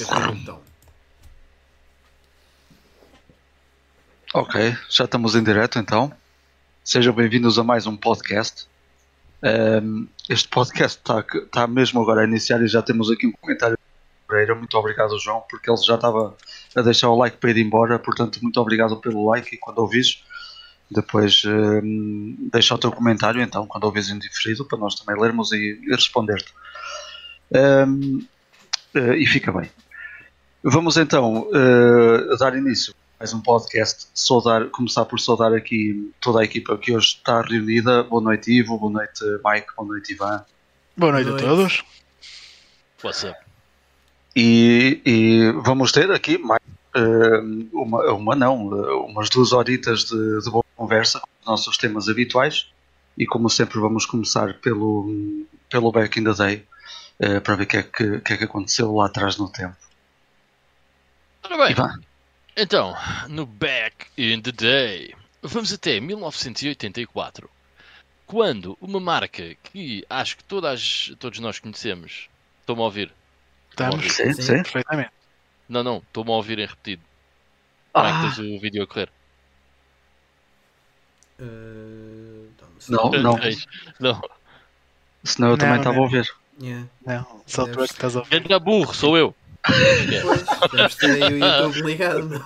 Então, Ok, já estamos em direto então. Sejam bem-vindos a mais um podcast. Ehm, este podcast está tá mesmo agora a iniciar e já temos aqui um comentário Pereira. Muito obrigado, João, porque ele já estava a deixar o like para ir embora. Portanto, muito obrigado pelo like e quando ouvires, depois ehm, deixa o teu comentário então, quando ouvis em diferido, para nós também lermos e, e responder-te. Ehm, eh, e fica bem. Vamos então eh, dar início a mais um podcast. Saudar, começar por saudar aqui toda a equipa que hoje está reunida. Boa noite, Ivo. Boa noite, Mike. Boa noite, Ivan. Boa noite, Boa a noite. todos. What's up? E, e vamos ter aqui mais eh, uma, uma não, eh, umas duas horitas de, de boa conversa com os nossos temas habituais. E como sempre, vamos começar pelo, pelo Back in the Day eh, para ver o que, é que, que é que aconteceu lá atrás no tempo. Ora bem, Ivan. então, no Back in the Day, vamos até 1984, quando uma marca que acho que todas, todos nós conhecemos, estou-me a ouvir? Estamos ouvir? Sim, Sim. sim. perfeitamente. Não, não, estou-me a ouvir em repetido. Como é que Ah, tens o vídeo a correr? então, não não, não. Tens? Não. Senão eu Não, também estava a ouvir. Yeah. Não, só tu é que estás a ouvir. Ganda burro, sou eu. Temos de ter aí o YouTube ligado. meu.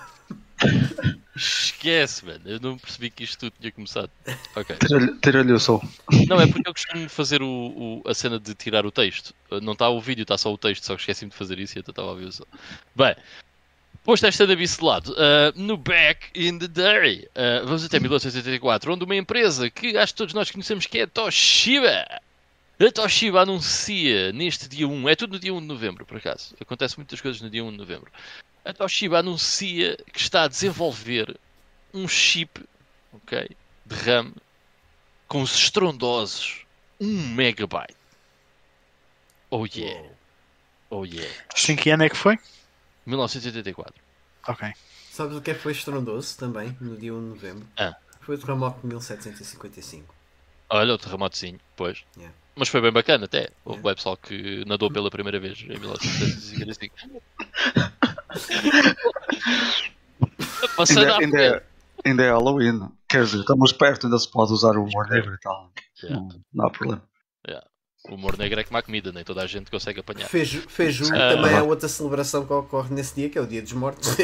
Esquece, mano. Eu não percebi que isto tudo tinha começado. Ok. Tira-lhe o som. Não, é porque eu costumo fazer o, o- a cena de tirar o texto. Não está o vídeo, está só o texto, só que esqueci-me de fazer isso e então estava a ver o som. Bem, posto esta nabice de lado, ah, no Back in the Day, ah, vamos até 1984, onde uma empresa que acho que todos nós conhecemos que é a Toshiba. A Toshiba anuncia neste dia 1, é tudo no dia 1 de novembro, por acaso. Acontece muitas coisas no dia 1 de novembro. A Toshiba anuncia que está a desenvolver um chip, ok, de RAM com os estrondosos 1 megabyte. Oh yeah, oh yeah. Sim, que ano é que foi? 1984. Ok. Sabes o que é que foi estrondoso também, no dia 1 de novembro? Ah. Foi o terremoto de 1755. Olha o terremotozinho, pois. Yeah. Mas foi bem bacana até. Houve Yeah. yeah. pessoal que nadou pela primeira vez em 1955. Passando Ainda, ainda, é, ainda é Halloween. Quer dizer, estamos perto, ainda se pode usar o humor negro e tal. Yeah. Não, não há problema. O humor negro é como a comida, nem toda a gente consegue apanhar. Feiju, Feiju Ah. também é outra celebração que ocorre nesse dia, que é o dia dos mortos.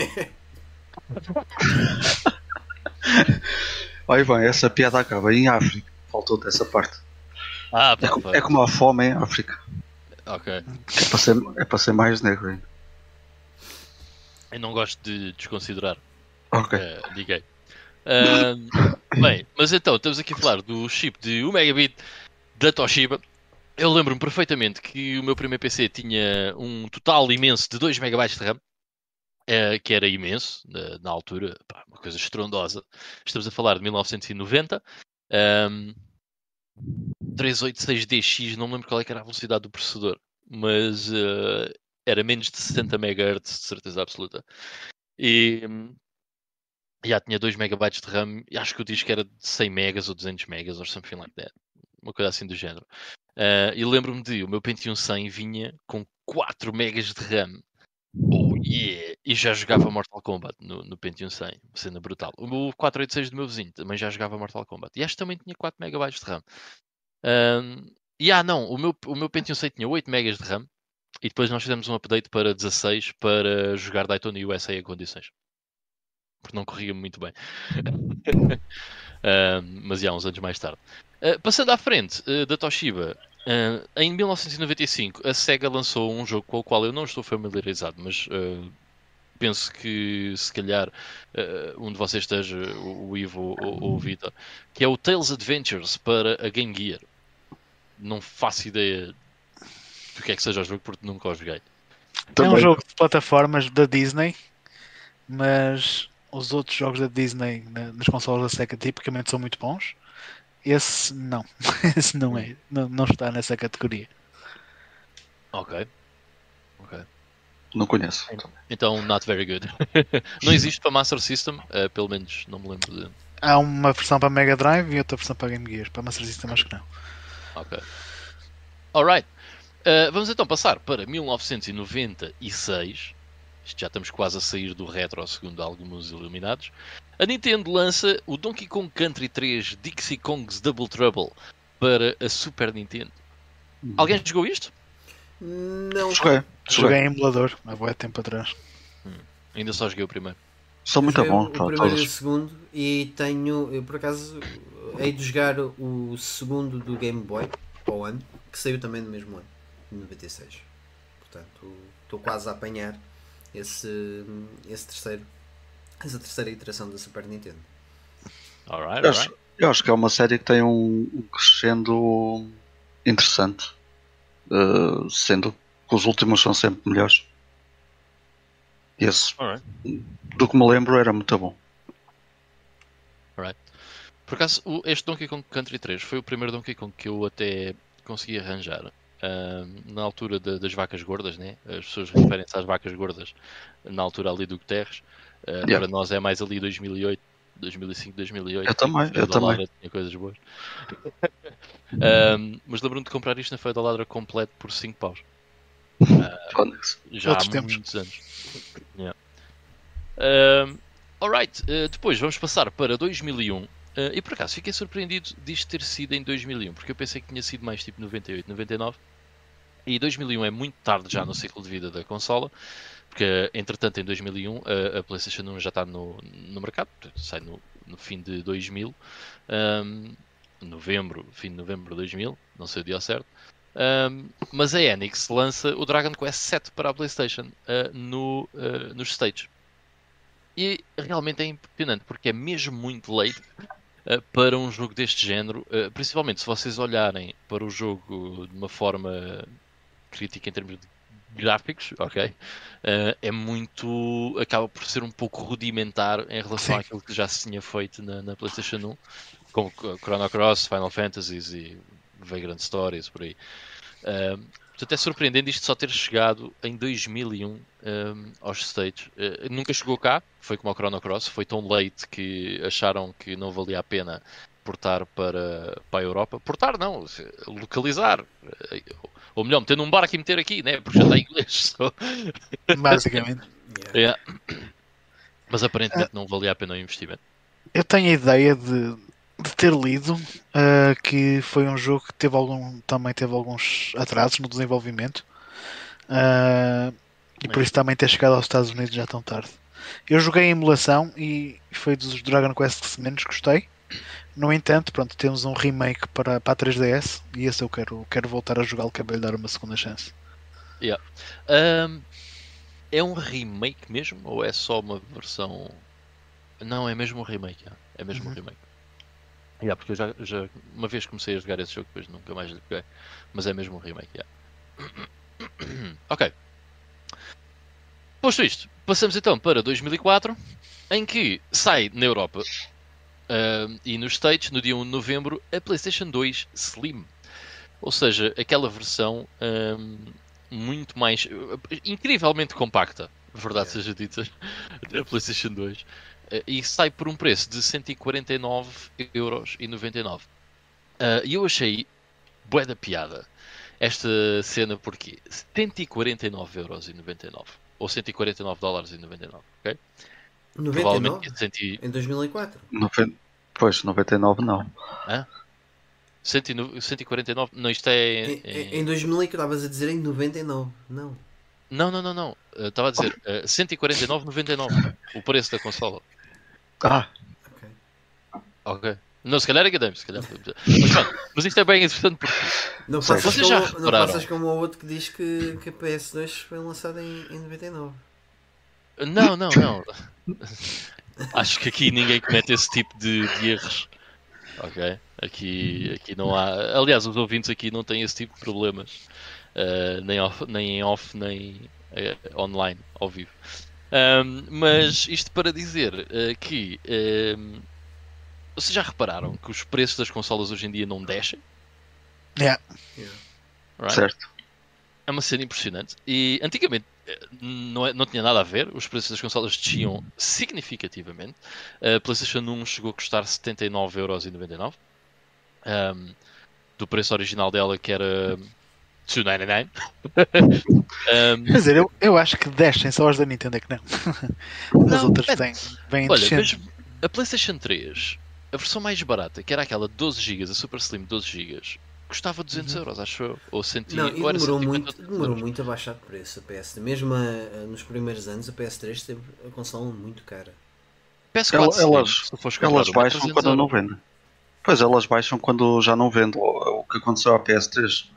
Ó Ivan, essa piada acaba em África. Faltou dessa parte. Ah, É, é como a fome em África. ok. É para ser, é para ser mais negro ainda. Eu não gosto de desconsiderar. Ok. Eh, ninguém. Ahm, bem, mas então, estamos aqui a falar do chip de 1 megabit da Toshiba. Eu lembro-me perfeitamente que o meu primeiro PC tinha um total imenso de 2 megabytes de RAM, eh, que era imenso na, na altura, pá, uma coisa estrondosa. Estamos a falar de 1990. ahm, 386DX, não me lembro qual é era a velocidade do processador, mas eh, era menos de 60 MHz, de certeza absoluta. E hum, já tinha 2 megabytes de RAM, e acho que o disco era de 100 megas ou 200 megas ou something like that. Uma coisa assim do género. Ah, e lembro-me de, o meu Pentium 100 vinha com 4 megas de RAM. Oh yeah! E já jogava Mortal Kombat no, no Pentium 100, uma cena brutal. O meu 486 do meu vizinho também já jogava Mortal Kombat. E este também tinha 4 megabytes de RAM. Ahm, e ah, não, o meu, o meu Pentium 100 tinha 8 megas de RAM. E depois nós fizemos um update para 16 para jogar Daytona USA em condições. Porque não corria muito bem. Ahm, mas já, uns anos mais tarde. Ah, passando à frente ah, da Toshiba, ah, em 1995 a SEGA lançou um jogo com o qual eu não estou familiarizado, mas ah, penso que se calhar ah, um de vocês esteja, o, Ivo ou, ou o Vitor, que é o Tales Adventures para a Game Gear. Não faço ideia do que é que seja o jogo porque nunca o joguei. É um Também. jogo de plataformas da Disney, mas os outros jogos da Disney na- nas consoles da Sega tipicamente são muito bons. Esse não. Esse não é. Não, não está nessa categoria. Ok. Ok. Não conheço. Então, not very good. não existe para Master System, eh, pelo menos não me lembro de. Há uma versão para Mega Drive e outra versão para Game Gear. Para Master System acho que não. Ok. Alright. Uh, vamos então passar para 1996. Isto já estamos quase a sair do retro, segundo alguns iluminados. A Nintendo lança o Donkey Kong Country 3 Dixie Kong's Double Trouble para a Super Nintendo. Alguém jogou isto? Não. Joguei. Joguei Joguei. em emulador há muito tempo atrás. Ainda só joguei o primeiro. São muito bons. O pá, primeiro e o todos. segundo e tenho, eu por acaso, hei de jogar o segundo do Game Boy para o ano, que saiu também no mesmo ano, em 96. Portanto, estou quase a apanhar esse, esse terceiro, essa terceira iteração da Super Nintendo. Alright, Eu alright. acho, eu acho que é uma série que tem um, um crescendo interessante. Uh, sendo que os últimos são sempre melhores. Esse, alright. do que me lembro, era muito bom. Por acaso, este Donkey Kong Country 3 foi o primeiro Donkey Kong que eu até consegui arranjar. Ahm, na altura da- das vacas gordas, né? as pessoas referem-se às vacas gordas na altura ali do Guterres. Ah, Yeah. Para nós é mais ali 2008, 2005, 2008. Eu também, eu também. Ladra tinha coisas boas. Ahm, mas lembro-me de comprar isto na Feira da Ladra completo por 5 paus. Foda-se. Já Outros há tempos. muitos anos. Yeah. Um, alright, uh, depois vamos passar para 2001. Uh, e por acaso fiquei surpreendido disto ter sido em 2001, porque eu pensei que tinha sido mais tipo 98, 99. E 2001 é muito tarde já no ciclo de vida da consola, porque entretanto em 2001 a, a PlayStation 1 já está no, no mercado, sai no, no fim de 2000, um, novembro, fim de novembro de 2000, não sei o dia certo. Um, mas a Enix lança o Dragon Quest VII para a PlayStation uh, no, uh, nos States. E realmente é impressionante porque é mesmo muito late uh, para um jogo deste género, principalmente se vocês olharem para o jogo de uma forma crítica em termos de gráficos, ok? Uh, é muito. acaba por ser um pouco rudimentar em relação Sim. àquilo que já se tinha feito na, na PlayStation 1, como Chrono Cross, Final Fantasies e Vagrant Stories, por aí. Um, portanto, é surpreendente isto só ter chegado em 2001 um, aos States. Uh, nunca chegou cá, foi como o Chrono Cross, foi tão late que acharam que não valia a pena portar para, para a Europa. Portar não, localizar. Uh, Ou melhor, meter num barco e meter aqui, né? porque já está em inglês. só. Basicamente. Yeah. Yeah. Mas aparentemente não valia a pena o investimento. Eu tenho a ideia de, de ter lido uh, que foi um jogo que teve algum, também teve alguns atrasos no desenvolvimento uh, e por isso também ter chegado aos Estados Unidos já tão tarde. Eu joguei em emulação e foi dos Dragon Quest que menos gostei. No entanto, pronto, temos um remake para, para a 3DS e esse eu quero, quero voltar a jogá-lo, que é lhe dar uma segunda chance. Um, é um remake mesmo? Ou é só uma versão. Não, é mesmo um remake. yeah. É mesmo um Uhum. remake. Yeah, porque eu já, já uma vez comecei a jogar esse jogo, depois nunca mais peguei. Mas é mesmo um remake. yeah. ok. Posto isto, passamos então para 2004, em que sai na Europa um, e nos States, no dia 1 de novembro, a PlayStation 2 Slim. Ou seja, aquela versão um, muito mais. incrivelmente compacta, verdade Yeah. seja dita, da PlayStation 2. eh, E sai por um preço de 149,99€. Ah, E eu achei bué da piada esta cena porque 149,99€ ou 149 dólares e 99, ok? 99? Provavelmente 100, Em 2004? Noven- Pois, 99 não. 100, 149, não, isto é Em, em- em 2000 que estavas a dizer em 99. Não. Não, não, não, não. Eh, Estava a dizer eh, 149,99 o preço da consola. Ah, Ok. Ok. Não, se calhar enganei-me, se calhar. Mas, pronto, mas isto é bem interessante porque Não faças, Vocês já como, não repararam? faças como o outro que diz que, que a PS2 foi lançada em, em 99. Não, não, não. Acho que aqui ninguém comete esse tipo de, de erros. Ok? Aqui, aqui não há. Aliás, os ouvintes aqui não têm esse tipo de problemas. Uh, nem, off, nem em off, nem eh, online, ao vivo. Um, mas isto para dizer uh, que. um, vocês já repararam que os preços das consolas hoje em dia não descem? Yeah. Yeah. Right? certo. É uma cena impressionante. E antigamente não, é- não tinha nada a ver, os preços das consolas desciam significativamente. A PlayStation 1 chegou a custar 79,99€. Um, do preço original dela, que era 299. um, Quer dizer, eu, eu acho que descem só as da Nintendo é que não. As Não, outras é- têm, vêm olha, descendo. mas a PlayStation 3, a versão mais barata, que era aquela de 12 GB, a Super Slim 12 GB, custava 200 euros, acho eu. Ou 100 Uhum. Não, e ou era demorou 150 muito, demorou muito a baixar de preço a PS. Mesmo a- a- nos primeiros anos, a PS3 teve a consola muito cara. PS4 Elas- se Elas baixam 300 quando não euros. vendem. Pois elas baixam quando já não vendem. O que aconteceu à PS3,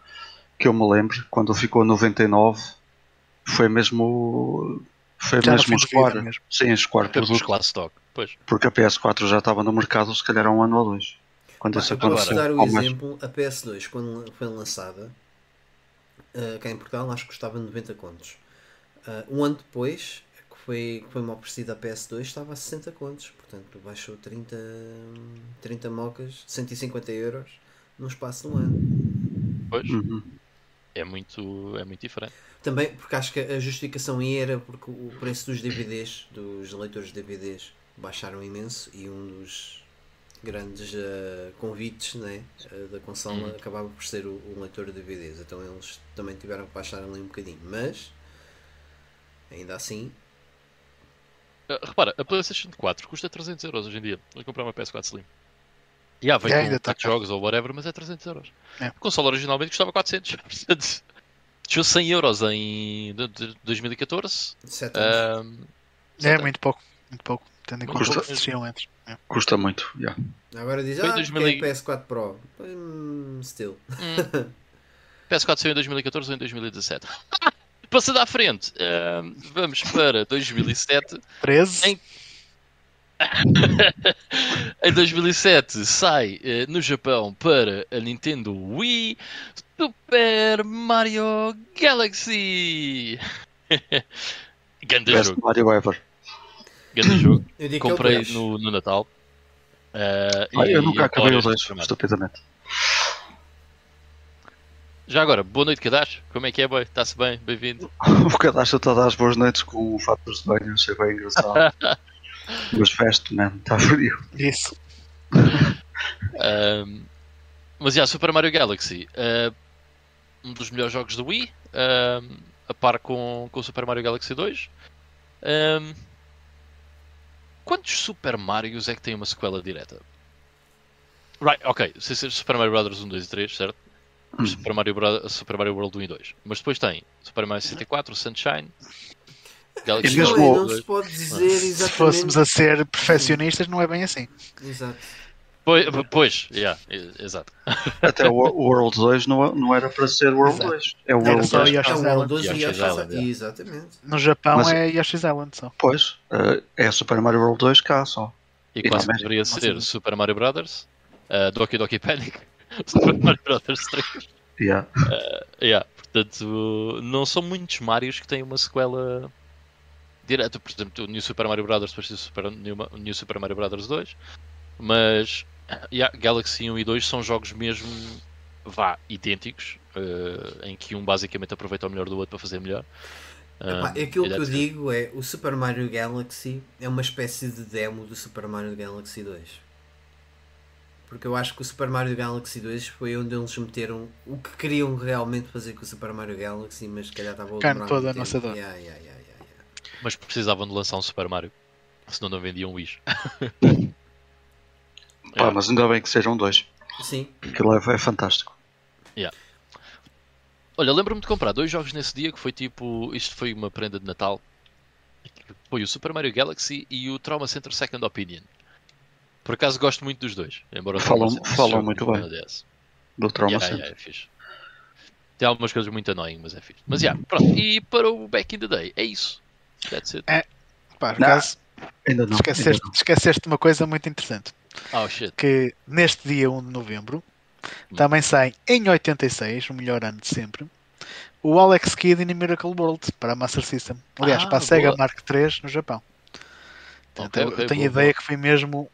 que eu me lembro, quando ficou a 99, foi mesmo. Foi Já mesmo escoar. mesmo. Sim, escoar Porque produto. buscar stock. Pois. Porque a PS4 já estava no mercado, se calhar há um ano ou dois. Quando posso aconteceu. dar o exemplo, a PS2, quando foi lançada, uh, cá em Portugal, acho que custava 90 contos. Uh, um ano depois, que foi, que foi uma oferecida a PS2, estava a 60 contos. Portanto, baixou 30, 30 mocas, 150 euros, num espaço de um ano. Pois. Uhum. É muito, é muito diferente. Também porque acho que a justificação aí era porque o preço dos DVDs, dos leitores de DVDs, baixaram imenso e um dos grandes eh, convites né, eh, da consola Hum. acabava por ser o, o leitor de DVDs. Então eles também tiveram que baixar ali um bocadinho. Mas, ainda assim, Ah, repara, a PlayStation 4 custa 300 euros hoje em dia. Vou comprar uma PS4 Slim. E há, vem com tá jogos ou whatever, mas é 300 euros. É. A consola originalmente custava 400. Portanto, deixou 100 euros em de- de 2014. 7 anos. Ahm, É muito pouco, muito pouco. Tendo em conta antes. É. Custa muito. yeah. Agora diz, foi ah, 2000 porque e- é PS4 Pro. Hum, still. Hum. PS4 saiu em 2014 ou em 2017. Passando à frente, ahm, vamos para 2007. 13? Em- em 2007 sai eh, no Japão para a Nintendo Wii Super Mario Galaxy. Ganda Best jogo, Mario ever. Ganda jogo. Eu digo que é o Comprei no, no Natal. Eh, Ah, e eu nunca acabei adoro o 2, este formato. estupidamente. Já agora, boa noite, Kadash. Como é que é, boy? Está-se bem? Bem-vindo. O cadastro está a dar as boas noites com fatos de banho, achei bem engraçado. Mas veste, man, está frio. Isso. Um, mas já, Super Mario Galaxy, uh, um dos melhores jogos do Wii, um, a par com, com o Super Mario Galaxy 2. Um, quantos Super Marios é que tem uma sequela direta? Right, ok, sem ser Super Mario Bros. 1, 2 e 3, certo? Hum. Super, Mario Bro- Super Mario World 1 e 2. Mas depois tem Super Mario 64, Sunshine, Galaxy Não, não se pode dizer Se exatamente. fôssemos a ser perfeccionistas, não é bem assim. Exato. Pois, pois yeah, exato. Até o World 2 não, não era para ser World Exato. 2. É o Era World só 2. Yoshi's Island. World 12 e Yoshi's Island. Exatamente. No Japão Mas- é Yoshi's Island só. Pois, eh, é Super Mario World 2 cá só. E E quase deveria Nossa, ser não. Super Mario Brothers, uh, Doki Doki Panic, Super Mario Brothers 3. Yeah. Yeah, portanto, não são muitos Marios que têm uma sequela direta. Por exemplo, o New Super Mario Brothers depois o Super, New, New Super Mario Brothers 2. Mas yeah, Galaxy 1 e 2 são jogos mesmo vá, idênticos, eh, em que um basicamente aproveita o melhor do outro para fazer melhor. Epá, Um, aquilo que eu it. digo é o Super Mario Galaxy é uma espécie de demo do Super Mario Galaxy 2. Porque eu acho que o Super Mario Galaxy 2 foi onde eles meteram o que queriam realmente fazer com o Super Mario Galaxy, mas se calhar estava a Carne demorar toda a nossa dor. Yeah, yeah, yeah, yeah, yeah. Mas precisavam de lançar um Super Mario, senão não vendiam Wish. Pá, mas ainda bem que sejam dois. Sim, Aquilo é, é fantástico. Olha, lembro-me de comprar dois jogos nesse dia que foi tipo. Isto foi uma prenda de Natal. Foi o Super Mario Galaxy e o Trauma Center Second Opinion. Por acaso gosto muito dos dois. Embora Falam- falam muito bem. DS. Do Trauma Yeah, Center. yeah, é fixe. Tem algumas coisas muito annoying, mas é fixe. Mas já, pronto. E para o Back in the Day, é isso. That's it. Pá, por Não. acaso, Ainda não. ainda esqueceste, não. esqueceste de uma coisa muito interessante. Oh shit. Que neste dia 1 de novembro Hum. também sai em 86, o melhor ano de sempre, o Alex Kidd in Miracle World para a Master System. Aliás, Ah, para a Sega boa. Mark III no Japão. Portanto, Ok, eu- tenho boa, ideia que foi mesmo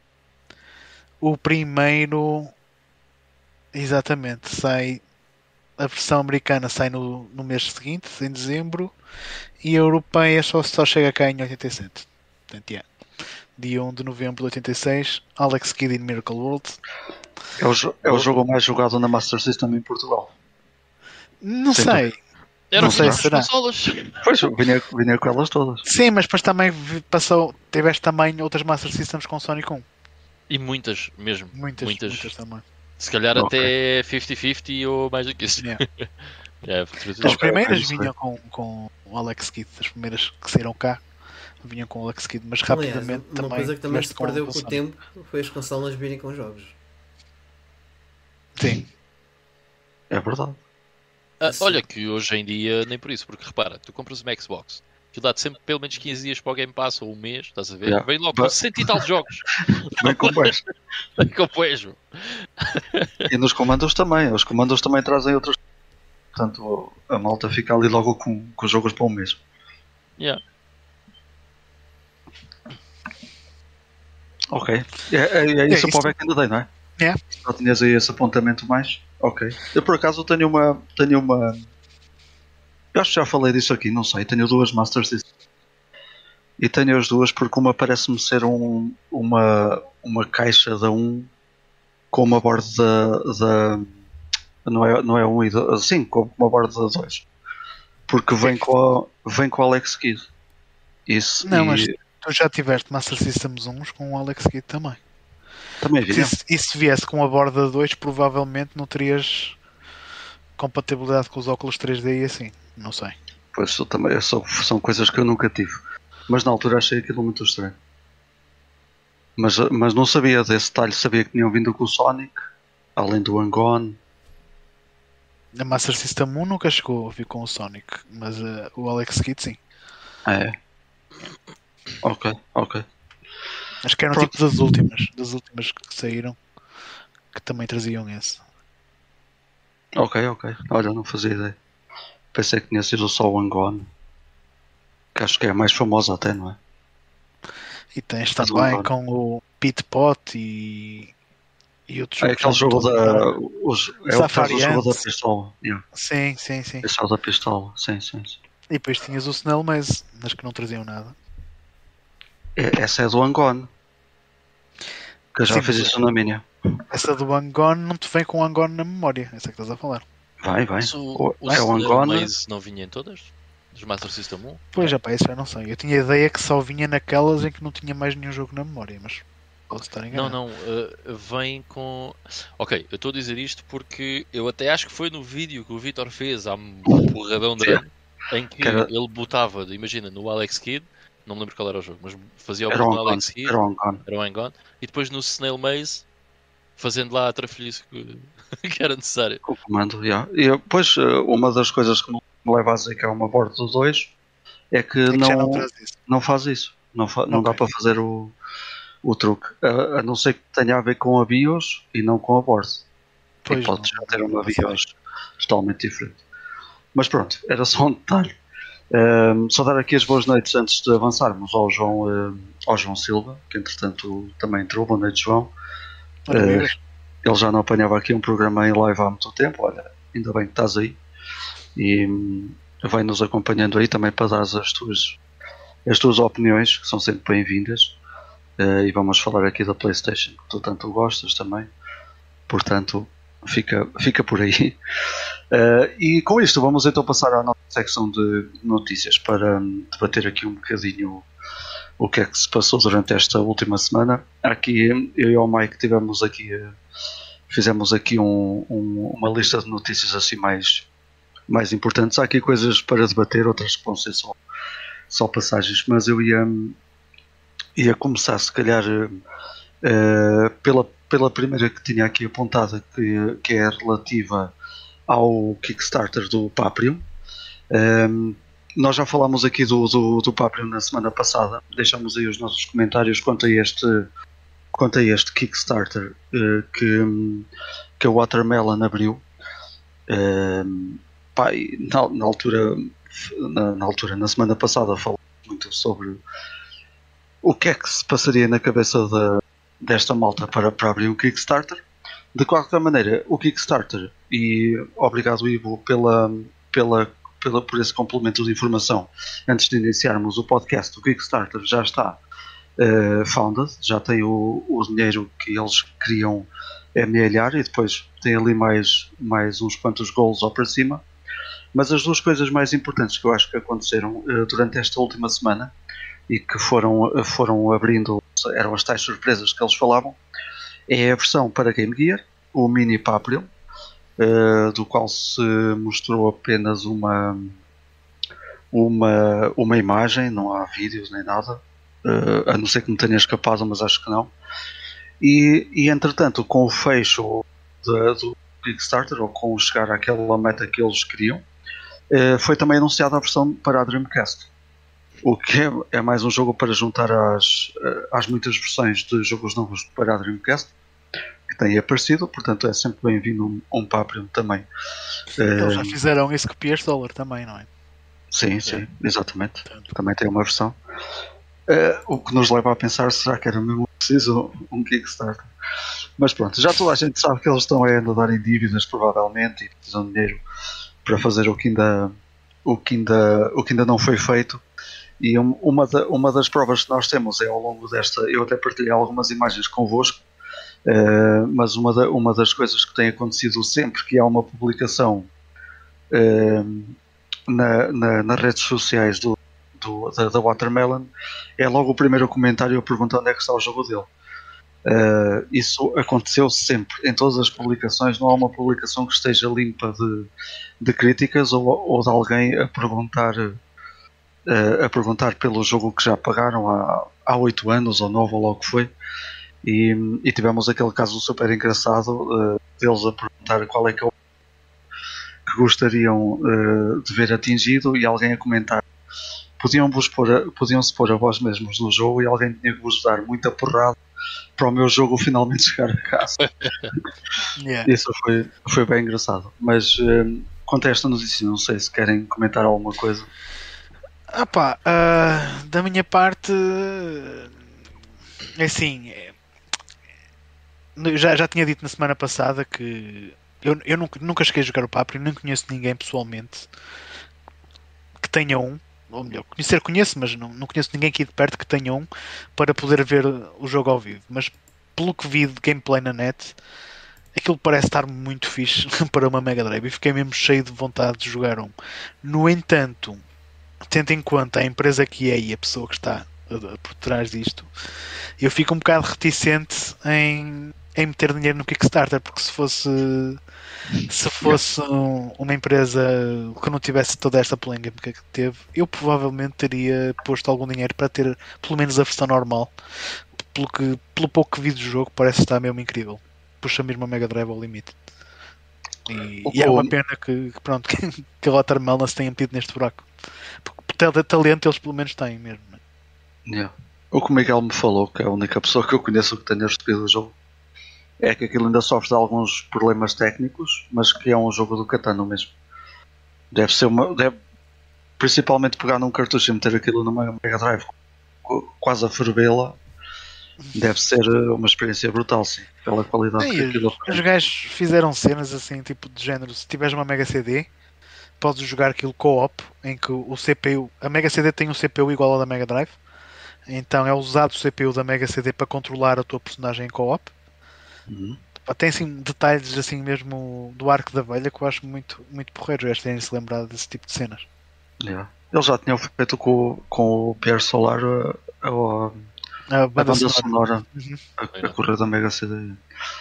o primeiro. Exatamente, sai. A versão americana sai no, no mês seguinte, em dezembro, e a europeia só, só chega cá em 87. Portanto, yeah. Dia 1 de novembro de 86, Alex Kidd in Miracle World. É o, é o jogo mais jogado na Master System em Portugal. Não Sem sei. Eram Não sei, as será? consolas. Pois, vinha, vinha com elas todas. Sim, mas depois também passou. Tiveste também outras Master Systems com Sonic 1. E muitas, mesmo. Muitas, muitas, Muitas. também. Se calhar Ok. até 50-50 ou mais do que isso. Yeah. É, As primeiras ok, vinham com, com o Alex Kidd, as primeiras que saíram cá vinham com o Alex Kidd, mas Aliás, rapidamente uma também. coisa que também se perdeu com o tempo foi as consolas virem com jogos. Sim, É verdade. Ah, olha que hoje em dia nem por isso, porque repara, tu compras uma Xbox, que dá-te sempre pelo menos 15 dias para o Game Pass ou um mês, estás a ver? Yeah. Vem logo But- com 100 e tal jogos. Bem com bens. Compoejo. E nos comandos também. Os comandos também trazem outras. Portanto, a malta fica ali logo com, com os jogos para um mês. Yeah. Ok. É, é, é isso para o Back in the Day, não é? É. Só tinhas aí esse apontamento mais? Ok. Eu por acaso tenho uma. Tenho uma. Eu acho que já falei disso aqui, não sei. Tenho duas Master Systems. E tenho as duas porque uma parece-me ser um, uma, uma caixa da 1 com uma borda da. da não, é, não é um e dois, sim, com uma borda da 2. Porque vem com, a, vem com o Alex Kidd. Isso. Não, e mas- tu já tiveste Master Systems 1 com o Alex Kidd também. também Se, vinha. isso- e se viesse com a borda 2, provavelmente não terias compatibilidade com os óculos 3D e assim. Não sei. Pois eu também, sou- são coisas que eu nunca tive. Mas na altura achei aquilo muito estranho. Mas, mas não sabia desse detalhe, sabia que tinham vindo com o Sonic, além do Angone. A Master System 1 nunca chegou a vir com o Sonic, mas eh, o Alex Kidd sim. É. Ok, ok. Acho que eram Pronto. tipo das últimas, das últimas que saíram, que também traziam esse. Ok, ok. Olha, não fazia ideia. Pensei que tinha sido só o Angone. Que acho que é a mais famosa até, não é? E tens também com o Pit Pot e, e outros É jogos. aquele jogo da. Os, é o jogo da pistola. Yeah. Sim, sim, sim. É o da pistola, sim, sim. sim. E depois tinhas o Snell mas que não traziam nada. É- essa é do Angone. Que eu já Sim, fiz mas- isso na minha. Essa do Angone não te vem com o Angone na memória, essa que estás a falar. Vai, vai. Mas O- o, o é o Snail Angone. Maze não vinha em todas? Dos Master System 1? Pois já, pá, isso já não sei. Eu tinha a ideia que só vinha naquelas em que não tinha mais nenhum jogo na memória, mas posso estar Não, enganado. não, uh, vem com. Ok, eu estou a dizer isto porque eu até acho que foi no vídeo que o Vitor fez há um porradão de ano em que era- ele botava, imagina, no Alex Kidd, não me lembro qual era o jogo, mas fazia o Era boot o no Angone. Alex Kidd, Era o Angone. era o Hang-On, e depois no Snail Maze, fazendo lá a trafilhice que, que era necessário. O comando, yeah. E depois, eh, uma das coisas que me leva a dizer que é uma borda do 2 é que, É que já não, não não faz isso. Não, fa- não dá para fazer o, o truque. A, a não ser que tenha a ver com a BIOS e não com a board. Pois e pode já ter uma. BIOS totalmente diferente. Mas pronto, era só um detalhe. Ehm, só dar aqui as boas noites antes de avançarmos ao João, ao João Silva, que entretanto também entrou. Boa noite, João. Maravilhas. ele já não apanhava aqui um programa em live há muito tempo. Olha, ainda bem que estás aí e hum, vai nos acompanhando aí também para dar as tuas, as tuas opiniões, que são sempre bem-vindas. Eh, e vamos falar aqui da PlayStation, que tu tanto gostas também. Portanto, fica, fica por aí. Eh, e com isto, vamos então passar à nossa secção de notícias para hum, debater aqui um bocadinho o que é que se passou durante esta última semana. Aqui, eu e o Mike tivemos aqui, eh, fizemos aqui um- um- uma lista de notícias assim mais, mais importantes. Há aqui coisas para debater, outras que vão ser só, só passagens, mas eu ia, ia começar se calhar eh, pela, pela primeira que tinha aqui apontada, que, que é relativa ao Kickstarter do Paprium. Ehm, nós já falámos aqui do, do, do Paprium na semana passada, deixamos aí os nossos comentários quanto a este, quanto a este Kickstarter eh, que, que a Watermelon abriu. Ehm, na, na altura, na, na altura, na semana passada, falamos muito sobre o que é que se passaria na cabeça da, desta malta para, para abrir um Kickstarter. De qualquer maneira, o Kickstarter, e obrigado Ivo pela, pela, pela, por esse complemento de informação, antes de iniciarmos o podcast, o Kickstarter já está eh, founded, já tem o, o dinheiro que eles queriam amealhar e depois tem ali mais, mais uns quantos gols lá para cima. Mas as duas coisas mais importantes que eu acho que aconteceram uh, durante esta última semana e que foram, uh, foram abrindo, eram as tais surpresas que eles falavam, é a versão para Game Gear, o Mini Papillon, uh, do qual se mostrou apenas uma, uma, uma imagem, não há vídeos nem nada, uh, a não ser que me tenha escapado, mas acho que não. E, e entretanto, com o fecho de, do Kickstarter, ou com chegar àquela meta que eles queriam, uh, foi também anunciada a versão para a Dreamcast. O que é, é mais um jogo para juntar às, às muitas versões de jogos novos para a Dreamcast que têm aparecido, portanto é sempre bem-vindo um, um Paprium também. Eles já fizeram isso com o Pierce Dollar também, não é? Sim, sim, exatamente. Também tem uma versão. Uh, o que nos leva a pensar, será que era mesmo preciso um Kickstarter? Mas pronto, já toda a gente sabe que eles estão a andar em dívidas, provavelmente, e precisam de dinheiro para fazer o que ainda, o que ainda, o que ainda não foi feito. E uma, da, uma das provas que nós temos é ao longo desta. Eu até partilhei algumas imagens convosco Uh, mas uma, da, uma das coisas que tem acontecido sempre que há uma publicação uh, na, na, nas redes sociais do, do da, da, Watermelon é logo o primeiro comentário perguntando onde é que está o jogo dele. Uh, isso aconteceu sempre, em todas as publicações, não há uma publicação que esteja limpa de, de críticas ou, ou de alguém a perguntar a perguntar pelo jogo que já pagaram há oito anos ou nove ou logo foi. E, e, tivemos aquele caso super engraçado uh, deles a perguntar qual é que é o que gostariam uh, de ver atingido e alguém a comentar podiam -vos pôr a, podiam-se pôr a vós mesmos no jogo e alguém tinha que vos dar muita porrada para o meu jogo finalmente chegar a casa. yeah. Isso foi, foi bem engraçado. Mas uh, quanto a esta notícia, não sei se querem comentar alguma coisa. Ah pá, uh, da minha parte, é assim, já, já tinha dito na semana passada que eu, eu nunca, nunca cheguei a jogar o Papri, nem conheço ninguém pessoalmente que tenha um, ou melhor, conhecer conheço, mas não, não conheço ninguém aqui de perto que tenha um para poder ver o jogo ao vivo. Mas pelo que vi de gameplay na net, aquilo parece estar muito fixe para uma Mega Drive e fiquei mesmo cheio de vontade de jogar um. No entanto, tendo em conta a empresa que é e a pessoa que está por trás disto, eu fico um bocado reticente em em meter dinheiro no Kickstarter, porque se fosse se fosse um, uma empresa que não tivesse toda esta polémica que teve, eu provavelmente teria posto algum dinheiro para ter pelo menos a versão normal. Pelo, que, pelo pouco que vi do jogo, parece estar mesmo incrível. Puxa mesmo a Mega Drive ao limite. E, e é uma pena que, que pronto, que, que a Watermelon se tenha metido neste buraco. Porque talento eles pelo menos têm mesmo. É? Yeah. O que o Miguel me falou, que é a única pessoa que eu conheço que tenha recebido o jogo, é que aquilo ainda sofre de alguns problemas técnicos, mas que é um jogo do Catano mesmo. Deve ser uma. Deve, principalmente pegar num cartucho e meter aquilo numa Mega Drive quase a fervê-la. Deve ser eh, uma experiência brutal, sim, pela qualidade que aquilo Os gajos fizeram cenas assim, tipo de género. Se tiveres uma Mega CD, podes jogar aquilo co-op, em que o CPU. A Mega CD tem um CPU igual ao da Mega Drive, então é usado o CPU da Mega CD para controlar a tua personagem em co-op Uhum. Tem assim detalhes assim mesmo do arco da velha que eu acho muito, muito porreiro eles terem-se lembrado desse tipo de cenas. Yeah. Eles já tinham feito com, com o Pierre Solar a, a, a, a banda, sonora, sonora uhum. a, a correr da Mega CD.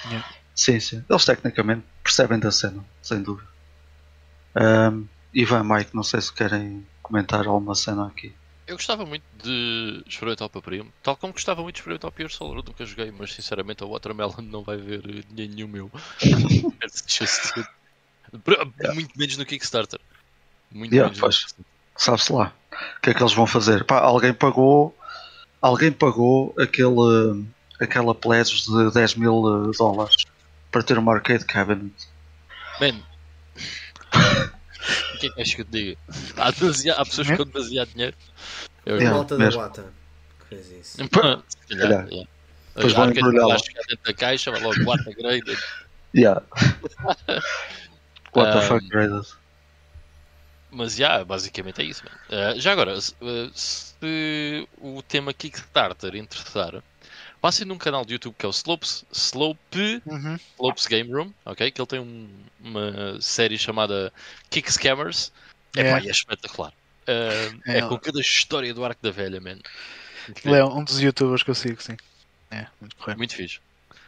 Yeah. Sim, sim. Eles tecnicamente percebem da cena, sem dúvida. Um, Ivan Mike, não sei se querem comentar alguma cena aqui. Eu gostava muito de experimentar o Paprimo, tal como gostava muito de experimentar o Pure Solar, eu nunca joguei, mas sinceramente a Watermelon não vai ver dinheiro nenhum meu. muito menos no Kickstarter. Muito yeah, menos Sabe-se lá. O que é que eles vão fazer? Pá, alguém pagou. Alguém pagou aquele, aquela pledge de 10 mil eh, dólares para ter uma arcade cabinet. Man, o que é que acho que eu te diga? Há, demasiado, há pessoas com demasiado dinheiro. Eu é, volta da Wata que fez isso. Se calhar, yeah. Depois vão embrulhar chegar dentro da caixa, vai logo Wata graded. Yeah. What the fuck graded. Mas já, yeah, basicamente é isso. Uh, já agora, se, se, o tema Kickstarter interessar, passem num canal de YouTube que é o Slopes, Slope, Uhum. Slopes Game Room, ok? Que ele tem um- uma série chamada Kick Scammers. É, É. pá, é espetacular. Uh, É. é com cada história do arco da velha, man. Ele é um dos youtubers que eu sigo, sim. É, muito correto. Muito fixe.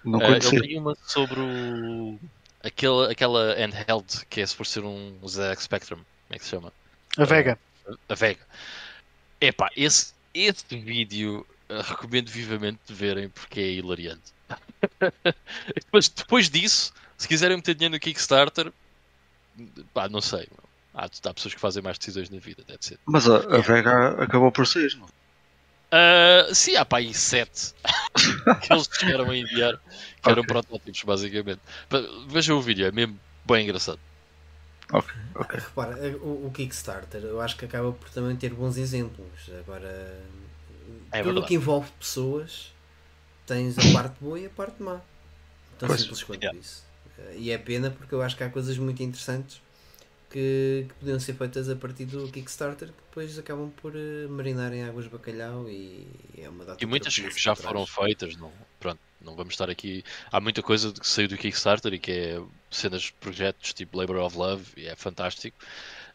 Não Uh, conhecia. ele tem uma sobre o... aquela, aquela handheld que é por ser um ZX Spectrum. Como é que se chama? A Vega. A Vega. Epá, esse, esse vídeo uh, recomendo vivamente de verem porque é hilariante. Mas depois disso, se quiserem meter dinheiro no Kickstarter, pá, não sei. Há, há pessoas que fazem mais decisões na vida, deve ser. Mas a, a Vega acabou por sair, não? Ah, sim, há pá aí sete que eles chegaram a enviar, que eram protótipos, basicamente. Vejam o vídeo, é mesmo bem engraçado. Ok, ok. Repara, o, o Kickstarter eu acho que acaba por também ter bons exemplos. Agora, É tudo verdade. que envolve pessoas, tens a parte boa e a parte má. Tão Pois. simples quanto Yeah. isso. Eh, E é pena porque eu acho que há coisas muito interessantes que, que podiam ser feitas a partir do Kickstarter que depois acabam por eh, marinar em águas de bacalhau e é uma data E de muitas que já foram feitas, não, pronto, não vamos estar aqui. Há muita coisa que saiu do Kickstarter e que é cenas de projetos tipo Labor of Love e é fantástico.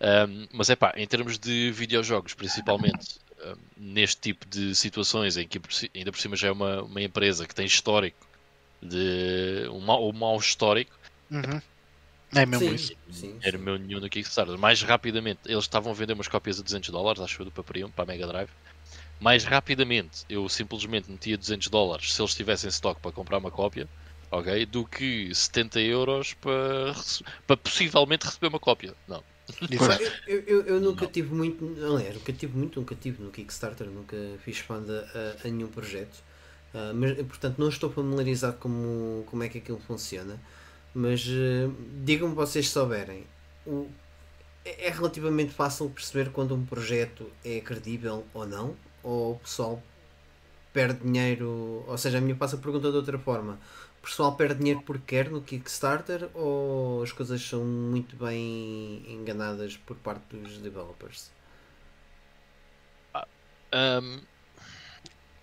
Um, mas é pá, em termos de videojogos, principalmente um, neste tipo de situações em que ainda por cima já é uma, uma empresa que tem histórico de um mau, um mau histórico, Uhum. É mesmo Sim, isso. sim, era sim. meu nenhum no Kickstarter. Mais rapidamente, eles estavam a vender umas cópias a 200 dólares, acho eu, do Paparium, para a Mega Drive. Mais rapidamente, eu simplesmente metia 200 dólares se eles tivessem stock para comprar uma cópia, ok? Do que 70 euros para, para possivelmente receber uma cópia. Não. Eu, eu, eu nunca Não. tive muito, aliás, nunca tive muito, nunca tive no Kickstarter, nunca fiz fã de, a, a nenhum projeto, Ah, mas portanto não estou familiarizado como, como é que aquilo funciona, mas eh, digam-me vocês souberem, o, é é relativamente fácil perceber quando um projeto é credível ou não, ou o pessoal perde dinheiro, ou seja, a minha passa a pergunta de outra forma. O pessoal perde dinheiro porque quer no Kickstarter ou as coisas são muito bem enganadas por parte dos developers? Ahm,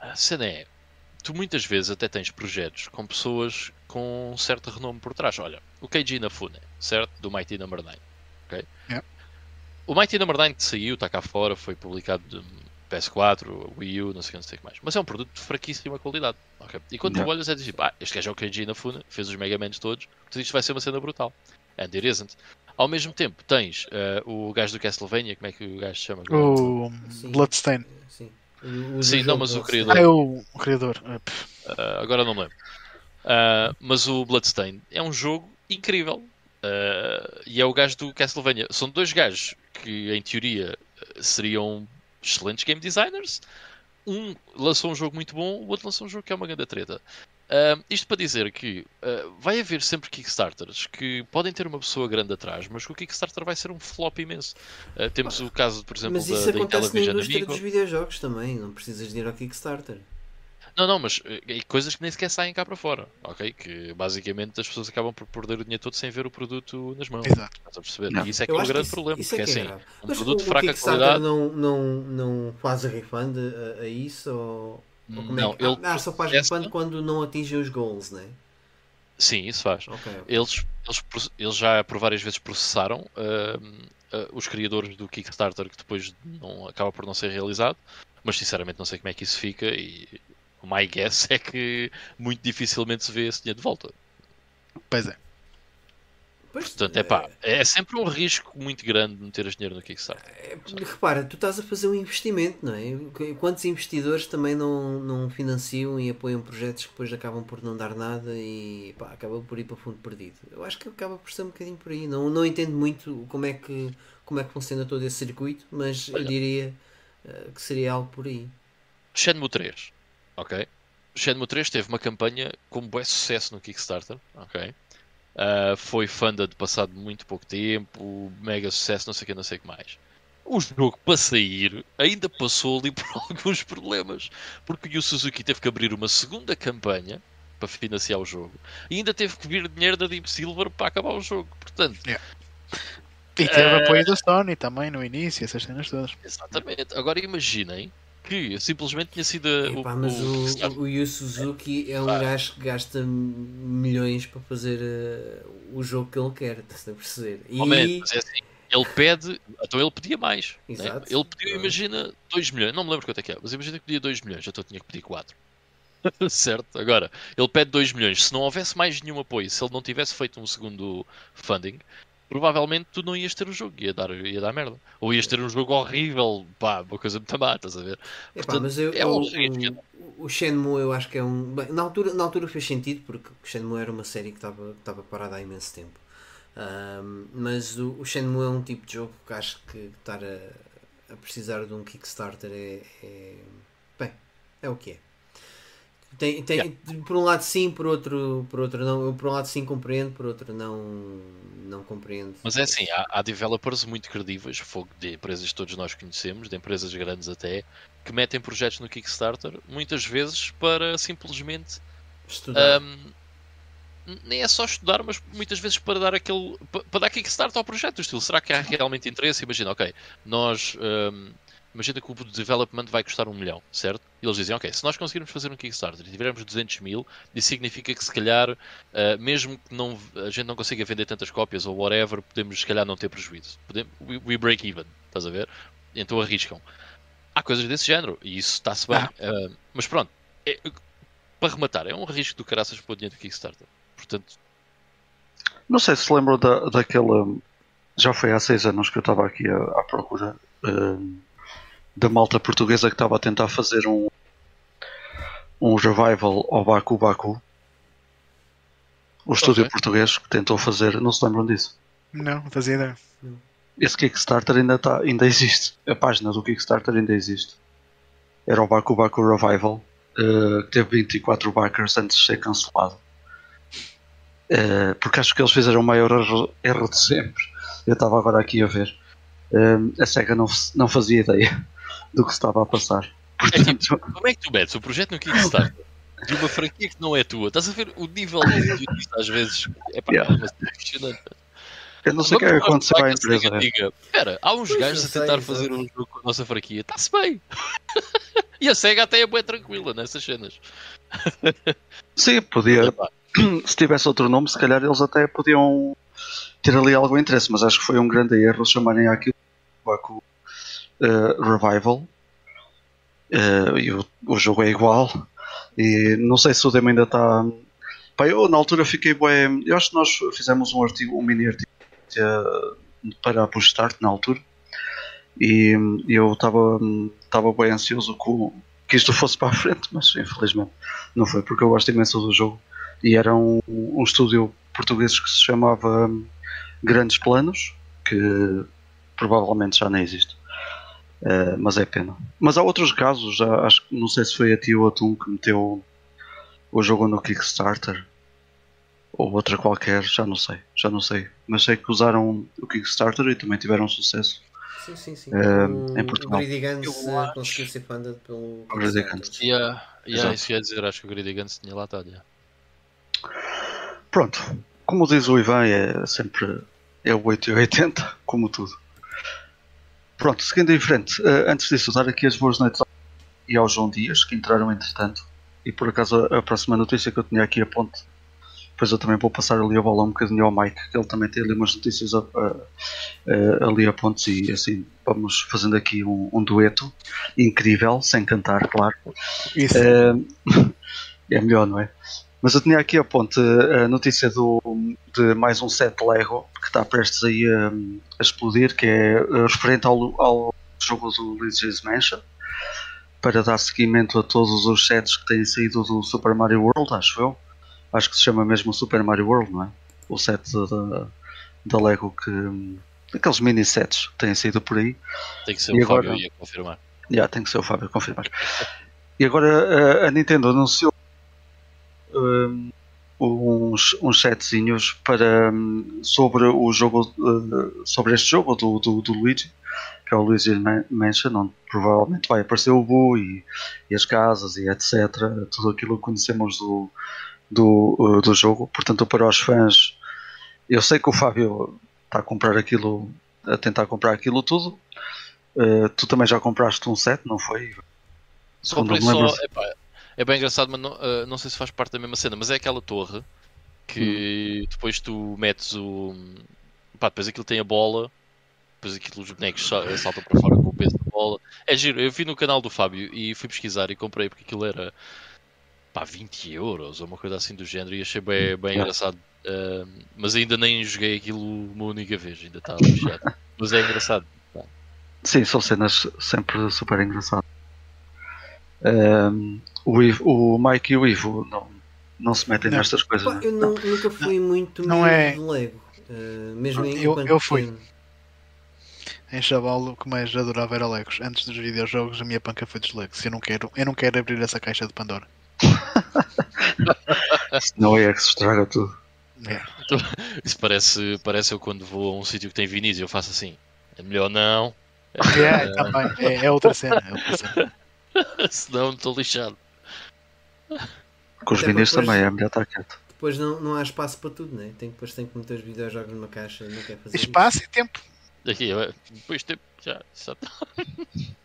a cena é, tu muitas vezes até tens projetos com pessoas com um certo renome por trás. Olha, o Keiji Inafune, certo? Do Mighty Number 9. ok? Yeah. O Mighty Number 9 que saiu, está cá fora, foi publicado de PS4, Wii U, não sei o que, não sei o que mais. Mas é um produto de fraquíssima qualidade. ok? E quando tu Yeah. olhas é tipo, ah, este gajo é o Keiji Inafune, fez os Mega Mans todos, portanto isto vai ser uma cena brutal. And it isn't. Ao mesmo tempo, tens eh, o gajo do Castlevania, como é que o gajo se chama? O Sim. Bloodstain. Sim, O- Sim, não, mas o criador. Ah, é o, o criador. Uh, agora não me lembro. Uh, mas o Bloodstain é um jogo incrível. Uh, e é o gajo do Castlevania. São dois gajos que, em teoria, seriam excelentes game designers. Um lançou um jogo muito bom, o outro lançou um jogo que é uma grande treta. Uh, isto para dizer que uh, vai haver sempre Kickstarters que podem ter uma pessoa grande atrás, mas que o Kickstarter vai ser um flop imenso. Uh, temos o caso, por exemplo, Mas da, isso da acontece na Intellivision indústria Amigo. dos videojogos também, não precisas de ir ao Kickstarter. Não, não, mas eh, e coisas que nem sequer saem cá para fora, ok? Que basicamente as pessoas acabam por perder o dinheiro todo sem ver o produto nas mãos. Exato. Estás a perceber? Não. E isso é que Eu é que grande isso- problema, isso é porque é que é assim, grave. um Mas produto o, de o fraca Kickstarter qualidade. não, não, não faz refund a, a isso? Ou, ou como Não, é que... ele ah, só faz processa- refund quando não atingem os goals, né? Sim, isso faz. Ok, ok. Eles, eles, eles já por várias vezes processaram ahm, ah, os criadores do Kickstarter que depois não, acaba por não ser realizado, mas sinceramente não sei como é que isso fica e my guess é que muito dificilmente se vê esse dinheiro de volta. Pois é. Pois, Portanto, é pá, é sempre um risco muito grande meter dinheiro no Kickstarter. É, repara, tu estás a fazer um investimento, não é? Quantos investidores também não, não financiam e apoiam projetos que depois acabam por não dar nada e pá, acaba por ir para fundo perdido? Eu acho que acaba por ser um bocadinho por aí. Não, não entendo muito como é, que, como é que funciona todo esse circuito, mas eu Olha. diria eh, que seria algo por aí. Shenmue 3, ok? Shenmue 3 teve uma campanha com bom sucesso no Kickstarter, ok? Ah, foi funded passado muito pouco tempo, mega sucesso, não sei o que, não sei o que mais. O jogo para sair ainda passou ali por alguns problemas, porque o Suzuki teve que abrir uma segunda campanha para financiar o jogo e ainda teve que vir dinheiro da Deep Silver para acabar o jogo. Portanto, E teve Eh, apoio da Sony também no início, essas cenas todas. Exatamente. Agora imaginem que simplesmente tinha sido Epá, o, mas o- o, o Yu Suzuki é um gajo que gasta milhões para fazer uh, o jogo que ele quer, estás a perceber? E Oh, man, mas é assim, ele pede, então ele pedia mais. né? Ele pediu, Ah. imagina, 2 milhões, não me lembro quanto é que é, mas imagina que pedia 2 milhões, então tinha que pedir 4. certo? Agora, ele pede 2 milhões. Se não houvesse mais nenhum apoio, se ele não tivesse feito um segundo funding, provavelmente tu não ias ter o jogo, ia dar, ia dar merda. Ou ias ter um jogo horrível, pá, uma coisa muito má, estás a ver? Epá, Portanto, mas eu, é o, um risco. o, o Shenmue eu acho que é um. bem, na, altura, na altura fez sentido porque o Shenmue era uma série que estava parada há imenso tempo. Ahm, mas o, o Shenmue é um tipo de jogo que acho que estar a, a precisar de um Kickstarter é, é- Bem, é o que é. Tem, tem, Por um lado sim, por outro, por outro não. Eu por um lado sim compreendo, por outro não, não compreendo. Mas é assim, há, há developers muito credíveis, fogo de empresas que todos nós conhecemos, de empresas grandes até, que metem projetos no Kickstarter, muitas vezes para simplesmente Estudar. Ahm, nem é só estudar, mas muitas vezes para dar aquele pa- para dar kickstart ao projeto estilo. Será que há realmente interesse? Imagina, ok, nós ahm, imagina que o development vai custar um milhão, certo? E eles dizem, ok, se nós conseguirmos fazer um Kickstarter e tivermos 200 mil, isso significa que se calhar, ah, mesmo que não, a gente não consiga vender tantas cópias ou whatever, podemos se calhar não ter prejuízo. Podemos, we, we break even, estás a ver? Então arriscam. Há coisas desse género e isso está-se bem. Ah. Ah, mas pronto, é- para rematar, é um risco do caraças pôr dinheiro do Kickstarter. Portanto, Não sei se lembram da, daquela. Já foi há seis anos que eu estava aqui à, à procura hum, da malta portuguesa que estava a tentar fazer um, um revival ao Baku Baku. O estúdio português que tentou fazer, não se lembram disso? Não, não fazia ideia. Esse Kickstarter ainda, tá, ainda existe. A página do Kickstarter ainda existe. Era o Baku Baku Revival, eh, que teve 24 backers antes de ser cancelado. Eh, porque acho que eles fizeram o maior erro, de sempre. Eu estava agora aqui a ver. Eh, a SEGA não, não fazia ideia do que se estava a passar. Portanto, como é que tu metes o projeto no Kickstarter de uma franquia que não é tua? Estás a ver o nível de idiotice às vezes? É pá, Yeah. é uma cena impressionante. eu não sei o que é que aconteceu à empresa. diga, Espera, há uns Pois, gajos a sei, tentar exato. fazer um jogo com a nossa franquia. Está-se bem. e a SEGA até é bem tranquila nessas cenas. Sim, podia. Se tivesse outro nome, se calhar eles até podiam ter ali algum interesse, mas acho que foi um grande erro chamarem aquilo Baku eh, Revival. Eh, e o, o jogo é igual. E não sei se o demo ainda está. Eu na altura fiquei bem. Eu acho que nós fizemos um artigo, um mini artigo eh, para a Start na altura. E eu estava estava bem ansioso com, que isto fosse para a frente, mas infelizmente não foi, porque eu gosto imenso do jogo. E era um, um estúdio português que se chamava hum, Grandes Planos, que provavelmente já nem existe. Eh, mas é pena. Mas há outros casos, já, acho que não sei se foi a ti ou a Tum que meteu o jogo no Kickstarter ou outra qualquer, já não sei, já não sei. Mas sei que usaram o Kickstarter e também tiveram sucesso. Sim, sim, sim. eh, O- em Portugal. O Eu eh, acho- conseguiu ser funded pelo. O Greedy Kickstarter. Guns. Yeah, yeah, Exato. isso ia dizer, acho que o Greedy Guns tinha lá estado. yeah. Pronto, como diz o Ivan, é sempre é o 8 e 80, como tudo. Pronto, seguindo em frente, eh, antes disso, dar aqui as boas noites ao- e ao João Dias, que entraram entretanto. E por acaso a, próxima notícia que eu tinha aqui a ponte, depois eu também vou passar ali a bola um bocadinho ao Mike, que ele também tem ali umas notícias a- a- a- ali a pontos e assim vamos fazendo aqui um, um dueto incrível, sem cantar, claro. Isso. Eh, é melhor, não é? Mas eu tinha aqui a ponte a notícia do, de mais um set Lego que está prestes aí a, a explodir, que é eh, referente ao, ao jogo do Luigi's Mansion, para dar seguimento a todos os sets que têm saído do Super Mario World, acho eu. Acho que se chama mesmo Super Mario World, não é? O set da, da Lego que. aqueles mini sets que têm saído por aí. Tem que ser E o agora- Fábio, ia confirmar. Já, tem que ser o Fábio a confirmar. E agora a, a Nintendo anunciou uns, uns setzinhos para, hum, sobre o jogo uh, sobre este jogo do, do, do Luigi, que é o Luigi Man- Mansion, onde provavelmente vai aparecer o Boo e, e as casas e etc. Tudo aquilo que conhecemos do, do, uh, do jogo. Portanto, para os fãs, eu sei que o Fábio está a comprar aquilo, a tentar comprar aquilo tudo. Uh, tu também já compraste um set, não foi? Comprei só. epá, é bem engraçado, mas não, ah, não sei se faz parte da mesma cena, mas é aquela torre que Hum. depois tu metes o. Pá, depois aquilo tem a bola, depois aquilo os bonecos sa- saltam para fora com o peso da bola. É giro, eu vi no canal do Fábio e fui pesquisar e comprei porque aquilo era pá, 20 euros ou uma coisa assim do género e achei bem, bem engraçado. Ah, mas ainda nem joguei aquilo uma única vez, ainda estava fechado. mas é engraçado. Sim, são cenas sempre super engraçadas. Ehm, o, Ivo- o Mike e o Ivo não, não se metem Não. nestas coisas. Pá, eu não- nunca fui muito Não é- de Lego. eh, mesmo Eu- eu fui. Em Chaval, o que mais adorava era Legos. Antes dos videojogos, a minha panca foi dos Legos. Eu não quero, eu não quero abrir essa caixa de Pandora. Não é que se estraga tudo. É. Isso parece, parece eu quando vou a um sítio que tem vinis e eu faço assim. É melhor não. É, também. É, é outra cena. É outra cena. Senão estou lixado. Com os depois- também é melhor estar quieto. Depois não, não há espaço para tudo, né? Tem, depois tem que meter os videojogos numa caixa. Não quer fazer isso. Espaço e tempo. Aqui, eu- depois tempo já. já tá.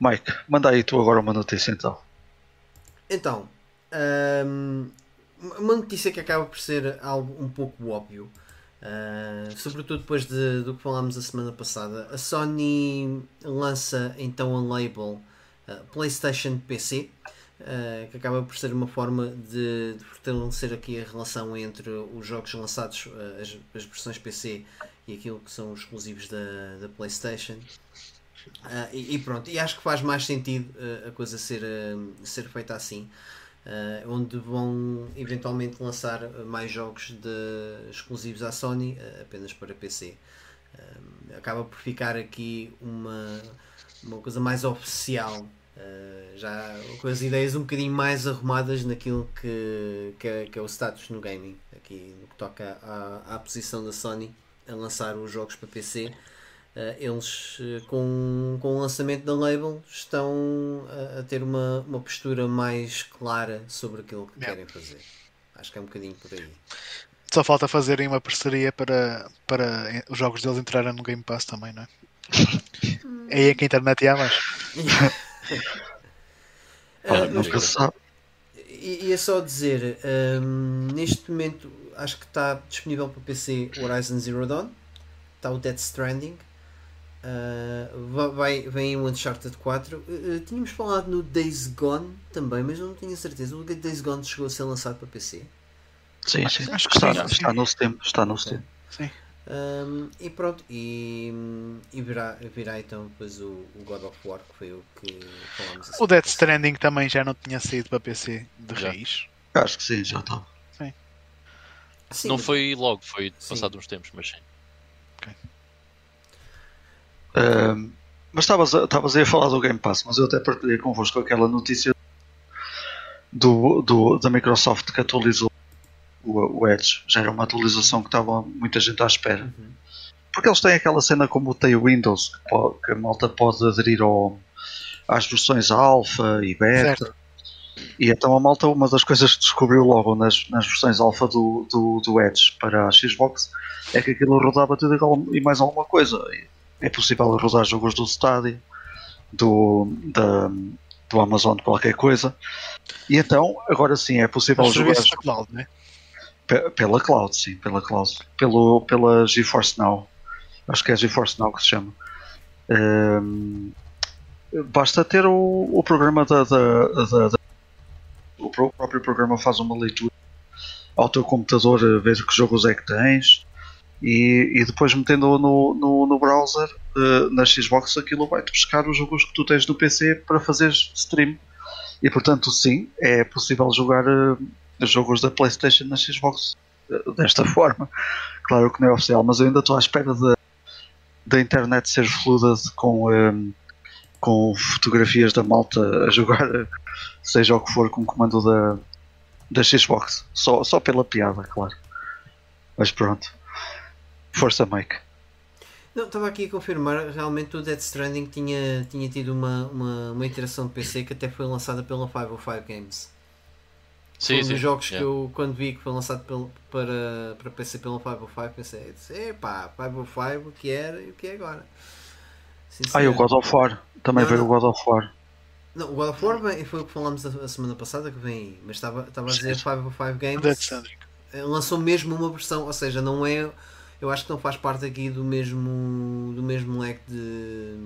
Mike, manda aí tu agora uma notícia então. Então, hum, uma notícia que acaba por ser algo um pouco óbvio, ah, sobretudo depois de- do que falámos a semana passada. A Sony lança então a label PlayStation PC, ah, que acaba por ser uma forma de, de fortalecer aqui a relação entre os jogos lançados, ah, as, as versões PC e aquilo que são os exclusivos da, da PlayStation. E, e pronto, e acho que faz mais sentido a coisa ser, ser feita assim, ah, onde vão eventualmente lançar mais jogos de, exclusivos à Sony ah, apenas para PC. Ah, acaba por ficar aqui uma, uma coisa mais oficial, ah, já com as ideias um bocadinho mais arrumadas naquilo que, que, é, que é o status no gaming, aqui no que toca à, à posição da Sony a lançar os jogos para PC. Uh, eles, uh, com, com o lançamento da label, estão a, a ter uma, uma postura mais clara sobre aquilo que Yeah. querem fazer. Acho que é um bocadinho por aí. Só falta fazerem uma parceria para, para os jogos deles entrarem no Game Pass também, não é? É aí é que a internet ia mais. Pá, Uh, nunca se sabe. E é só dizer, hum, neste momento acho que está disponível para PC o Horizon Zero Dawn, está o Dead Stranding, uh, va- vai, vem o Uncharted 4. Uh, uh, tínhamos falado no Days Gone também, mas eu não tenho certeza. O Days Gone chegou a ser lançado para PC. Sim, sim. Acho que Está, sim, está no Steam. Está no Steam. Sim. Um, e pronto, e, e virá, virá então depois o, o God of War, que foi o que falámos a O Death. Stranding também já não tinha saído para PC de Já. raiz. Acho que sim, já está. Sim, não mas- foi logo, foi Sim. passado uns tempos, mas sim. Ahm, mas estavas a, estavas aí a falar do Game Pass, mas eu até partilhei convosco aquela notícia do, do, da Microsoft que atualizou o, o Edge. Já era uma atualização que estava muita gente à espera. Uhum. Porque eles têm aquela cena como tem o Windows, que, po- que a malta pode aderir ao, às versões alfa e beta. Certo. E então a malta, uma das coisas que descobriu logo nas, nas versões alfa do, do, do Edge para a Xbox é que aquilo rodava tudo igual e mais alguma coisa. É possível rodar jogos do Stadia, do, da, do Amazon, qualquer coisa. E então, agora sim, é possível Os jogar da cloud, né? Pe- Pela cloud, sim, pela cloud. Pelo, pela GeForce Now. Acho que é GeForce Now que se chama. Ehm, basta ter o, o programa da, da- da- da- O pró- próprio programa faz uma leitura ao teu computador, a ver que jogos é que tens. E, e depois metendo no, no, no browser, eh, na Xbox, aquilo vai-te buscar os jogos que tu tens no PC para fazer stream. E portanto, sim, é possível jogar eh, jogos da PlayStation na Xbox eh, desta forma. Claro que não é oficial, mas eu ainda estou à espera da, internet ser fluida com, eh, com fotografias da malta a jogar, seja o que for, com o comando da, da Xbox. Só, só pela piada, claro. Mas pronto. Força, Mike. Não, estava aqui a confirmar, realmente o Dead Stranding tinha, tinha tido uma, uma, uma iteração de PC que até foi lançada pela 505 Games. Foi Sim, um sim. dos jogos que eu, quando vi que foi lançado pelo, para, para PC pela 505, pensei, epá, 505 o que era e o que é agora. Ah, e o. God of War. Também Não, veio não. o God of War. Não, o God of War foi o que falámos a, semana passada que vem aí, mas estava, estava a dizer 505 Death Games eh, lançou mesmo uma versão, ou seja, não é. Eu acho que não faz parte aqui do mesmo do mesmo leque de,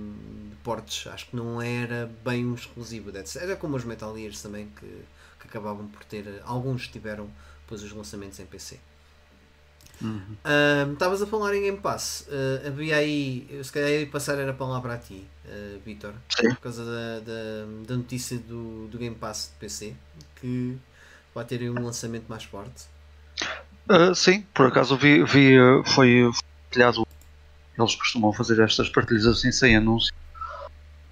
de portes. Acho que não era bem um exclusivo. Era como os Metal Gears também que acabavam por ter. Alguns tiveram depois os lançamentos em PC. Uhum. Estavas a falar em Game Pass. Ah, havia aí, eu se calhar ia passar era a palavra a ti, ah, Vitor, Sim. por causa da, da, da notícia do, do Game Pass de PC, que vai ter aí um lançamento mais forte. Uh, sim, por acaso vi, vi uh, foi partilhado. Eles costumam fazer estas partilhas assim sem anúncio.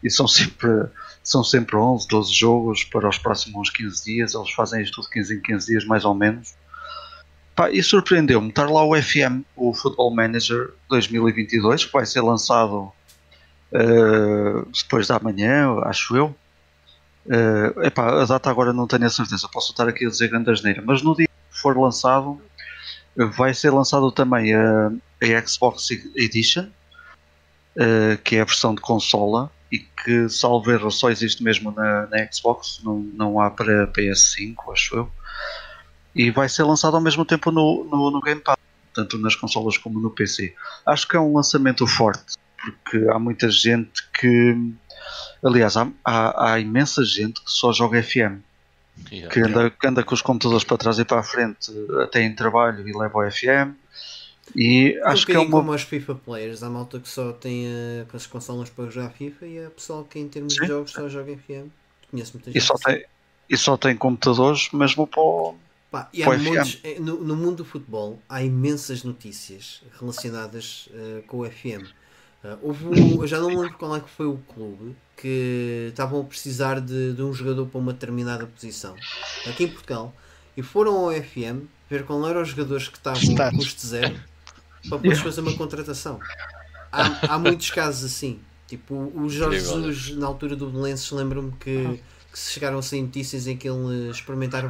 E são sempre, são sempre 11, 12 jogos para os próximos 15 dias. Eles fazem isto de 15 em 15 dias, mais ou menos. Pá, e surpreendeu-me estar lá o FM, o Football Manager 2022, que vai ser lançado uh, depois da manhã, acho eu. Uh, epá, a data agora não tenho a certeza, posso estar aqui a dizer grande asneira, mas no dia que for lançado, vai ser lançado também a, a Xbox Edition, uh, que é a versão de consola e que, salvo erro, só existe mesmo na, na Xbox, não, não há para PS5, acho eu. E vai ser lançado ao mesmo tempo no, no, no Game Pass, tanto nas consolas como no PC. Acho que é um lançamento forte, porque há muita gente que. Aliás, há, há, há imensa gente que só joga FM Yeah. que anda, que anda com os computadores para trás e para a frente até em trabalho e leva o FM e acho um que é uma como os FIFA players, há malta que só tem uh, com as consolas para jogar FIFA e há pessoal que em termos Sim. de jogos só joga FM. Conheço muita gente. e só tem e só tem computadores mesmo para o- Pá, e há Para o montes- eh, no, no mundo do futebol há imensas notícias relacionadas eh, com o FM. Eh, houve um- eu já não me lembro qual é que foi o clube que estavam a precisar de, de um jogador para uma determinada posição aqui em Portugal e foram ao FM ver qual eram os jogadores que estavam custo zero para depois fazer uma contratação. Há, há muitos casos assim. Tipo, o Jorge. Jesus, na altura do Belenenses, lembro-me que, que se chegaram a sair notícias em que ele experimentar,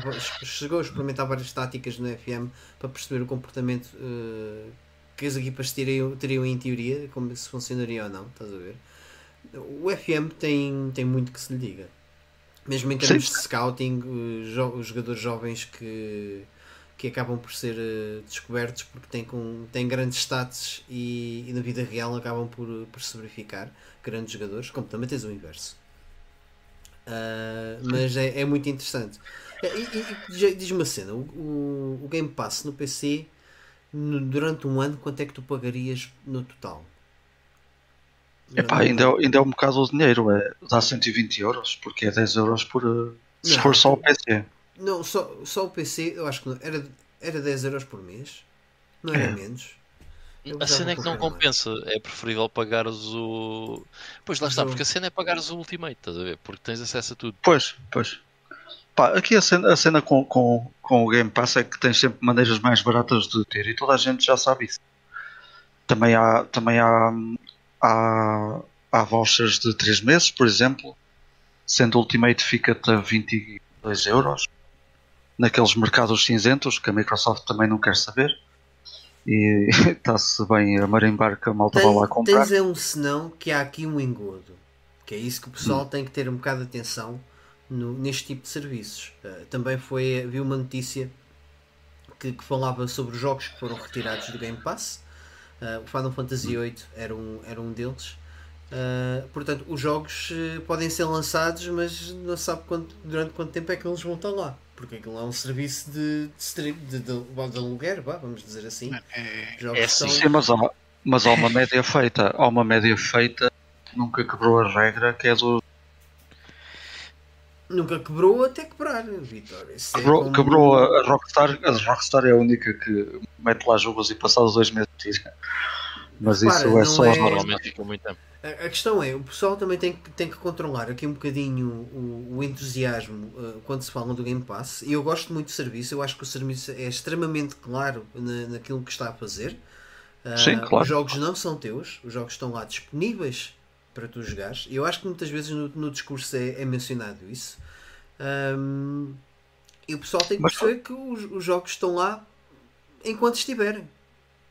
chegou a experimentar várias táticas no FM para perceber o comportamento eh, que as equipas teriam, teriam em teoria, como se funcionaria ou não, estás a ver? O FM tem, tem muito que se lhe diga. Mesmo em termos Sim. de scouting, os, jo- os jogadores jovens que, que acabam por ser eh, descobertos porque têm, com, têm grandes stats e, e na vida real acabam por, por se verificar grandes jogadores, como também tens o inverso. Ah, mas é, é muito interessante. E, e- diz-me uma cena: o, o, o Game Pass no PC no- durante um ano, quanto é que tu pagarias no total? Epá, ainda, é, ainda é um bocado o dinheiro é, dá 120 euros porque é 10 euros por uh, se Não. for só o PC Não, só, só o PC, eu acho que não, era, era 10 euros por mês, não era É. menos. Eu A cena é que não compensa. É preferível pagares o. Pois lá está, porque a cena é pagares o Ultimate, estás a ver? Porque tens acesso a tudo. pois, pois Pá, aqui a cena, a cena com, com, com o Game Pass é que tens sempre maneiras mais baratas de ter e toda a gente já sabe isso. Também há, também há, há, há vouchers de 3 meses, por exemplo, sendo Ultimate fica-te a 22 euros naqueles mercados cinzentos que a Microsoft também não quer saber. E está-se bem a marimbar que a malta vai lá Tem- comprar. Tens é um senão que há aqui um engodo. Que é isso que o Hum. pessoal tem que ter um bocado de atenção no- neste tipo de serviços. Uh, também foi, vi uma notícia que, que falava sobre os jogos que foram retirados do Game Pass. Uh, o Final Fantasy VIII era um, era um deles. Uh, portanto, os jogos uh, podem ser lançados, mas não se sabe quanto- durante quanto tempo é que eles vão estar lá. Porque aquilo é um serviço de, de, de, de, de aluguer, vá, vamos dizer assim. É, Jogos é que assim. são- Sim, mas há, mas há uma média feita. Há uma média feita que nunca quebrou a regra que é do. Nunca quebrou até quebrar, Vitor. É Quebrou, como- quebrou a, a Rockstar. A Rockstar é a única que mete lá jogos e passados dois meses tira. Mas Repara, isso é só é-. Normalmente fica muito tempo. A questão é, o pessoal também tem que, tem que controlar aqui um bocadinho o, o entusiasmo uh, quando se fala do Game Pass. E eu gosto muito do serviço, eu acho que o serviço é extremamente claro na, naquilo que está a fazer. Uh, Sim, claro. Os jogos não são teus, os jogos estão lá disponíveis para tu jogares. E eu acho que muitas vezes no, no discurso é, é mencionado isso. Um, e o pessoal tem que Mas- perceber que os, os jogos estão lá enquanto estiverem.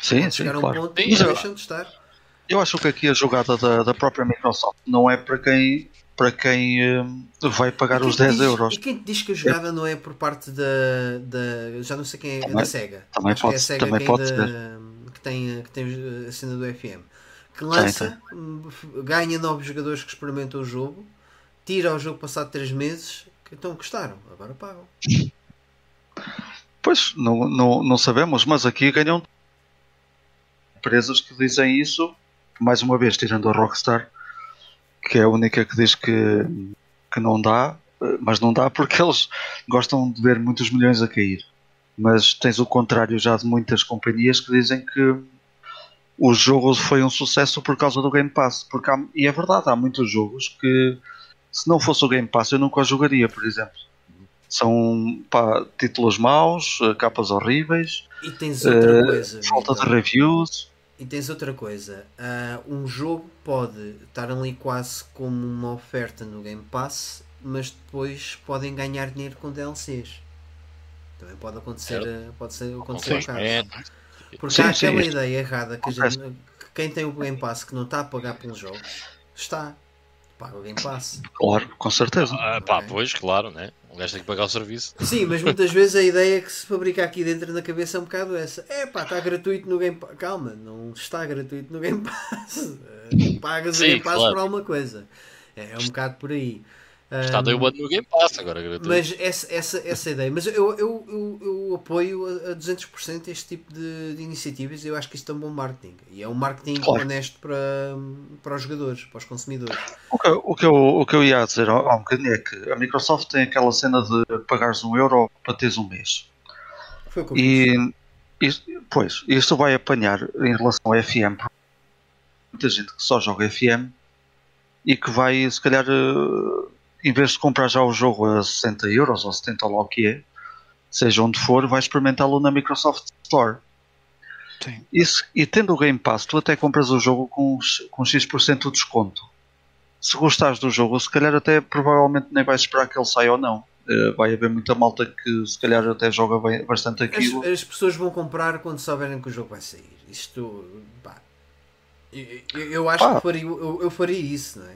Sim, sim, chegar a um claro. ponto Sim, que deixam de estar. Eu acho que aqui a jogada da, da própria Microsoft não é para quem para quem eh, vai pagar E os quem 10 diz- euros. E quem te diz que a jogada não é por parte da. da já não sei quem é, Também- da SEGA. também Acho que é a pode- SEGA também quem pode da- que, tem, que tem a cena do FM. Que lança, hum, ganha novos jogadores que experimentam o jogo, tira o jogo passado 3 meses, que então gostaram, agora pagam. Pois, não, não, não sabemos, mas aqui ganham empresas que dizem isso, mais uma vez, tirando a Rockstar, que é a única que diz que, que não dá, eh, mas não dá porque eles gostam de ver muitos milhões a cair. Mas tens o contrário já de muitas companhias que dizem que o jogo foi um sucesso por causa do Game Pass. Porque há- e é verdade, há muitos jogos que se não fosse o Game Pass eu nunca jogaria, por exemplo. São pá, títulos maus, eh, capas horríveis, E tens outra eh, coisa. falta de Vitor. reviews. E tens outra coisa. ah, um jogo pode estar ali quase como uma oferta no Game Pass, mas depois podem ganhar dinheiro com DLCs. Também pode acontecer, Certo. ah, pode ser, acontecer o caso. Conforme- Porque Sim, há sim, aquela isto ideia errada que, gente- que quem tem o Game Pass que não está a pagar pelos jogos está. Paga o Game Pass. Claro, com certeza. Ah, pá, Ok. pois, claro, né? Gajo tem que pagar o serviço. Sim, mas muitas vezes a ideia que se fabrica aqui dentro na cabeça é um bocado essa. É pá, está gratuito no Game Pass. Calma, não está gratuito no Game Pass. Pagas o Sim, Game Pass claro. por alguma coisa. É, é um bocado por aí. Está Day One no Game Pass agora. gratuito. mas essa, essa, essa ideia, mas eu, eu, eu, eu apoio a, a 200% este tipo de, de iniciativas. Eu acho que isto é um bom marketing e é um marketing Claro. honesto para, para os jogadores, para os consumidores. O que, o, que eu, o que eu ia dizer há um bocadinho é que a Microsoft tem aquela cena de pagares um euro para teres um mês. Foi o que eu disse. E isto, pois, isto vai apanhar em relação ao FM muita gente que só joga FM e que vai se calhar eh, em vez de comprar já o jogo a 60 euros ou 70 ou lá o que é, seja onde for, vai experimentá-lo na Microsoft Store. Sim. Isso, e tendo o Game Pass, tu até compras o jogo com, X- com X% de desconto. Se gostares do jogo, se calhar até provavelmente nem vais esperar que ele saia ou não. Eh, vai haver muita malta que se calhar até joga bem- bastante aquilo. As, as pessoas vão comprar quando souberem que o jogo vai sair. Isto, pá. Eu, eu- eu acho Pá. que faria, eu, eu faria isso, não é?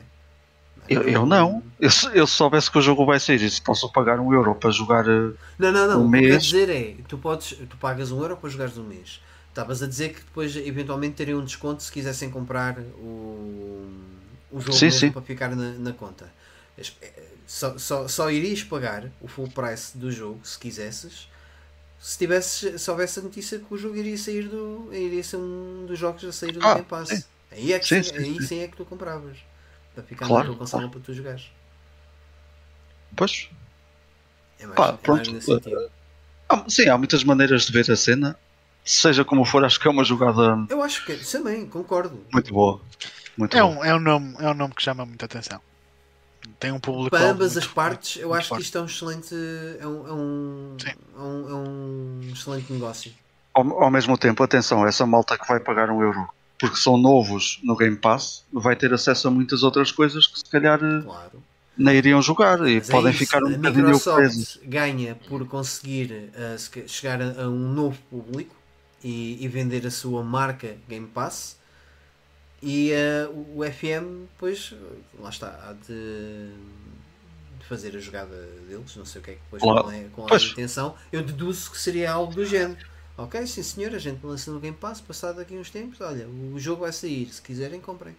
Eu, eu não. Eu, eu soubesse que o jogo vai sair se posso pagar um euro para jogar. eh, Não, não, não. Um o que eu quero mês. dizer é: tu, podes, tu pagas um euro para jogares um mês. Estavas a dizer que depois eventualmente teriam um desconto se quisessem comprar o, o jogo Sim, sim. para ficar na, na conta. Eh, Só, só, só irias pagar o full price do jogo se quisesses se tivesses, se houvesse a notícia que o jogo iria sair do. iria ser um dos jogos a sair do Ah, Game Pass. Aí, é que Sim, sim, aí sim é que tu compravas. Para ficar Claro, na tua claro. para tu jogares. Pois. É mais, Pá, é mais pronto. nesse sentido. Há- sim, há muitas maneiras de ver a cena. Seja como for, acho que é uma jogada Eu acho que também, concordo. muito boa. Muito É boa. um, é, um nome, é um nome que chama muita atenção. Tem um público. Para ambas muito- as partes, eu muito acho que forte. isto é um excelente, é um, é um, é um, é um excelente negócio. Ao, ao mesmo tempo, atenção, essa malta que vai pagar um euro porque são novos no Game Pass vai ter acesso a muitas outras coisas que se calhar eh, Claro. nem iriam jogar e Mas é podem isso, ficar um a bocadinho presos. Ganha por conseguir uh, chegar a, a um novo público e, e vender a sua marca Game Pass. E uh, o- FM, pois, lá está, há de, de fazer a jogada deles. Não sei o que é que depois Claro. é, é a Pois. intenção. Eu deduzo que seria algo do género. Ok, sim senhor, a gente lança no Game Pass, passado aqui uns tempos, olha, o jogo vai sair, se quiserem comprem.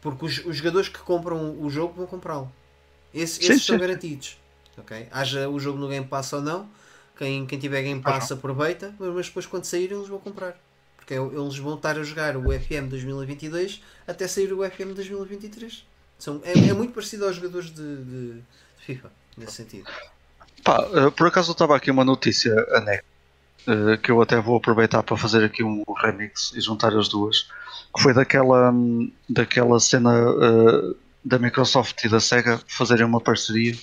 Porque os, os jogadores que compram o jogo vão comprá-lo. Esse- Sim, esses sim. garantidos. ok? Haja o jogo no Game Pass ou não, quem, quem tiver Game Pass aproveita, mas depois quando sair eles vão comprar. Porque é eles vão estar a jogar o FM 2022 até sair o FM 2023. São, é, é muito parecido aos jogadores de, de- de FIFA, nesse sentido. Pá, eh, por acaso estava aqui uma notícia anexa eh, que eu até vou aproveitar para fazer aqui um remix e juntar as duas. Que foi daquela, hum, daquela cena eh, da Microsoft e da Sega fazerem uma parceria.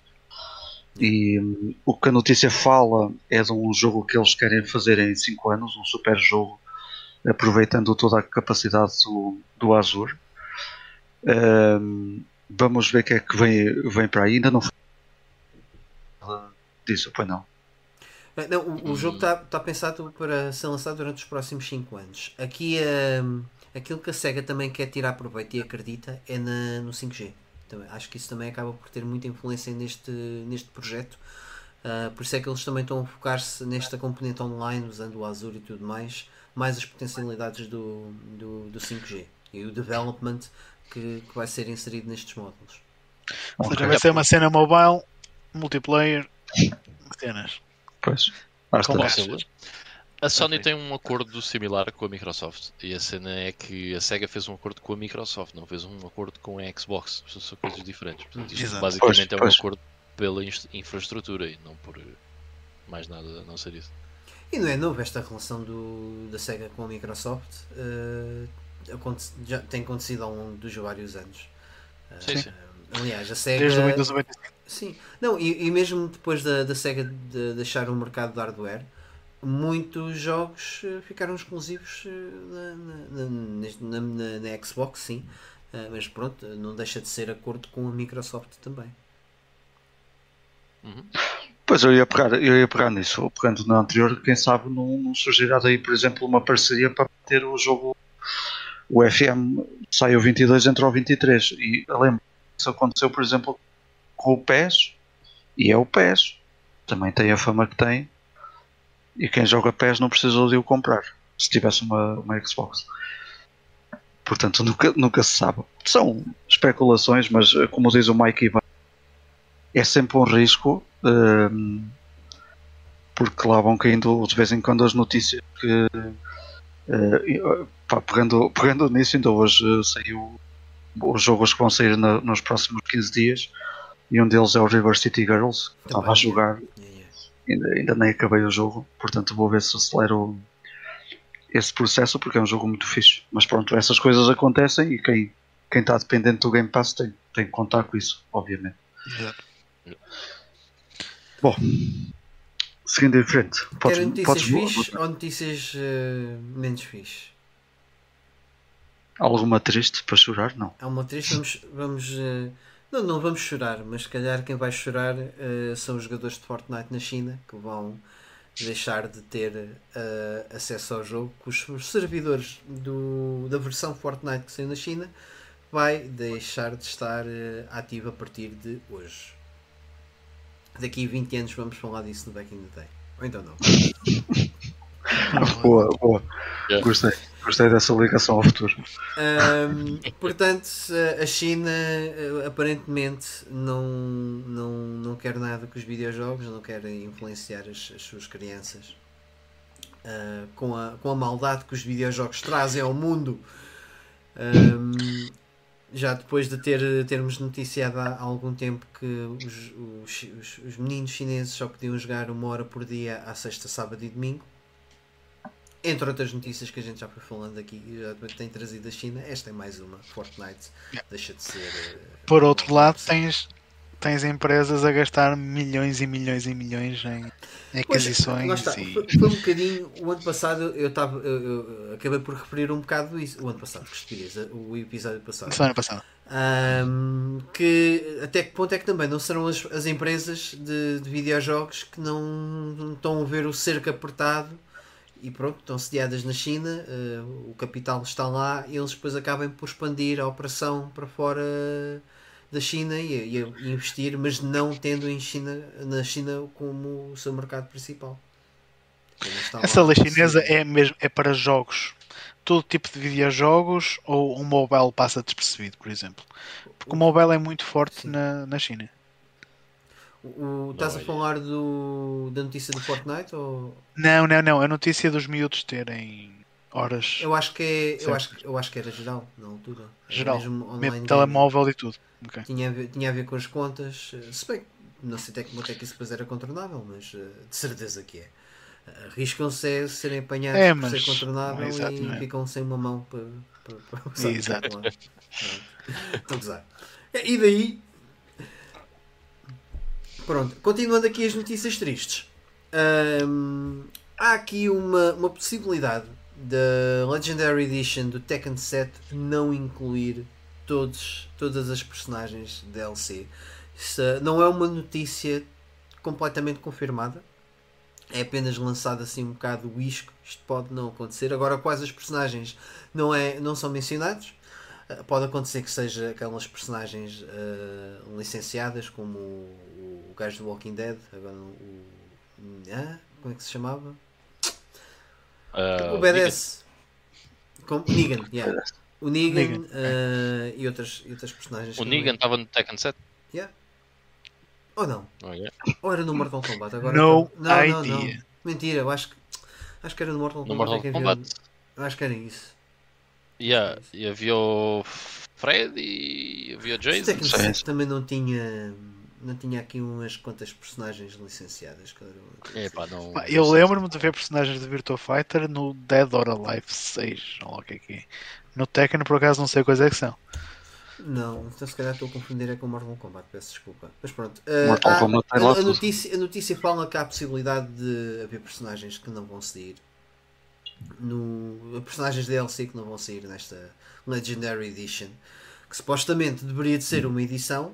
E hum, o que a notícia fala é de um jogo que eles querem fazer em 5 anos, um super jogo, aproveitando toda a capacidade do, do Azure. Hum, vamos ver o que é que vem, vem para aí. Ainda não disso, pois não. Não, o, o jogo está tá pensado para ser lançado durante os próximos 5 anos. Aqui hum, aquilo que a SEGA também quer tirar proveito e acredita é na, no 5G. Também, acho que isso também acaba por ter muita influência neste, neste projeto. Uh, por isso é que eles também estão a focar-se nesta componente online, usando o Azure e tudo mais, mais as potencialidades do, do, do 5G e o development que, que vai ser inserido nestes módulos. Ou seja, vai ser uma cena mobile, multiplayer, cenas. Pois. Vocês. A Sony tem um acordo similar com a Microsoft e a cena é que a Sega fez um acordo com a Microsoft, não fez um acordo com a Xbox. São- coisas diferentes. Portanto, isto Exato. basicamente Pois, é um pois. acordo pela infraestrutura e não por mais nada a não ser isso. E não é novo esta relação do, da SEGA com a Microsoft. uh, aconte- já tem acontecido ao longo dos vários anos. Uh, Sim, sim. Aliás, a SEGA. Desde o Windows 95. Sim, não, e, e mesmo depois da, da SEGA de deixar o mercado de hardware, muitos jogos eh, ficaram exclusivos eh, na, na, na, na- Xbox, sim. Eh, mas pronto, não deixa de ser acordo com a Microsoft também. Uhum. Pois eu ia pegar, eu ia pegar nisso, pegando na anterior, quem sabe não, não surgirá daí, por exemplo, uma parceria para ter o jogo, o FM sai o 22 entre o 23. E lembro que isso aconteceu, por exemplo, com o PES, e é o PES, também tem a fama que tem, e quem joga PES não precisa de o comprar, se tivesse uma, uma Xbox. Portanto, nunca, nunca se sabe. São especulações, mas eh, como diz o Mike Ivan, é sempre um risco hum, porque lá vão caindo de vez em quando as notícias que eh, pá, pegando, pegando nisso ainda hoje saiu os jogos que vão sair na- nos próximos 15 dias e um deles é o River City Girls que estava a jogar ainda, ainda nem acabei o jogo portanto vou ver se acelero esse processo porque é um jogo muito fixe mas pronto, essas coisas acontecem e quem, quem está dependente do Game Pass tem, tem que contar com isso, obviamente Exato. Bom, seguindo em frente, podes, notícias podes fixe ou notícias eh, menos fixe? alguma triste para chorar? Não. Há uma triste, vamos. vamos eh, não, não vamos chorar, mas se calhar quem vai chorar eh, são os jogadores de Fortnite na China que vão deixar de ter eh, acesso ao jogo, que os servidores do, da versão Fortnite que saiu na China vai deixar de estar eh, ativo a partir de hoje. Daqui a 20 anos vamos falar disso no Back in the Day. Ou então não. Boa, boa. Yeah. Gostei. Gostei dessa ligação ao futuro. Ahm, portanto, a- China eh, aparentemente não, não, não quer nada com os videojogos, não quer influenciar as, as suas crianças ah, com, a, com a maldade que os videojogos trazem ao mundo. Ahm, já depois de ter, termos noticiado há algum tempo que os, os- os meninos chineses só podiam jogar uma hora por dia à sexta, sábado e domingo. Entre outras notícias que a gente já foi falando aqui e já tem trazido da China, esta é mais uma. Fortnite deixa de ser. eh, Por outro lado, tens, tens empresas a gastar milhões e milhões e milhões em Pois, aquisições está. e. Foi, foi um bocadinho. O ano passado eu, estava eu, eu acabei por referir um bocado isso. O ano passado, que o episódio passado. Semana passada. Ahm, que até que ponto é que também não serão as, as empresas de, de videojogos que não, não estão a ver o cerco apertado e pronto, estão sediadas na China, eh, o capital está lá e eles depois acabem por expandir a operação para fora da China e, e investir, mas não tendo em China, na China como o seu mercado principal. Essa lei chinesa é mesmo é para jogos. Todo tipo de videojogos ou um mobile passa despercebido, por exemplo. Porque o mobile é muito forte Sim. na, na China. O- estás a falar do, da notícia do Fortnite ou Não, não, não. A notícia dos miúdos terem horas, Eu acho que é, eu acho, que- eu acho que era geral na altura. Era geral, mesmo mesmo online game. telemóvel e tudo. Ok. Tinha a, ver, tinha a ver com as contas. eh, Se bem não sei até que ponto é que isso depois era contornável, mas eh, de certeza que é. Arriscam-se a serem apanhados É, por mas- ser contornável exato, e é? ficam sem uma mão para, para, para usar. Exato. Estou a. E daí. Pronto, continuando aqui as notícias tristes. Ahm, há aqui uma, uma possibilidade da Legendary Edition do Tekken 7 não incluir todos, todas as personagens DLC. Isso, ah, não é uma notícia completamente confirmada. É apenas lançado assim um bocado o isco. Isto pode não acontecer. Agora, quais os personagens não, é, não são mencionados. Uh, pode acontecer que seja aquelas personagens uh, licenciadas, como gajo do Walking Dead, agora o. Ah, como é que se chamava? Uh, o BDS. Como, o Negan, yeah. O Negan, Negan. Uh, e, outras, e outras personagens. O Negan estava no Tekken 7? Yeah. Ou não? Oh, yeah. Ou era no Mortal Kombat? Agora no não, não, idea. não. Mentira, eu acho que, acho que era no Mortal No Kombat. Mortal é Kombat. havia- eu acho que era isso. Yeah, e havia o Fred e havia o O Jason. Tekken Sim. 7 também não tinha. Não tinha aqui umas quantas personagens licenciadas. que eram- É pá, não. Pá, não Eu lembro-me de ver personagens de Virtua Fighter no Dead or Alive 6, ou lá o que é que é. No Tekken, por acaso, não sei quais é que são. Não, então se calhar estou a confundir é com o Mortal Kombat, peço desculpa. Mas pronto. Uh, há- a, a notícia, a notícia fala que há a possibilidade de haver personagens que não vão sair. No, personagens DLC que não vão sair nesta Legendary Edition. Que supostamente deveria de ser uma edição,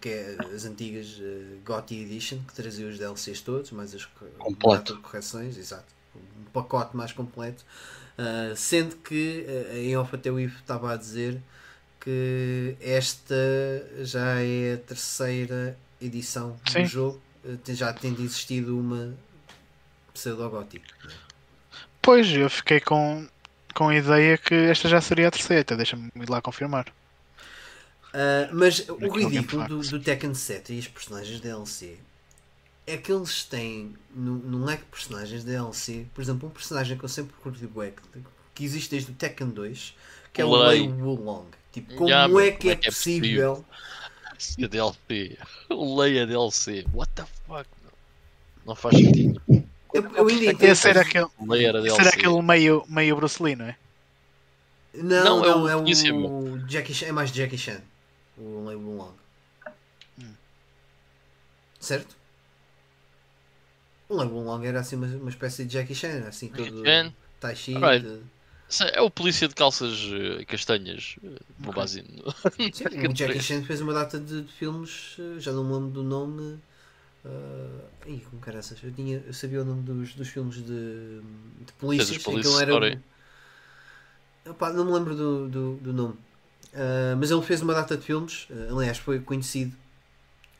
que é as antigas uh, GOTY Edition, que trazia os DLCs todos, mais as co- Completo. correções, exato. Um pacote mais completo. Uh, sendo que uh, em off até o Ivo estava a dizer que esta já é a terceira edição Sim. do jogo, eh, tem- já tendo existido uma pseudogótica. Pois, eu fiquei com, com a ideia que esta já seria a terceira, até deixa-me ir lá confirmar. Ah, mas o ridículo do, do Tekken 7 e os personagens DLC é que eles têm no, no leque de personagens DLC, por exemplo, um personagem que eu sempre curti bué, que, que existe desde o Tekken 2, que é o Lei. Lei Wulong. Tipo, como meu, é que como é, é que é possível? A DLC. O Leia DLC. What the fuck? Não, não faz sentido. Eu, eu ainda entendo. Esse era aquele, esse DLC. era aquele meio, meio Bruce Lee, não é? Não, Não, é não, o é o. Jackie Chan, é mais Jackie Chan. O Lei Wulong. Hum. Certo? O Lei Wulong era assim uma, uma espécie de Jackie Chan, assim todo. Tai Chi. De- É o polícia de calças eh, castanhas. eh, No base. Sim, o Jackie Chan fez uma data de, de filmes, eh, já não me lembro do nome. Uh, ih, como caraças, eu, tinha, eu sabia o nome dos, dos filmes de, de polícias. aquilo era um- Epá, não me lembro do, do, do nome. Uh, mas ele fez uma data de filmes, uh, aliás, foi conhecido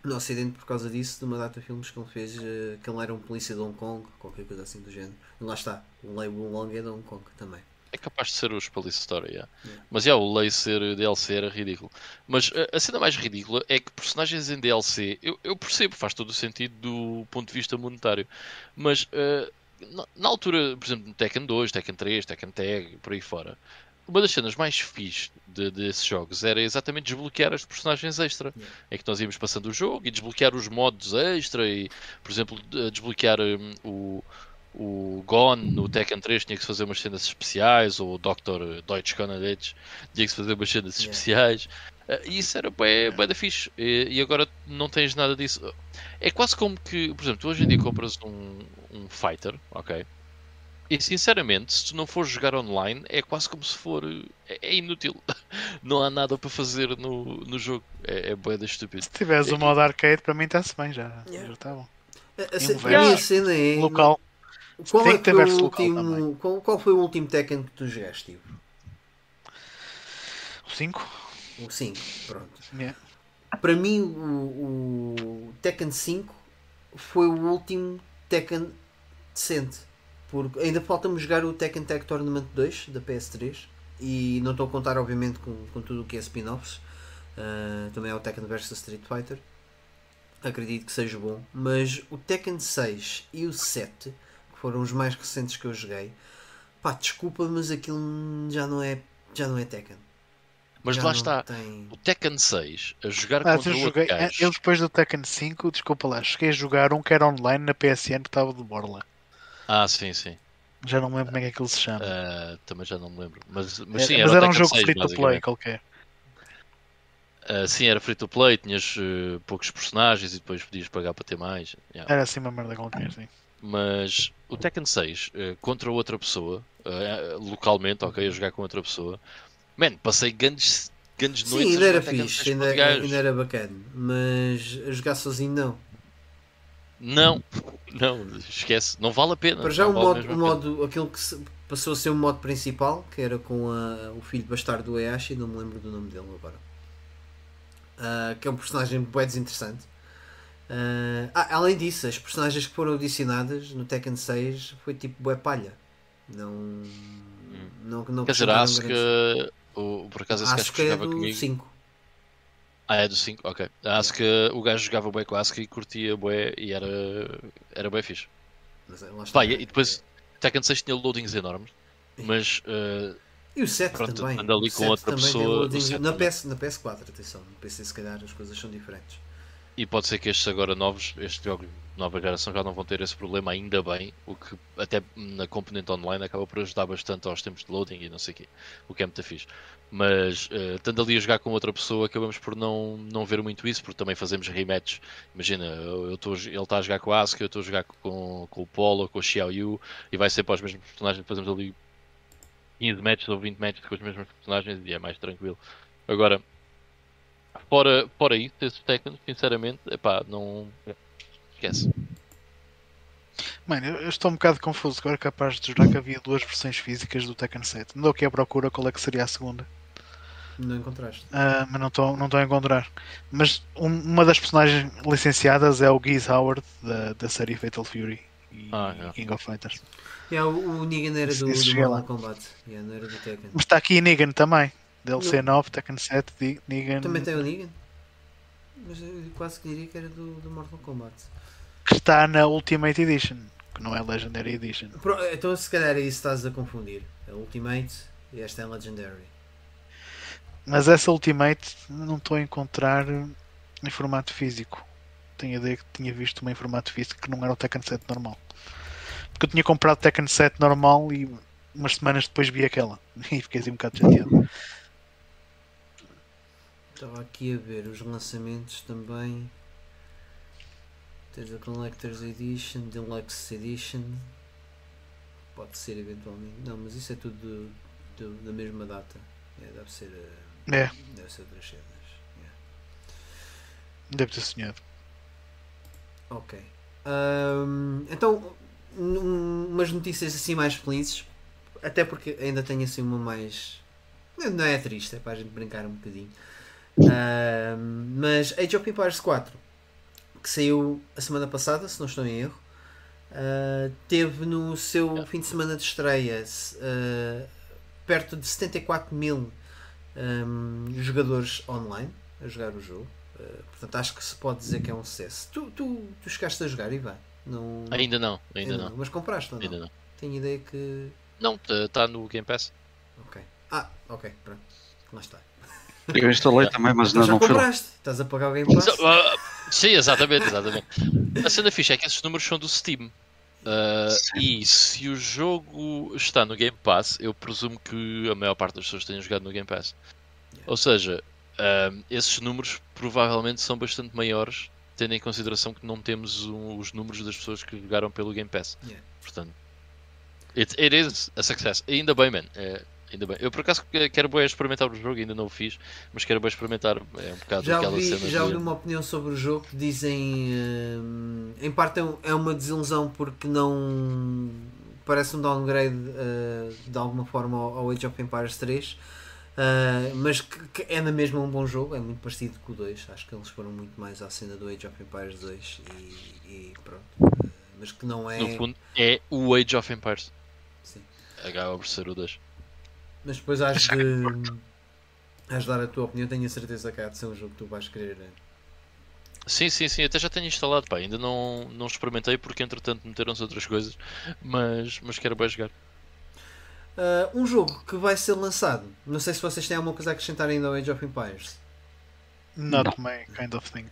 no Ocidente por causa disso, de uma data de filmes que ele fez, uh, que ele era um polícia de Hong Kong, qualquer coisa assim do género. E lá está, o Lei Wulong é de Hong Kong também. É capaz de ser os Police Story, yeah. Yeah. Mas yeah, o Lei ser DLC era ridículo. Mas a cena mais ridícula é que personagens em DLC, eu, eu percebo, faz todo o sentido do ponto de vista monetário. Mas na, na altura, por exemplo, no Tekken 2, Tekken 3, Tekken Tag, por aí fora, uma das cenas mais fixe de- desses jogos era exatamente desbloquear as personagens extra. Yeah. É que nós íamos passando o jogo e desbloquear os modos extra e, por exemplo, de- desbloquear hum, o, o Gone no Tekken 3 tinha que fazer umas cenas especiais, ou o Dr. Deutsch Kanadetsch tinha que fazer umas cenas Yeah. especiais. Eh, E isso era bem, bem da fixe. E, e agora não tens nada disso. É quase como que, por exemplo, tu hoje em dia compras um, um fighter, ok? E sinceramente, se tu não fores jogar online, é quase como se for. É, é inútil. Não há nada para fazer no, no jogo. É, é bué da estúpido. Se tiveres o modo arcade, para mim está-se bem, já Yeah. já está bom. A, a, ce- para mim a cena é. Local. Qual, Tem é que o último, qual, qual foi o último Tekken que tu jogaste, Ivo? O 5? O 5, pronto. Yeah. Para mim, o, o Tekken 5 foi o último Tekken decente. Porque ainda falta-me jogar o Tekken Tag Tournament 2 da PS3. E não estou a contar, obviamente, com, com tudo o que é spin-offs. Ah, também é o Tekken vs Street Fighter. Acredito que seja bom. Mas o Tekken 6 e o 7, que foram os mais recentes que eu joguei, pá, desculpa, mas aquilo já não é, já não é Tekken. Mas Já lá está. Tem... O Tekken 6 a jogar Ah, contra eu, o joguei, eu depois do Tekken 5, desculpa lá, cheguei a jogar um que era online na PSN que estava de borla. Ah, sim, sim. Já não me lembro como é que aquilo se chama. Ah, também já não me lembro. Mas, mas É, sim, mas era, era o um jogo 6, free to play qualquer. Ah, sim, era free to play, tinhas eh, poucos personagens e depois podias pagar para ter mais. Yeah. Era assim uma merda qualquer, sim. Mas o Tekken 6 eh, contra outra pessoa, localmente, ok, a jogar com outra pessoa, man, passei grandes, grandes noites Sim, ainda era fixe, 6 com ainda, outro gajo. ainda era bacana, mas a jogar sozinho não. Não, não, esquece, não vale a pena. Para já não o vale modo, modo aquele que se- passou a ser o modo principal, que era com a- o filho bastardo do Eashi, não me lembro do nome dele agora. Ah, que é um personagem bem desinteressante. Ah, ah, além disso, as personagens que foram adicionadas no Tekken 6 foi tipo bué palha. Não. Não, não Hum. Quer dizer, a acrescentaram grandes- Asuka, o, por acaso esse gajo Acho que é jogava do comigo. 5. Ah, é do 5, ok. A Asuka, o gajo jogava bué com a Asuka e curtia bué e era, era bué fixe. Mas, está. Pá, e, e depois Tekken 6 tinha loadings enormes, mas eh, E o 7 Pronto, também. anda ali O com 7 outra pessoa, loadings- o 7 na. PS, na PS4, atenção. No PC, se calhar, as coisas são diferentes. e pode ser que estes agora novos, estes jogos nova geração já não vão ter esse problema ainda bem, o que até na componente online acaba por ajudar bastante aos tempos de loading e não sei o quê, o que é muito fixe. Mas eh, estando ali a jogar com outra pessoa acabamos por não, não ver muito isso, porque também fazemos rematches. Imagina, eu, eu tô ele está a jogar com a Asuka, eu estou a jogar com, com o Polo, com o Xiao Yu, e vai ser para os mesmos personagens, fazemos ali 15 matches ou 20 matches com os mesmos personagens e é mais tranquilo. Agora, fora, fora isso, esses Tekken, sinceramente, epá, não. Esquece. Mano, eu, eu estou um bocado confuso agora, capaz de jurar que havia duas versões físicas do Tekken 7. Não aqui à procura qual é que seria a segunda, Não encontraste. Ah, mas não estou não estou a encontrar. Mas um- uma das personagens licenciadas é o Geese Howard da, da série Fatal Fury e Ah, é. King of Fighters. É, o, o Negan era do, do Mortal. Kombat. Yeah, não era do Tekken. Mas está aqui Negan também. DLC 9, Tekken 7, Di- Negan. Também tem o Negan? Mas eu quase que diria que era do, do Mortal Kombat. Que está na Ultimate Edition, que não é Legendary Edition. Pro- Então, se calhar é isso que estás a confundir. A Ultimate e esta é Legendary. Mas essa Ultimate não estou a encontrar em formato físico. Tenho a ideia que tinha visto uma em formato físico que não era o Tekken 7 normal. Porque eu tinha comprado o Tekken 7 normal e umas semanas depois vi aquela. E fiquei assim um bocado chateado. Estava aqui a ver os lançamentos também. Tens a Collector's Edition, Deluxe Edition. Pode ser eventualmente. Não, mas isso é tudo do- do- da mesma data. É, deve ser. eh, É, Deve ser outras cenas. Yeah. deve ter sonhado. Ok. Ahm, então, umas notícias assim mais felizes. Até porque ainda tenho assim uma mais. Não é triste, é para a gente brincar um bocadinho. Ahm, mas Age of Empires 4, que saiu a semana passada, se não estou em erro, ah, teve no seu fim de semana de estreia ah, perto de 74 mil ahm, jogadores online a jogar o jogo. Uh, portanto, acho que se pode dizer que é um sucesso. Tu, tu, tu chegaste a jogar, Ivan? Não, Ainda não, ainda não. Mas compraste ou não? Ainda não. Tenho ideia que. Não, está no Game Pass. Ok. Ah, ok, pronto. Lá está. Eu instalei também, mas não, já não fui lá. compraste. Estás a pagar o Game Pass? Sim, exatamente, exatamente. A cena fixe é que esses números são do Steam. Ah, e se o jogo está no Game Pass, eu presumo que a maior parte das pessoas tenham jogado no Game Pass. Ou seja, ah, esses números provavelmente são bastante maiores, tendo em consideração que não temos o- os números das pessoas que jogaram pelo Game Pass. Yeah. Portanto, it, it is a success. Ainda bem, man. É, ainda bem. Eu por acaso que- quero bem experimentar o jogo, ainda não o fiz, mas quero bem experimentar. É um bocado Já aquela ouvi, cena. já de- ouvi uma opinião sobre o jogo que dizem. hum, em parte é é uma desilusão porque não. Parece um downgrade uh, de alguma forma ao Age of Empires 3. uh, mas que, que é na mesma um bom jogo, é muito parecido com o 2. Acho que eles foram muito mais à cena do Age of Empires 2 e, e pronto. Uh, mas que não é. No fundo, é o Age of Empires. Sim. Acaba por ser o 2. Mas depois has de. Has de dar a tua opinião, tenho a certeza que há de ser um jogo que tu vais querer. uh, Sim, sim, sim, até já tenho instalado, pá. Ainda não, não experimentei porque entretanto meteram-se outras coisas, mas, mas quero bem jogar. Uh, um jogo que vai ser lançado. Não sei se vocês têm alguma coisa a acrescentar ainda ao Age of Empires. Not my kind of thing.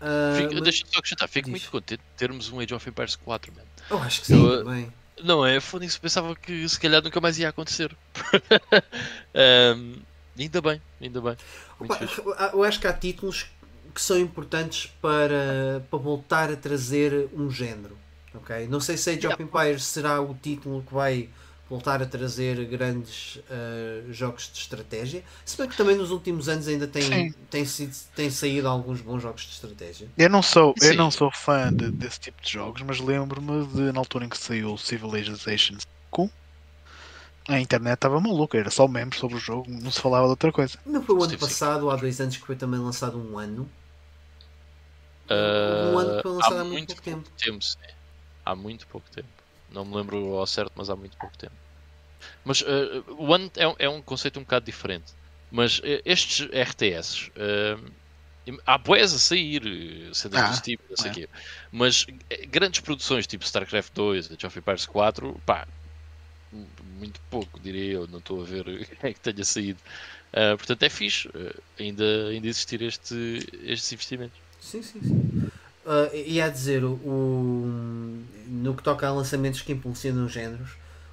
Uh, Fico- mas- Deixa-me só acrescentar, fico diz. muito contente de termos um Age of Empires 4, man. Eu acho que sim, Eu, também. Não é? Foda-se, pensava que se calhar nunca mais ia acontecer. Ahm, ainda bem, ainda bem. Opa, eu acho que há títulos que são importantes para, para voltar a trazer um género. ok? Não sei se Age of Empires será o título que vai voltar a trazer grandes uh, jogos de estratégia. Se bem que também nos últimos anos ainda tem, tem, sido, tem saído alguns bons jogos de estratégia. Eu não sou, eu não sou fã de, desse tipo de jogos, mas lembro-me de na altura em que saiu o Civilization 5. A internet estava maluca, era só membros sobre o jogo, não se falava de outra coisa. Não foi o ano passado, há dois anos, que foi também lançado um ano. Uh, um ano que foi lançado há, há muito, muito pouco tempo. tempo sim. Há muito pouco tempo. Não me lembro ao certo, mas há muito pouco tempo. Mas uh, o One é, é, um conceito um bocado diferente. Mas uh, estes RTS uh, há boés a sair, sendo ah, tipo, não sei é. quê. Mas grandes produções tipo StarCraft 2, Age of Empires 4, pá, muito pouco, diria eu. Não estou a ver é que tenha saído. Uh, portanto, é fixe uh, ainda, ainda existir este, estes investimentos. Sim, sim, sim. Uh, e a dizer, o, no que toca a lançamentos que impulsionam géneros,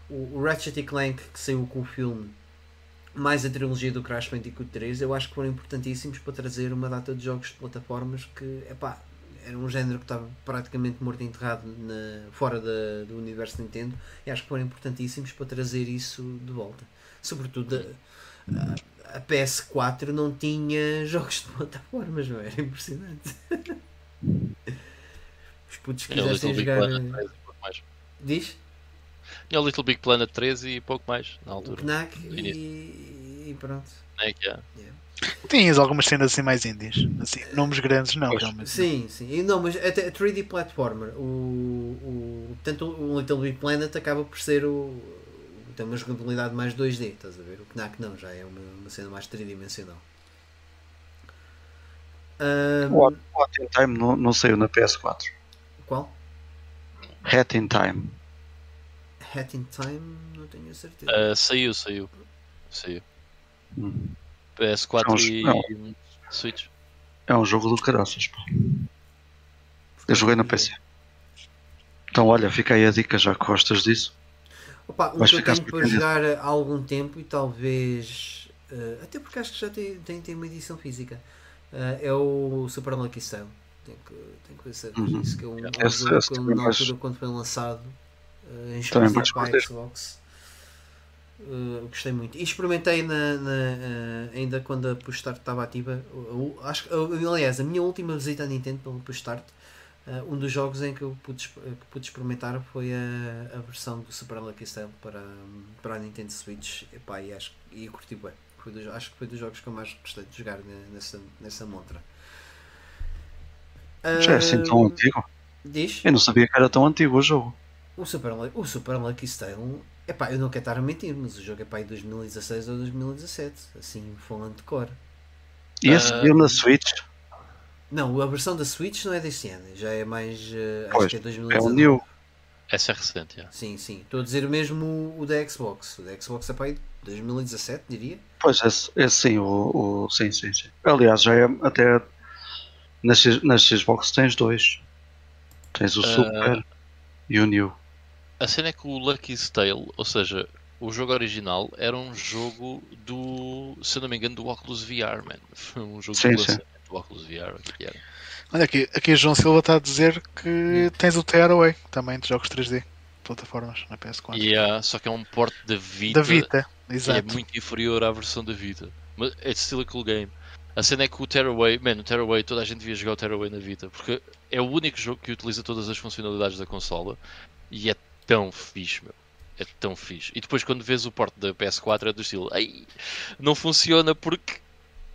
o, Ratchet Clank que saiu com o filme mais a trilogia do Crash Bandicoot 3 eu acho que foram importantíssimos para trazer uma data de jogos de plataformas que epá, era um género que estava praticamente morto e enterrado na, fora da, do universo Nintendo e acho que foram importantíssimos para trazer isso de volta. Sobretudo a, a PS4 não tinha jogos de plataformas não era impressionante os putos quisessem jogar diz? Tinha o Little Big Planet 13 e pouco mais na altura. O Knack e... e pronto. Knack, yeah. yeah. Tinhas algumas cenas assim mais indies, assim, nomes grandes não, pois. realmente. Sim, não. sim. E, não, mas até 3D platformer, o, o, tanto o Little Big Planet acaba por ser o tem uma jogabilidade mais 2D, estás a ver? O Knack não, já é uma, uma cena mais tridimensional. Um, o in Time não, não saiu na PS4. Qual? Hat in Time. Hat in Time, não tenho certeza. Uh, saiu, saiu. Saiu. Hum. PS4 é um, e não. Switch. É um jogo do caraças, pá. Eu joguei na PC. Então olha, fica aí a dica já que gostas disso. Opa, o que eu tenho para jogar há algum tempo e talvez. Uh, até porque acho que já tem, tem, tem uma edição física. Uh, é o Super Lucky Style. Tenho que, tenho que saber uhum. isso, que é um, esse, jogo esse que na altura quando foi lançado uh, em exclusivo para Xbox. Uh, gostei muito. E experimentei na, na uh, ainda quando a Push Start estava ativa. Uh, acho, aliás, a minha última visita à Nintendo pelo Push Start, um dos jogos em que eu pude, que pude experimentar foi a, a versão do Super Lucky Style para, para a Nintendo Switch. Epá, e, acho, e curti bem. Foi dos, acho que foi dos jogos que eu mais gostei de jogar nessa, nessa montra. Já é assim tão antigo? Diz? Eu não sabia que era tão antigo o jogo. O Super, o Super Lucky Style, epá, eu não quero estar a mentir, mas o jogo é para em 2016 ou 2017, assim, falando de cor. E esse uh, na Switch? Não, a versão da Switch não é deste ano, já é mais. Uh, pois, acho que é 2019. É o New. Essa é recente, já. Sim, sim. Estou a dizer mesmo o, o da Xbox. O da Xbox é para aí 2017, diria. Pois, esse, esse sim, o, o, sim, sim, sim. Aliás, já é até. Nas, nas Xbox tens dois. Tens o uh... Super e o New. A cena é que o Lucky's Tale, ou seja, o jogo original era um jogo do, se eu não me engano, do Oculus VR, man. Foi um jogo sim, sim. do Oculus VR, o que era. Olha aqui, aqui João Silva está a dizer que tens o Tearaway também de jogos 3D, plataformas na PS4. Yeah, só que é um porte da Vita. Da Vita, exato. É muito inferior à versão da Vita. Mas é still a cool game. A cena é que o Tearaway, mano, o Tearaway, toda a gente devia jogar o Tearaway na Vita, porque é o único jogo que utiliza todas as funcionalidades da consola e é tão fixe, meu. É tão fixe. E depois quando vês o porte da PS4 é do estilo, ai, não funciona porque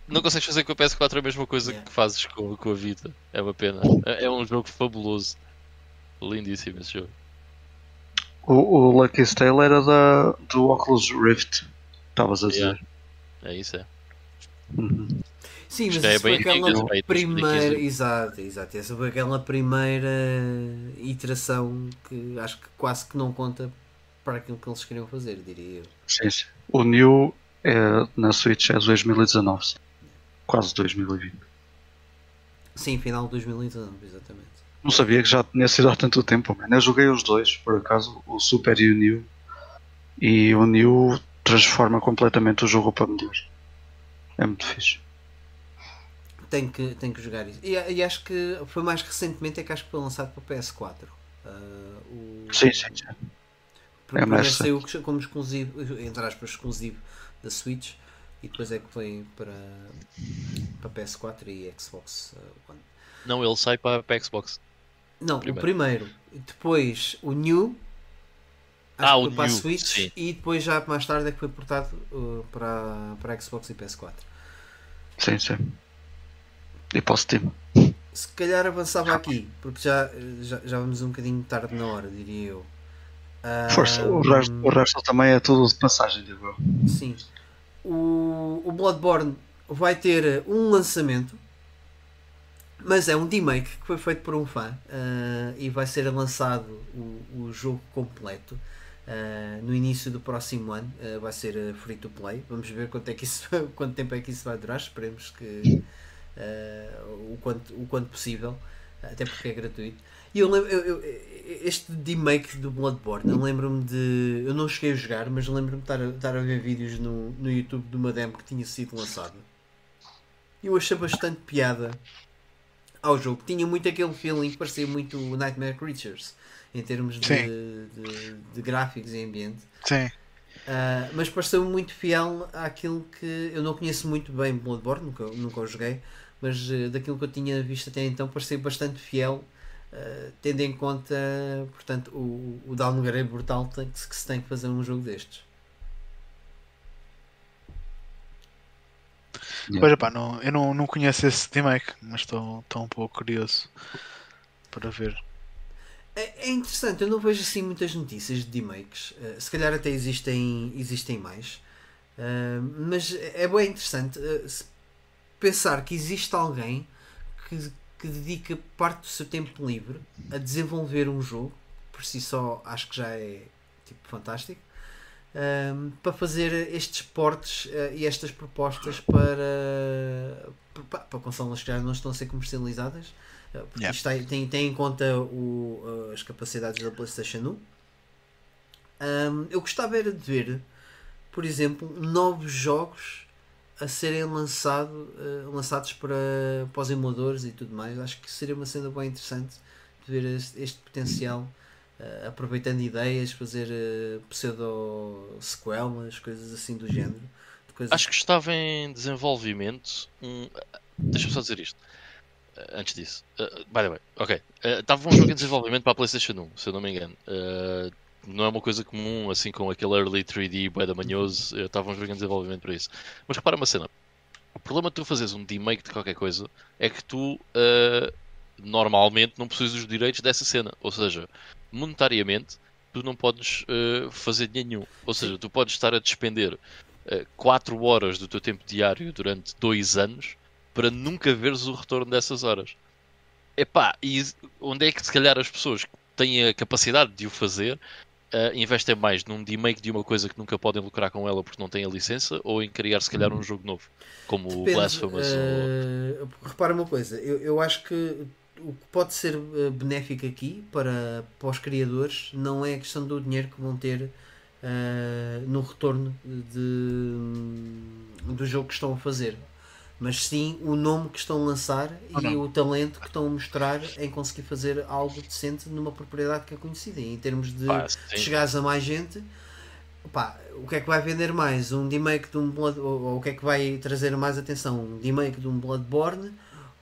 não consegues fazer com a PS4 a mesma coisa yeah. que fazes com, com a Vita. É uma pena. É, é um jogo fabuloso. Lindíssimo esse jogo. O, o Lucky Tale era da, do Oculus Rift. Estavas a dizer. Yeah. É isso, é. Uhum. Sim, mas é foi aquela primeira. Exato, exato. Essa foi aquela primeira iteração que acho que quase que não conta para aquilo que eles queriam fazer, diria eu. Sim, sim. O New é, na Switch é 2019, sim. quase 2020. Sim, final de 2019, exatamente. Não sabia que já tinha sido há tanto tempo, man. Eu joguei os dois, por acaso, o Super e o New. E o New transforma completamente o jogo para melhor. É muito fixe tem que, tem que jogar isso. E, e, acho que foi mais recentemente é que acho que foi lançado para o PS4. Uh, o, sim, sim, sim. Porque É, primeiro mas- saiu como exclusivo, entre aspas, exclusivo da Switch e depois é que foi para, para PS4 e Xbox One. Não, ele sai para, para a Xbox. Não, Primeiro. o primeiro. Depois o New. Acho Ah, que o foi para a New, Switch sim. e depois já mais tarde é que foi portado uh, para, para a Xbox e PS4. Sim, sim. E para o Steam. Se calhar avançava aqui, porque já, já, já vamos um bocadinho tarde na hora, diria eu. Força, o, resto, o resto também é tudo de passagem, digo eu. Sim. O, o Bloodborne vai ter um lançamento, mas é um remake que foi feito por um fã ah, e vai ser lançado o, o jogo completo ah, no início do próximo ano. Ah, vai ser ah, free to play. Vamos ver quanto, é que isso, quanto tempo é que isso vai durar. Esperemos que ah, o, quanto, o quanto possível, até porque é gratuito. E eu lembro, eu- eu- este remake do Bloodborne, eu lembro-me de. Eu não cheguei a jogar, mas lembro-me de estar, a- ver vídeos no, no YouTube de uma demo que tinha sido lançada. E eu achei bastante piada ao jogo. Tinha muito aquele feeling que parecia muito Nightmare Creatures em termos de, de, de gráficos e ambiente. Sim. Uh, mas pareceu muito fiel àquilo que eu não conheço muito bem Bloodborne, nunca, nunca o joguei, mas uh, daquilo que eu tinha visto até então parecia bastante fiel, uh, tendo em conta portanto, o, o downgrade brutal que, se- que se tem que fazer num jogo destes. Pois epá, não, eu não, não conheço esse remake, mas estou estou um pouco curioso para ver. É, é interessante, eu não vejo assim muitas notícias de remakes, uh, se calhar até existem, existem mais, Uh, mas é bem interessante uh, se- pensar que existe alguém que, que dedica parte do seu tempo livre a desenvolver um jogo, por si só acho que já é tipo fantástico, um, para fazer estes portes uh, e estas propostas para, para, para consolas que já não estão a ser comercializadas. Uh, porque Yeah. isto tem, tem, em conta o, uh, as capacidades da PlayStation 1. Um, eu gostava era de ver, por exemplo, novos jogos a serem lançado, uh, lançados para, para os emuladores e tudo mais. Acho que seria uma cena bem interessante de ver este, este potencial, uh, aproveitando ideias, fazer uh, pseudo-sequelas, coisas assim do género. Acho que estava em desenvolvimento um. Deixa-me só dizer isto. Antes disso. Uh, by the way, ok. Estava um jogo em desenvolvimento para a PlayStation 1, se eu não me engano. Não é uma coisa comum, assim com aquele early 3D bué da manhoso. eh, Estava um jogo em desenvolvimento para isso. Mas repara uma cena. O problema de tu fazeres um remake de qualquer coisa é que tu eh, normalmente não possuis os direitos dessa cena. Ou seja, monetariamente tu não podes eh, fazer nenhum. Ou seja, tu podes estar a despender 4 horas do teu tempo diário durante 2 anos para nunca veres o retorno dessas horas. Epá, e onde é que se calhar as pessoas que têm a capacidade de o fazer eh, investem mais num remake de uma coisa que nunca podem lucrar com ela porque não têm a licença ou em criar se calhar um jogo novo, como o Depende, Blasphemous ou... eh, Repara uma coisa, eu, eu acho que o que pode ser eh, benéfico aqui para, para os criadores não é a questão do dinheiro que vão ter eh, no retorno de, do jogo que estão a fazer, mas sim o nome que estão a lançar e não. o talento que estão a mostrar em conseguir fazer algo decente numa propriedade que é conhecida. E em termos de, Pá, chegares a mais gente, pá, o que é que vai vender mais? Um remake de um Blood, ou, ou o que é que vai trazer mais atenção? Um remake de um Bloodborne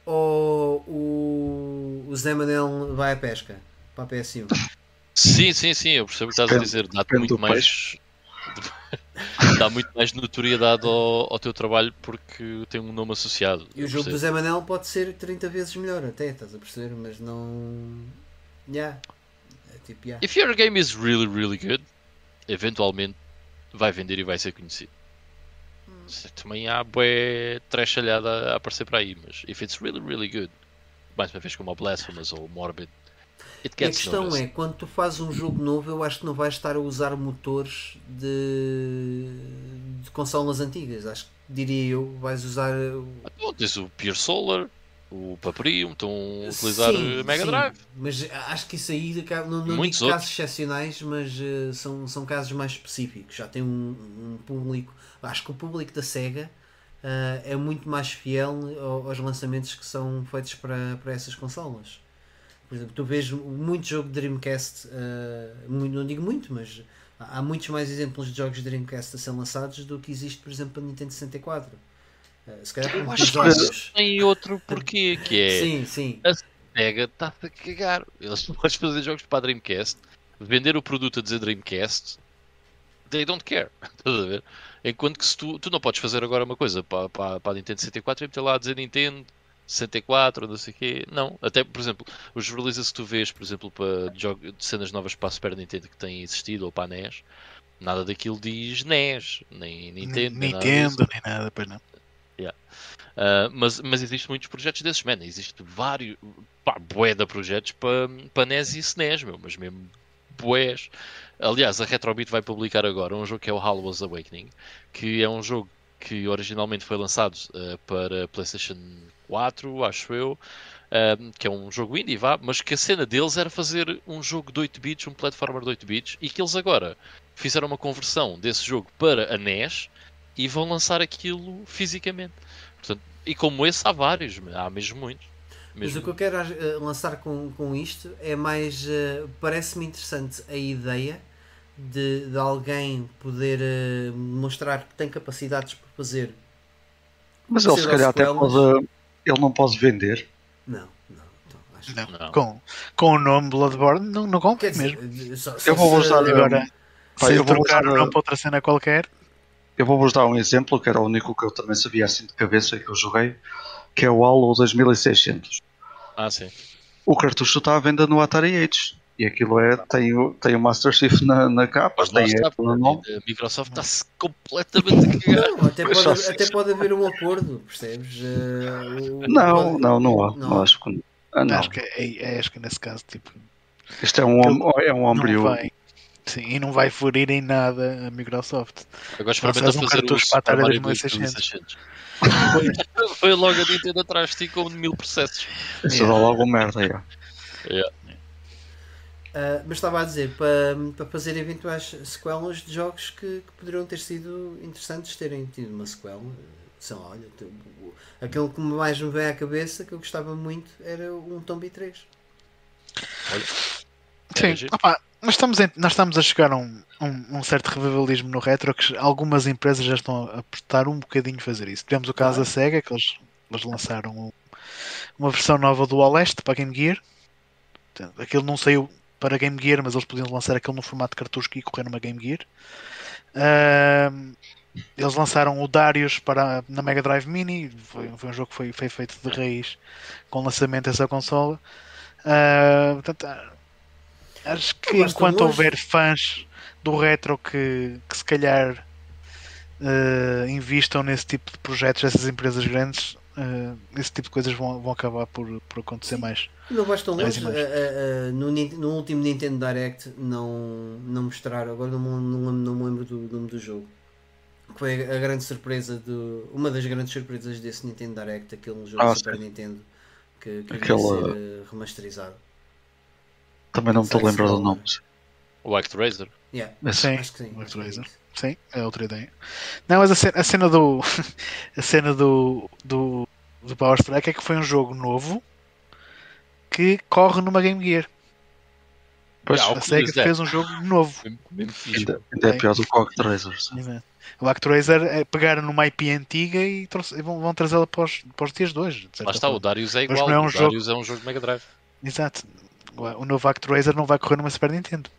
ou o, o Zé Manel vai à pesca para a PS1? Sim, sim, sim, eu percebo o que estás a dizer. Dá-te muito mais. Dá muito mais notoriedade ao, ao teu trabalho porque tem um nome associado. E o jogo do. Zé Manel pode ser 30 vezes melhor, até, estás a perceber? Mas não. Yeah. É tipo, yeah. If your game is really, really good, eventualmente vai vender e vai ser conhecido. Se- Também há bué trashalhada a aparecer para aí, mas if it's really, really good, mais uma vez como o Blasphemous ou o Morbid, E a questão é, quando tu fazes um jogo novo, eu acho que não vais estar a usar motores de, de consolas antigas. Acho que diria eu, vais usar. Então, tens o Pure Solar, o Paperium, estão a utilizar Sim, o Mega sim, Drive. Mas acho que isso aí, não, não Muitos digo outros. casos excepcionais, mas eh, são, são casos mais específicos. Já tem um, um público. Acho que o público da SEGA eh, é muito mais fiel ao- aos lançamentos que são feitos para, para essas consolas. Por exemplo, tu vês muito jogo de Dreamcast, muito, não digo muito, mas há muitos mais exemplos de jogos de Dreamcast a ser lançados do que existe, por exemplo, para Nintendo 64. Eh, se calhar Eu acho que tem outro porquê, que é Sim, sim. a SEGA está-se a cagar. Eles não podem fazer jogos para a Dreamcast, vender o produto a dizer Dreamcast, they don't care. Estás a ver? Enquanto que se tu, tu não podes fazer agora uma coisa para, para, para a Nintendo 64 e meter lá a dizer Nintendo 64, não sei o quê. Não. Até, por exemplo, os releases que tu vês, por exemplo, para jogo, de cenas novas para a Super Nintendo que têm existido ou para a NES, nada daquilo diz NES, nem Nintendo. nem nada. Nintendo, nem nada, pois não. Uh, mas, mas existem muitos projetos desses, man. Existe vários, pá, bué de projetos para pa NES e SNES, meu, mas mesmo bués. Aliás, a Retrobit vai publicar agora um jogo que é o Hallows Awakening, que é um jogo que originalmente foi lançado uh, para PlayStation 4, acho eu, uh, que é um jogo indie, vá, mas que a cena deles era fazer um jogo de 8 bits, um platformer de 8 bits, e que eles agora fizeram uma conversão desse jogo para a NES e vão lançar aquilo fisicamente. Portanto, e como esse há vários, há mesmo muitos. Mas Mesmo. o que eu quero eh, lançar com, com isto é mais. eh, Parece-me interessante a ideia de, de alguém poder eh, mostrar que tem capacidades para fazer. Mas ele se calhar até pode. Ele não pode vender. Não, não. Então, acho Não. Não. Com, com o nome Bloodborne, não, não dizer, mesmo. eh, só- Eu só vou se- usar Agora, se eu vou trocar usar- o nome para outra cena qualquer, Eu vou-vos dar um exemplo, que era o único que eu também sabia assim de cabeça que eu joguei, que é o Halo 2600. Ah, sim. O cartucho está à venda no Atari Age. E aquilo é, tem, o, tem o Master Chief na, na capa, tem está, Apple no nome. a Microsoft está-se completamente a cagar. Não, até pode, até pode haver um acordo, percebes? O- Não, pode- não, não há. Não, acho que, ah, não. acho, que é, é- acho que nesse caso tipo, Isto é um, é um não vai. Sim, e não vai ferir em nada a Microsoft. Agora experimenta faz um fazer cartucho o para a Super Atari Mario 2600. 2600. Foi- logo a Nintendo atrás de ti com mil processos. Isso dá logo merda. é. Ah, mas estava a dizer, para, para fazer eventuais sequelas de jogos que, que poderiam ter sido interessantes terem tido uma sequela. Lá, olha, aquele que mais me vem à cabeça que eu gostava muito era um Tomb 3. Sim, Era giro. opá, nós, estamos em- nós estamos a chegar a um, um, um certo revivalismo no retro que algumas empresas já estão a apostar um bocadinho fazer isso. Tivemos o caso da Sega, que eles, eles lançaram um- uma versão nova do All Este para Game Gear. Aquilo não saiu para Game Gear, mas eles podiam lançar aquilo no formato de cartucho que ia correr numa Game Gear. Ahm, eles lançaram o Darius para, na Mega Drive Mini, foi, foi um jogo que foi, foi feito de raiz com o lançamento dessa consola. Ah, portanto, ah, acho que enquanto houver fãs do retro que, que se calhar ah, invistam nesse tipo de projetos dessas empresas grandes, ah, esse tipo de coisas vão, vão acabar por, por acontecer mais. Não vais tão longe. no, último Nintendo Direct não, não mostraram, agora não, me- não, lembro- não me lembro do nome do jogo. Que Foi a grande surpresa do. Uma das grandes surpresas desse Nintendo Direct, aquele jogo Ah, de Super sim. Nintendo que, que Aquele, ia ser ah, remasterizado. Também não me estou a lembrar do nome. O ActRaiser. Yeah, Mas Sim, acho que sim. o acho que Actraiser. Sim. É outra ideia. Não, mas a cena, a cena do a cena do, do, do Power Strike é que foi um jogo novo que corre numa Game Gear. Pois, A SEGA é. fez um jogo novo. Ainda, ainda é pior do que o Actraiser. O Actraiser é pegar numa IP antiga e, trouxe- e vão, vão trazê-la para os, para os dias de hoje. de Lá está, o forma. Darius é Mas igual. não é um o jogo- Darius é um jogo de Mega Drive. Exato. O o novo Actraiser não vai correr numa Super Nintendo.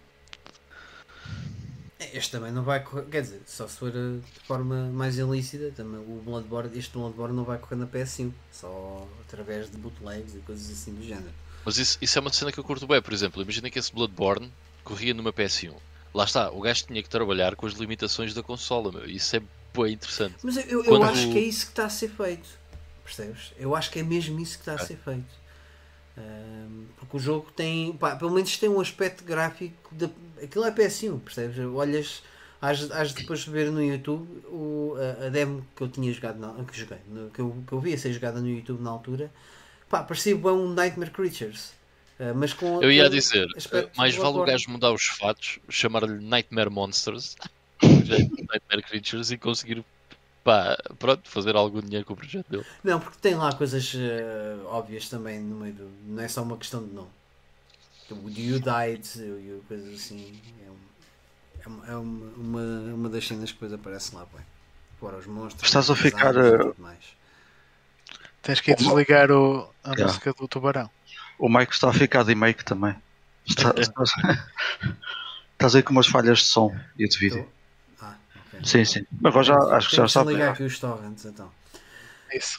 Este também não vai correr, quer dizer, só se for eh, de forma mais ilícita, também o Bloodborne, este Bloodborne não vai correr na PS1, só através de bootlegs e coisas assim do género. Mas isso, isso é uma cena que eu curto bem, por exemplo. Imagina que esse Bloodborne corria numa PS1. Lá está, o gajo tinha que trabalhar com as limitações da consola, meu. Isso é bem interessante. Mas eu, eu, Quando acho que é isso que está a ser feito, percebes? Eu acho que é mesmo isso que está a ser feito. Ahm, porque o jogo tem, pá, pelo menos tem um aspecto gráfico, de, aquilo é PS1, percebes? Olhas, has, has de depois de ver no YouTube o, a, a demo que eu tinha jogado, na, que, joguei, no- que, eu, que eu vi a ser jogada no YouTube na altura, pá, parecia bem um Nightmare Creatures. Ah, mas com Eu ia dizer, aspecto mais vale o gajo mudar os fatos, chamar-lhe Nightmare Monsters, é Nightmare Creatures, e conseguir, pá, pronto, fazer algum dinheiro com o projeto dele. Não, porque tem lá coisas eh, óbvias também no meio do. Não é só uma questão de nome. O You Died e coisas assim. É, um- É, uma, é uma, uma, uma das cenas que depois aparece lá, bem. Fora os monstros. Estás a ficar, armas eh. Tens que ir desligar o, a Yeah. música do tubarão. O Mike está a ficar de make também. Está- estás, estás aí com umas falhas de som e de vídeo. Estou- ok. Sim, sim. Agora já acho que já está. ligar aqui os torrents então. Isso.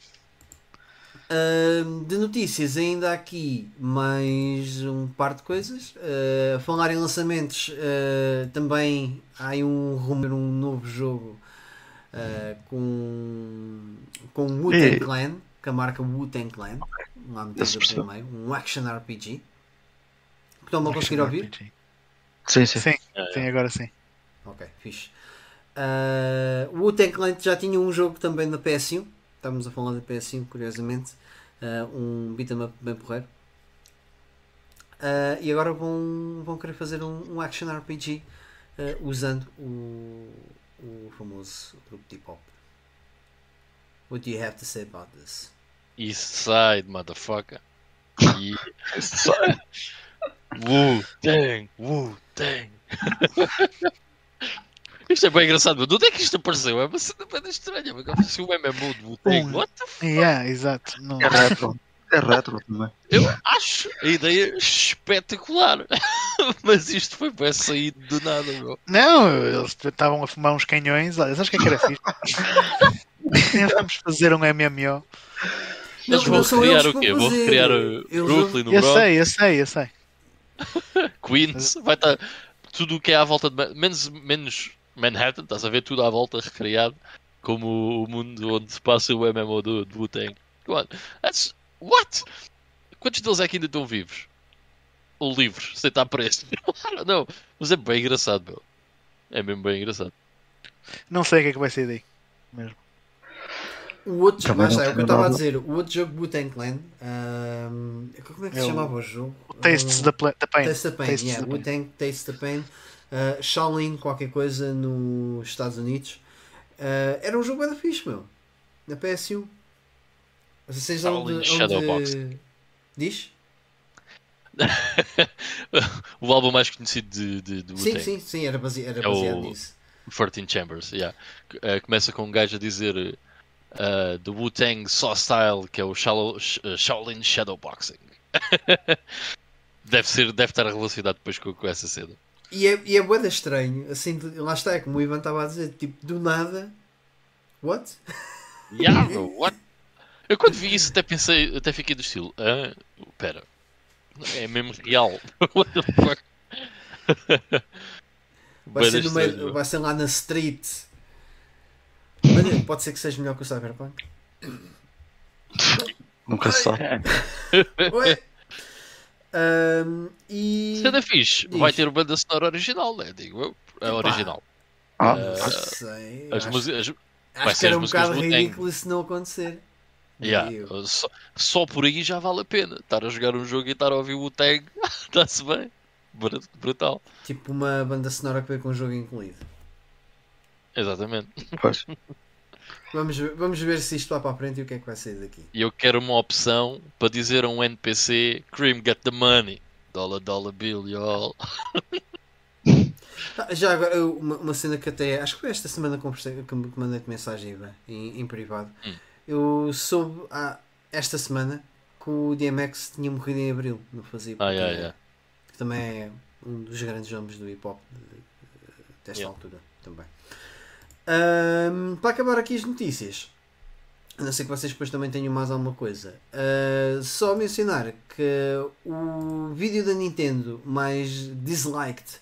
Ahm, de notícias, ainda há aqui mais um par de coisas. Ah, a falar em lançamentos, ah, também há aí um rumor, um novo jogo ah, com, com o Wu-Tang E- Clan, com a marca Wu-Tang Clan, percebo. meio, um action RPG. Estão-me a conseguir ouvir? Sim, sim. Sim, É, sim, agora sim. Ok, fixe. Uh, o Wu-Tang Clan já tinha um jogo também na PS1. Estamos a falar da PS1, curiosamente. Uh, um beat'em up bem porreiro. Uh, e agora vão, vão querer fazer um, um action RPG uh, usando o, o famoso grupo de hip hop. What do you have to say about this? East Side, motherfucker. E... Wu Tang, Wu Tang. Isto é bem engraçado. De onde é que isto apareceu? É uma cena bem estranha. mas Apareceu o MMO de. Um. What the f... Yeah, exato. Não- É retro. É retro também. Eu acho a ideia espetacular. Mas isto foi bem saído do nada, meu. Não, eles estavam a fumar uns canhões. Olha, sabes o que é que era fixe? Vamos fazer um MMO. Eles vão criar o que quê? vão criar o Eles vão- Brooklyn, no Eu sei, eu sei, eu sei. Queens. Vai estar tudo o que é à volta de. Menos, menos Manhattan, estás a ver tudo à volta recriado. Como o mundo onde se passa o MMO do, do Wu-Tang. Come on. That's. What? Quantos deles é que ainda estão vivos? Ou livres, sem estar preso? Não, mas é bem engraçado, meu. É mesmo bem engraçado. Não sei o que é que vai sair daí. Mesmo. O outro, não é o que eu estava a dizer. O outro jogo Wu-Tang Clan. ahm, como é que se É o- chamava o jogo? Tastes da, pla- da Pain. Taste the Pain, Tastes yeah, the Pain. Wu-Tang Taste the Pain, uh, Shaolin qualquer coisa nos Estados Unidos. Uh, era um jogo bem fixe, meu. Na PS1. Vocês Shaolin onde, Shadowboxing. onde... Diz? o álbum mais conhecido de, de, do Sim, sim, sim, era, base... era É baseado nisso. 14 Chambers, yeah. Eh, começa com um gajo a dizer The Wu-Tang Saw Style, que é o Shallow, Shaolin Shadowboxing. deve, ser, deve estar relacionado depois com, com essa cena. E é, e é bué da estranho, assim, lá está, é como o Ivan estava a dizer, tipo, do nada. What? Yeah, bro, what? Eu quando vi isso até pensei, até fiquei do estilo, ah, pera, é mesmo real. What the fuck? Vai ser, no meio- vai ser lá na street. Olha, pode ser que seja melhor que o Cyberpunk. Nunca se sabe. Ahm, e. Cena fixe, Diz. vai ter banda sonora original, né? Digo eu, é Epá. original. Ah, Não sei. As acho, músicas, vai acho que ser era as um bocado ridículo se não acontecer. Yeah. Só, só por aí já vale a pena. Estar a jogar um jogo e estar a ouvir o tag, está-se bem. Br- Brutal. Tipo uma banda sonora que veio com o jogo incluído. Exatamente. pois. Vamos, ver- vamos ver se isto vai para a frente e o que é que vai sair daqui. E eu quero uma opção para dizer a um NPC: Cream, get the money. Dollar, dollar bill, y'all. Já agora, uma, uma cena que até acho que foi esta semana que me mandei-te mensagem Ivan, em, em privado. Hum. Eu soube ah, esta semana que o DMX tinha morrido em abril, não fazia Ah, yeah, yeah. que também é um dos grandes nomes do hip hop de- desta Yeah. altura também. Ahm, para acabar aqui as notícias, a não ser que vocês depois também tenham mais alguma coisa, ah, só mencionar que o vídeo da Nintendo mais disliked,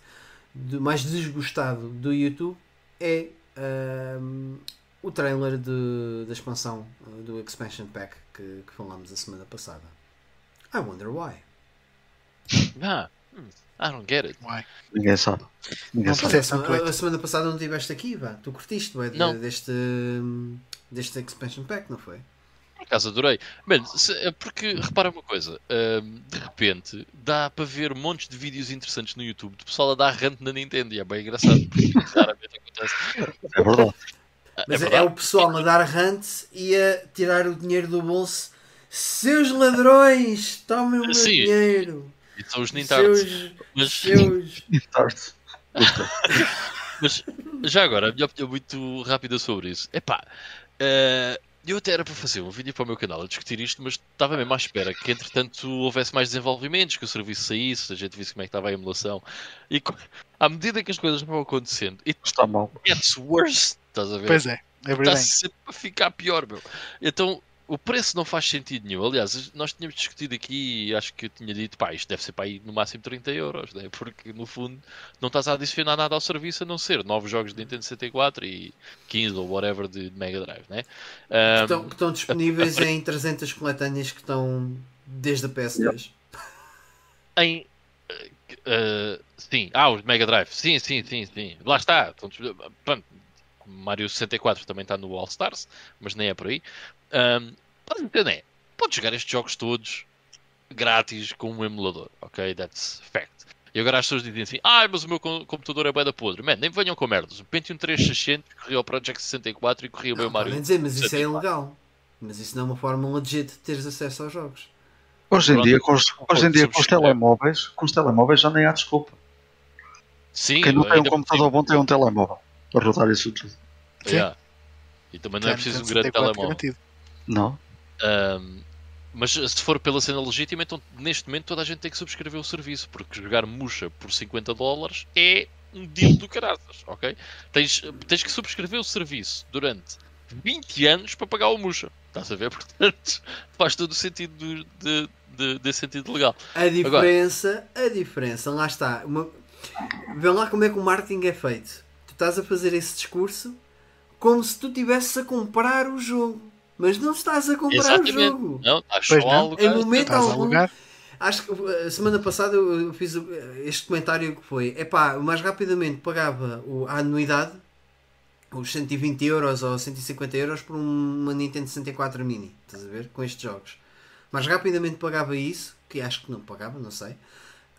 do- mais desgostado do YouTube é ahm, o trailer de- da expansão ah, do Expansion Pack que, que falámos a semana passada. I wonder why. Ah, hmm, I don't get it. Uai. Ninguém sabe. Ninguém Não sabe. A, a semana passada não estiveste aqui, vá. Tu curtiste bué, de- Não. deste, deste expansion pack, não foi? Por acaso adorei. Mano, se- é porque repara uma coisa: hum, de repente dá para ver montes de vídeos interessantes no YouTube de pessoal a dar rant na Nintendo e é bem engraçado. Porque raramente acontece. É verdade. Mas é, verdade. o pessoal a dar hunt e a tirar o dinheiro do bolso. Seus ladrões, tomem o meu Sim. dinheiro. E são os Nintards. Seus, Mas seus. Mas já agora, a minha opinião muito rápida sobre isso. Epá, eh, eu até era para fazer um vídeo para o meu canal a discutir isto, mas estava mesmo à espera que entretanto houvesse mais desenvolvimentos, que o serviço saísse, a gente visse como é que estava a emulação. E co- à medida que as coisas vão acontecendo, it Está mal. gets worse, estás a ver? Pois é, é está verdade. sempre a ficar pior, meu. Então, o preço não faz sentido nenhum. Aliás, nós tínhamos discutido aqui e acho que eu tinha dito, pá, isto deve ser para aí no máximo 30 euros, né? porque no fundo não estás a adicionar nada ao serviço a não ser novos jogos de Nintendo 64 e 15 ou whatever de Mega Drive, né? Que Ahm, estão, que estão disponíveis em 300 coletâneas que estão desde a PS2. em. eh, sim, ah, os Mega Drive, sim, sim, sim, sim. Lá está. Estão Pronto, Mario 64 também está no All Stars, mas nem é por aí. Um, pode entender, pode jogar estes jogos todos grátis com um emulador, ok? That's fact. E agora as pessoas dizem assim: Ah, mas o meu co- computador é bué da podre. Man, nem venham com merdas. O Pentium 3600 corria o Project 64 e corria bem o Mario. dizer, mas isso é 64. ilegal. Mas isso não é uma forma legit de teres acesso aos jogos. Hoje em Pronto, dia, com os, hoje em dia, com os telemóveis, com os telemóveis já nem há desculpa. Sim, Quem não tem um computador bom tem um telemóvel para rodar isso tudo. Yeah. E também não é preciso um grande 64 telemóvel. Não? Ahm, mas se for pela cena legítima, então neste momento toda a gente tem que subscrever o serviço, porque jogar Musha por 50 dólares é um deal do caraças, ok? Tens, tens que subscrever o serviço durante 20 anos para pagar o Musha. Estás a ver? Portanto, faz todo o sentido do- de, de, desse sentido legal. A diferença, a diferença, lá está. Uma... Vê lá como é que o marketing é feito. Tu estás a fazer esse discurso como se tu estivesses a comprar o jogo. Mas não estás a comprar Exatamente. o jogo. Não, estás Pois só não. a alugar. Em momento Estás a algum. Acho que uh, a semana passada eu fiz uh, este comentário que foi: epá, mais rapidamente pagava a anuidade, os 120 euros ou 150 euros por uma Nintendo 64 Mini. Estás a ver? Com estes jogos. Mais rapidamente pagava isso, que acho que não pagava, não sei,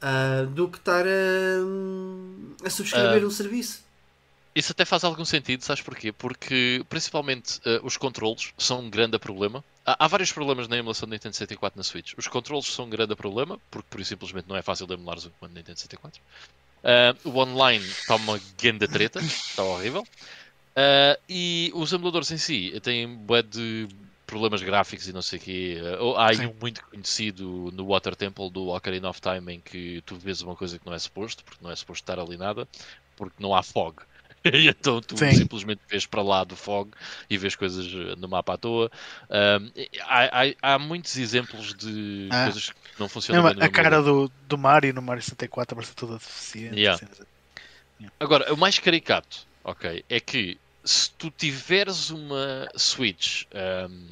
ah, do que estar a, a subscrever Ah. um serviço. Isso até faz algum sentido, sabes porquê? Porque principalmente eh, os controles são um grande problema. Há, há vários problemas na emulação do Nintendo 64 na Switch. Os controles são um grande problema, porque por simplesmente não é fácil de emular o Nintendo 64. Ah, o online está uma grande treta, está horrível. Ah, e os emuladores em si têm bué de problemas gráficos e não sei o quê. Ou- há Sim. um muito conhecido no Water Temple do Ocarina of Time em que tu vês uma coisa que não é suposto, porque não é suposto estar ali nada, porque não há fog. E então tu Sim. simplesmente vês para lá do fog e vês coisas eh, no mapa à toa. E há, há- há muitos exemplos de Ah. coisas que não funcionam bem a cara do, do Mario no Mario 64 parece toda deficiente. Yeah. assim. Agora, o mais caricato, ok, é que se tu tiveres uma Switch ahm,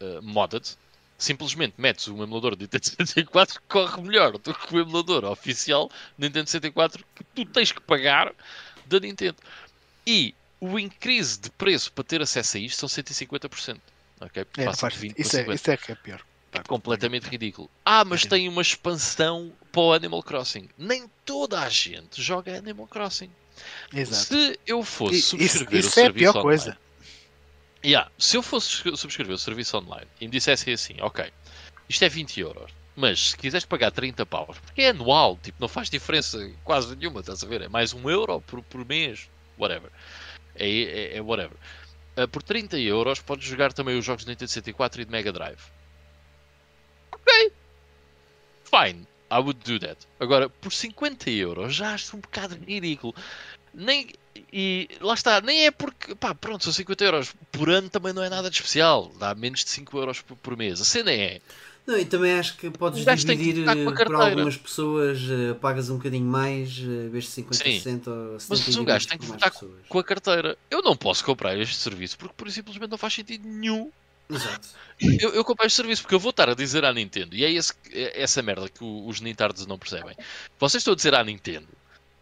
ah, modded, simplesmente metes um emulador de Nintendo 64 que corre melhor do que o emulador oficial de Nintendo 64 que tu tens que pagar da Nintendo. E o increase de preço para ter acesso a isto são 150%. Ok? É, Passa faz de 20 sentido. Isso, é, 50. isso é que é pior. Pá, completamente ridículo. Ah, mas Sim. tem uma expansão para o Animal Crossing. Nem toda a gente joga Animal Crossing. Exato. Se eu fosse E- Isso, subscrever isso o é a serviço pior online, coisa. Yeah, se eu fosse subscrever o serviço online e me dissessem assim, ok, isto é 20 euros, mas se quiseres pagar 30 paus, porque é anual, tipo, não faz diferença quase nenhuma, estás a ver? É mais um euro por, por mês, whatever. É, é, é whatever. Ah, por 30 euros podes jogar também os jogos de Nintendo 64 e de Mega Drive. Ok. Fine. I would do that. Agora, por 50 euros já acho um bocado ridículo. Nem, e lá está, nem é porque, pá, pronto, são 50 euros por ano também não é nada de especial. Dá menos de 5 euros por, por mês. A cena é, Não, e também acho que podes que dividir a eh, algumas pessoas, eh, pagas um bocadinho mais, eh, de 50, Sim. 60 ou 70 mas o gajo tem que votar com a carteira. Eu não posso comprar este serviço porque por simplesmente não faz sentido nenhum. Exato. Eu, eu comprei este serviço porque eu vou estar a dizer à Nintendo, e é, esse- é essa merda que os Nintardos não percebem. Vocês estão a dizer à Nintendo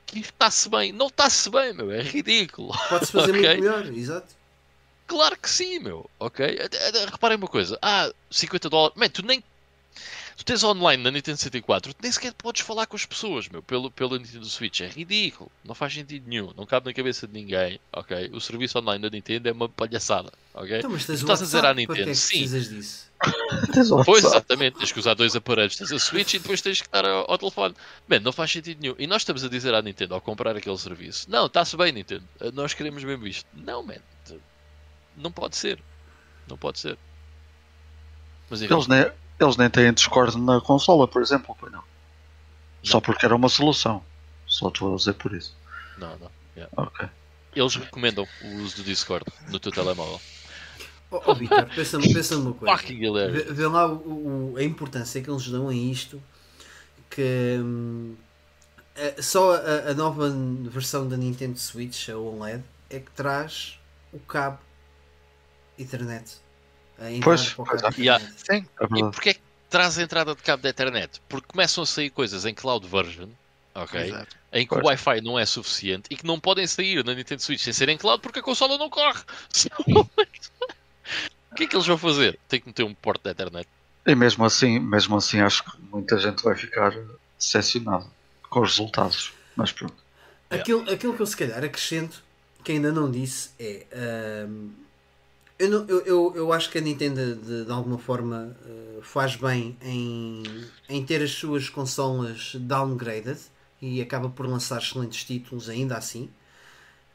que está-se bem. Não está-se bem, meu, é ridículo. Pode-se fazer Ok. muito melhor, exato. Claro que sim, meu. Ok? Reparem uma coisa. Ah, 50 dólares. Man, tu nem. Tu tens online na Nintendo 64, tu nem sequer podes falar com as pessoas, meu, pelo, pelo Nintendo Switch. É ridículo. Não faz sentido nenhum. Não cabe na cabeça de ninguém, ok? O serviço online da Nintendo é uma palhaçada, ok? Então, mas tens Tu estás a dizer à WhatsApp, para que é Nintendo, que sim. precisas disso? Pois, exatamente. Tens que usar dois aparelhos. Tens a Switch e depois tens que estar ao, ao telefone. Man, não faz sentido nenhum. E nós estamos a dizer à Nintendo, ao comprar aquele serviço, não, está-se bem, Nintendo. Eh, Nós queremos mesmo isto. Não, man. Não pode ser. Não pode ser. Mas enfim, Eles eles nem têm Discord na consola, por exemplo, pois não. Só Não. porque era uma solução. Só estou a dizer por isso. não, não. Yeah. Ok. Eles recomendam o uso do Discord no teu telemóvel. Oh, oh Vitor, pensa-me pensa uma coisa. Vê, vê lá o- o- a importância que eles dão a isto que hum, é- só a, a nova versão da Nintendo Switch, a OLED, é que traz o cabo Ethernet. Pois, o pois é. Yeah. Sim, É E porquê é que traz a entrada de cabo da internet? Porque começam a sair coisas em cloud version, ok? exato. Em que o Pois. Wi-Fi não é suficiente e que não podem sair na Nintendo Switch sem ser em cloud porque a consola não corre. o que é que eles vão fazer? Tem que meter um porte da internet. E mesmo assim, mesmo assim, acho que muita gente vai ficar decepcionada com os resultados. Mas pronto. Aquilo, aquilo que eu se calhar acrescento, que ainda não disse, é. hum, eu, não- eu, eu, eu acho que a Nintendo de, de alguma forma uh, faz bem em, em ter as suas consolas downgraded e acaba por lançar excelentes títulos ainda assim.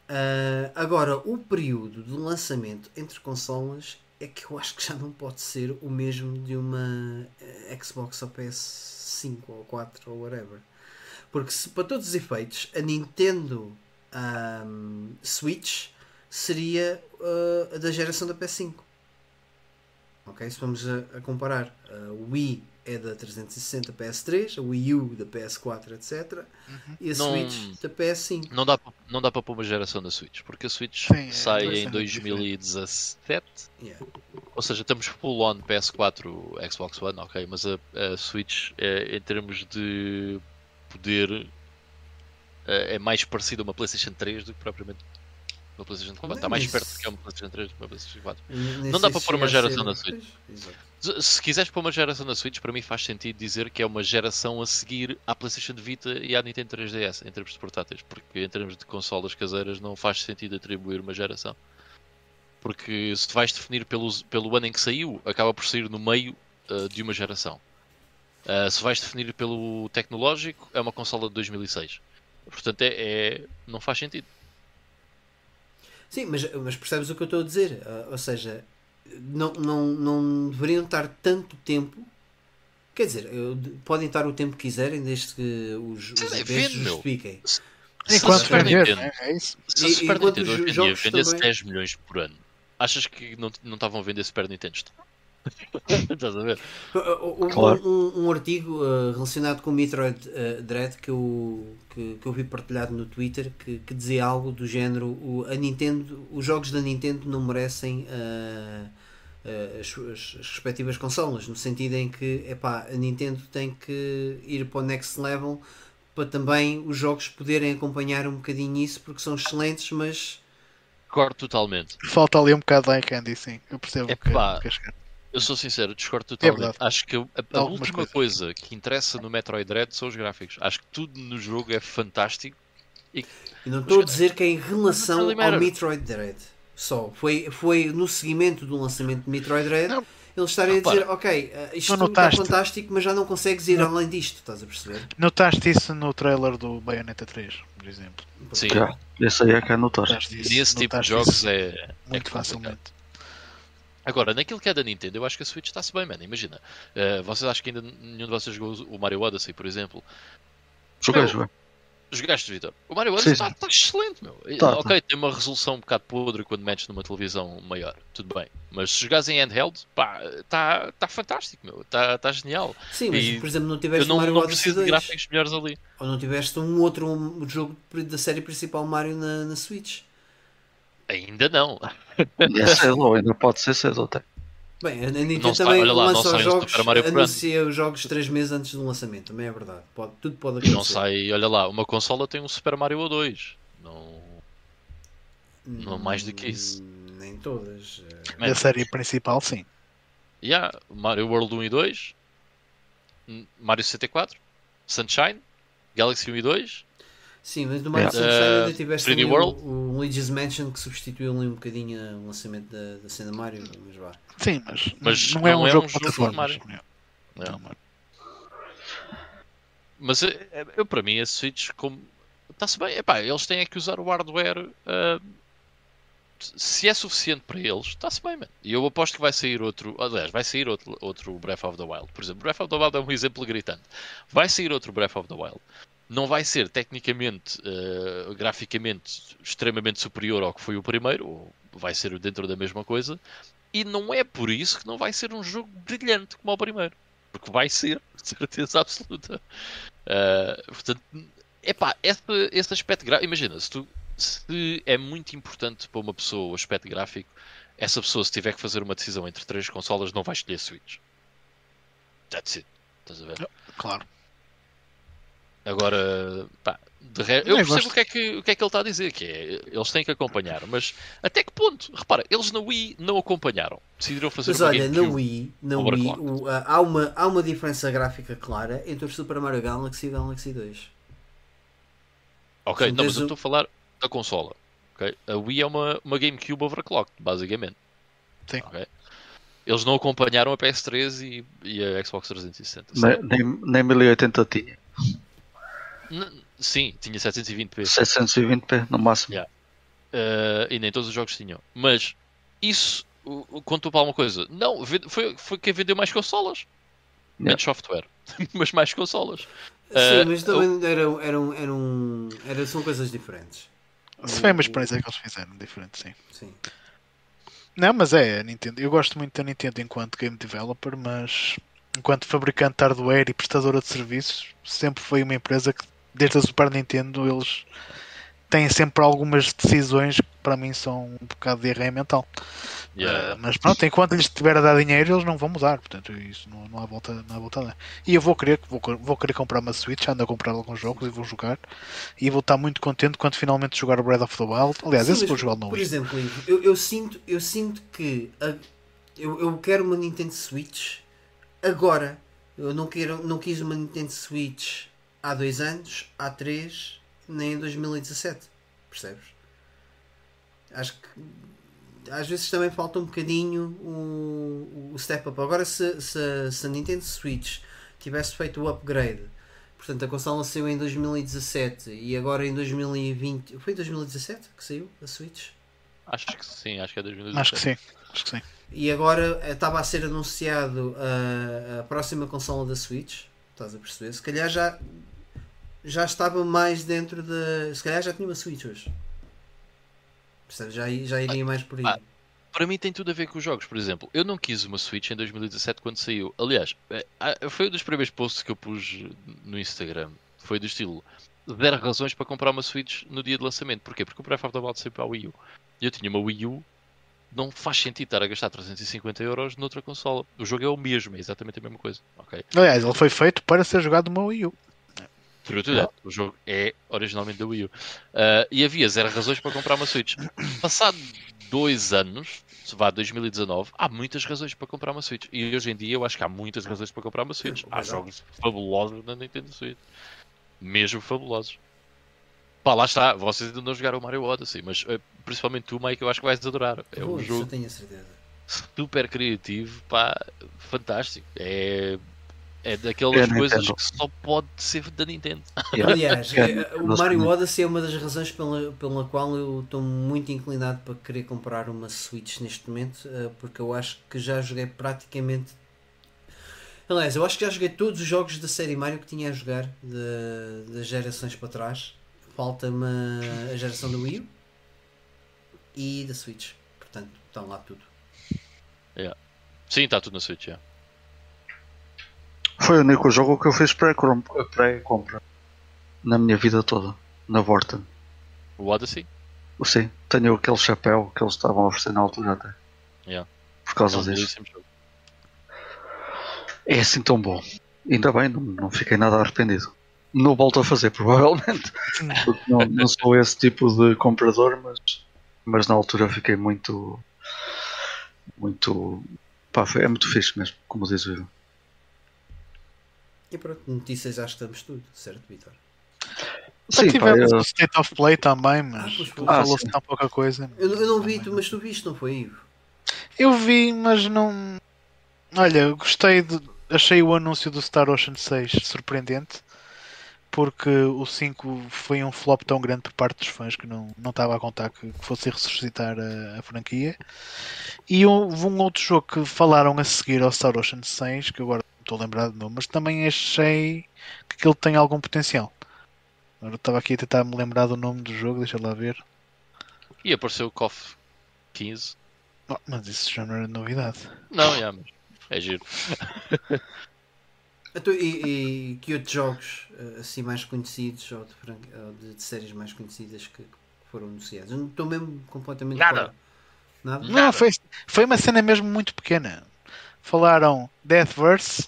Uh, agora, o período de lançamento entre consolas é que eu acho que já não pode ser o mesmo de uma eh, Xbox ou PS5 ou 4 ou whatever. Porque se, para todos os efeitos, a Nintendo ahm, Switch seria ah, a da geração da PS5. Ok? Se vamos a, a comparar, a Wii é da 360 PS3, a Wii U da PS4, etc. E a Não- Switch da PS5. Não dá, pa- não dá para pôr uma geração da Switch porque a Switch Sim, é, sai ser em muito 2017. Yeah. Ou seja, estamos full on PS4, Xbox One, ok, mas a, a Switch é, em termos de poder é, é mais parecida a uma PlayStation 3 do que propriamente uma PlayStation 4. Está mais Mas- perto do que é uma PlayStation 3 do que PlayStation 4. Nem Não dá para pôr uma geração na Switch. Se- Se quiseres pôr uma geração na Switch, para mim faz sentido dizer que é uma geração a seguir à PlayStation Vita e à Nintendo 3DS em termos de portáteis, porque em termos de consolas caseiras não faz sentido atribuir uma geração. Porque se vais definir pelo, pelo ano em que saiu, acaba por sair no meio ah, de uma geração. Ah, se vais definir pelo tecnológico, é uma consola de 2006. Portanto, é, é- não faz sentido. Sim, mas, mas percebes o que eu estou a dizer? Ah, ou seja, não, não, não deveriam estar tanto tempo. Quer dizer, eu- podem estar o tempo que quiserem, desde que os, os Sim, IPs justifiquem. Se Enquanto a Super vender, Nintendo- é isso. Se a Super Nintendo hoje em dia jogos vendesse também- 10 milhões por ano, achas que não não estavam a vender Super Nintendo? Estás a ver? Um, Claro. um- um artigo uh, relacionado com o Metroid uh, Dread que eu, que, que eu vi partilhado no Twitter que, que dizia algo do género o, a Nintendo, os jogos da Nintendo não merecem uh, uh, as, suas- as respectivas consolas, no sentido em que epá, a Nintendo tem que ir para o next level para também os jogos poderem acompanhar um bocadinho isso porque são excelentes, mas Concordo totalmente. Falta ali um bocado de eye candy, sim. Eu percebo É que, pá. que. Eu sou sincero, discordo totalmente. verdade. Acho que a, a Algumas última coisas. coisa que interessa no Metroid Dread são os gráficos. Acho que tudo no jogo é fantástico. E não estou a dizer que é em relação ao. Metroid Dread. Só. Foi, foi no seguimento do lançamento de Metroid Dread Não. eles estarem a dizer, ok, eh, isto Não está fantástico, mas já não consegues ir além disto, estás a perceber? Notaste isso no trailer do Bayonetta 3, por exemplo. Sim, Já, esse aí é que é notar. Notaste isso, nesse tipo de jogos isso é, é muito complicado. facilmente. Agora, naquilo que é da Nintendo, eu acho que a Switch está-se bem, mano. Imagina, eh, vocês acham que ainda nenhum de vocês jogou o Mario Odyssey, por exemplo? Joguei, joguei. Jogaste, Vitor? O Mario Odyssey está tá excelente, meu. E, Tá, ok, tem uma resolução um bocado podre quando metes numa televisão maior, tudo bem. Mas se jogares em handheld, pá, está tá fantástico, meu. Está tá genial. Sim, mas E por exemplo, não Eu tiveste não, Mario não Odyssey preciso de 2, gráficos melhores ali. ou não tiveste um outro um jogo da série principal Mario na, na Switch. Ainda não. É cedo, ainda pode ser cedo até. Bem, a Nintendo Não sai- também olha lá, não lança sai os jogos, anuncia os jogos 3 meses antes do lançamento, também é verdade. Pode, tudo pode acontecer. Não sai, olha lá, uma consola tem um Super Mario 2. Não. Não mais do que isso. Hum, Nem todas. eh, Man, Da série principal, sim. yeah, Mario World 1 e 2. Hum, Mario 64, Sunshine, Galaxy 1 e 2. Sim, mas do Mario Yeah. Sunshine Uh, ainda tiveste 3D ali World? o, o Luigi's Mansion que substituiu ali um bocadinho o lançamento da, da cena Mario, mas vá. Sim, mas, Mas não é não um é jogo um de jogo de plataformas. Mario. Não, não. Mas eh, eh, eu, para mim, a Switch, como está-se bem, epá, eles têm é que usar o hardware. ah, se é suficiente para eles, está-se bem, mano. E eu aposto que vai sair outro. Aliás, vai sair outro, outro Breath of the Wild. Por exemplo, Breath of the Wild é um exemplo gritante. Vai sair outro Breath of the Wild. Não vai ser tecnicamente, ah, graficamente, extremamente superior ao que foi o primeiro, ou vai ser dentro da mesma coisa. E não é por isso que não vai ser um jogo brilhante como o primeiro. Porque vai ser, de certeza absoluta. Uh, portanto, epá, esse, esse aspecto gráfico, imagina, se, tu, se é muito importante para uma pessoa o aspecto gráfico, essa pessoa, se tiver que fazer uma decisão entre três consolas, não vai escolher Switch. That's it. Estás a ver? Claro. Agora, pá, de re... Eu percebo gosto. o que, é que, o que é que ele está a dizer, que é, eles têm que acompanhar, mas até que ponto? Repara, eles na Wii não acompanharam, decidiram fazer Mas uma olha, na. Wii, na Wii o- há, uma, há uma diferença gráfica clara entre o Super Mario Galaxy e o Galaxy 2. Ok, não, mas eu estou a falar da consola. ok? A Wii é uma, uma GameCube overclocked, basicamente. Sim. ok? Eles não acompanharam a PS3 e, e a Xbox 360. Nem, certo? nem, nem 1080 tinha. Sim, tinha 720p. 720p no máximo. Yeah. Uh, e nem todos os jogos tinham. Mas isso contou para alguma coisa. Não, foi, foi quem vendeu mais consolas. Menos software, mas mais consolas. Sim, Uh, mas também eram, eram, eram, eram, são coisas diferentes. Se foi uma experiência que eles fizeram, diferente, sim. Sim. Não, mas é, a Nintendo. Eu gosto muito da Nintendo enquanto game developer, mas enquanto fabricante de hardware e prestadora de serviços, sempre foi uma empresa que, desde a Super Nintendo, eles têm sempre algumas decisões que para mim são um bocado de erro mental. Yeah. Uh, mas pronto, enquanto lhes estiver a dar dinheiro, eles não vão mudar. Portanto, isso não, não há volta, não há volta a dar. E eu vou querer, vou, vou querer comprar uma Switch, ando a comprar alguns jogos e vou jogar. E vou estar muito contente quando finalmente jogar o Breath of the Wild. Aliás, Sim, esse mas, vou jogar no Por exemplo, Ivo, eu, eu sinto, eu sinto que a- eu, eu quero uma Nintendo Switch agora. Eu não, quero, não quis uma Nintendo Switch há dois anos, há três, nem em 2017. Percebes? Acho que às vezes também falta um bocadinho o, o step up. Agora, se, se, se a Nintendo Switch tivesse feito o upgrade, portanto, a consola saiu em 2017 e agora em 2020. Foi em 2017 que saiu a Switch? Acho que sim, acho que é 2017. Acho que sim. Acho que sim. E agora eh, estava a ser anunciado a, a próxima consola da Switch. Estás a perceber? Se calhar já, já estava mais dentro da. Se calhar já tinha uma Switch hoje. Já, já iria mais por aí. ah, Para mim tem tudo a ver com os jogos. Por exemplo, eu não quis uma Switch em 2017 quando saiu. Aliás, eh, ah, foi um dos primeiros posts que eu pus no Instagram. Foi do estilo 0 razões para comprar uma Switch no dia de lançamento. Porquê? Porque o Breath of the Wild saiu para a Wii U. Eu tinha uma Wii U. Não faz sentido estar a gastar 350 euros noutra consola. O jogo é o mesmo, é exatamente a mesma coisa. Ok? Aliás, ele foi feito para ser jogado numa Wii U. True to that. O jogo é originalmente da Wii U. Ah, e havia zero razões para comprar uma Switch. Passado dois anos, se vá 2019, há muitas razões para comprar uma Switch. E hoje em dia eu acho que há muitas razões para comprar uma Switch. Há é. jogos fabulosos na Nintendo Switch. Mesmo fabulosos. Pá, lá está. Vocês ainda não jogaram o Mario Odyssey, mas eh, principalmente tu, Mike, eu acho que vais adorar. É um isso jogo super criativo, pá, fantástico. É, é daquelas É coisas Nintendo. que só pode ser da Nintendo. Yeah. Aliás, É, eh, o Mario também. Odyssey é uma das razões pela, pela qual eu estou muito inclinado para querer comprar uma Switch neste momento, eh, porque eu acho que já joguei praticamente. Aliás, eu acho que já joguei todos os jogos da série Mario que tinha a jogar de- das gerações para trás. Falta-me a geração da Wii U e da Switch. Portanto, estão lá tudo. Sim, está tudo na Switch, já. Foi o único jogo que eu fiz pré-com- pré-compra na minha vida toda. Na Vorten. O Odyssey? Sim, tenho aquele chapéu que eles estavam a oferecer na altura até. Yeah. Por causa É um disso. É assim tão bom. Ainda bem, não, não fiquei nada arrependido. Não volto a fazer, provavelmente. Porque não, não sou esse tipo de comprador, mas, mas na altura fiquei muito. Muito. Pá, foi, é muito fixe mesmo, como diz o Ivo. E pronto, notícias acho que estamos tudo, certo, Vitor? Já Sim, pá, tivemos eu- o State of Play também, Ah, mas foi. falou-se sim. tão pouca coisa. Eu, eu não vi, tu- mas tu viste, não foi, Ivo? Eu vi, mas não. Olha, gostei de. Achei o anúncio do Star Ocean 6 surpreendente. Porque o 5 foi um flop tão grande por parte dos fãs que não, não estava a contar que, que fosse ressuscitar a, a franquia. E houve um outro jogo que falaram a seguir ao Star Ocean 6, que agora estou lembrado de nome, mas também achei que ele tem algum potencial. Agora eu estava aqui a tentar me lembrar do nome do jogo, deixa lá ver. E apareceu o KOF 15. Oh, mas isso já não era novidade. Não, já, mas é giro. Então, e, e que outros jogos eh, assim mais conhecidos ou de, fran- ou de- de séries mais conhecidas que foram anunciados? Eu não estou mesmo completamente Nada. fora. Nada? Não, Nada. foi, foi uma cena mesmo muito pequena. Falaram Deathverse,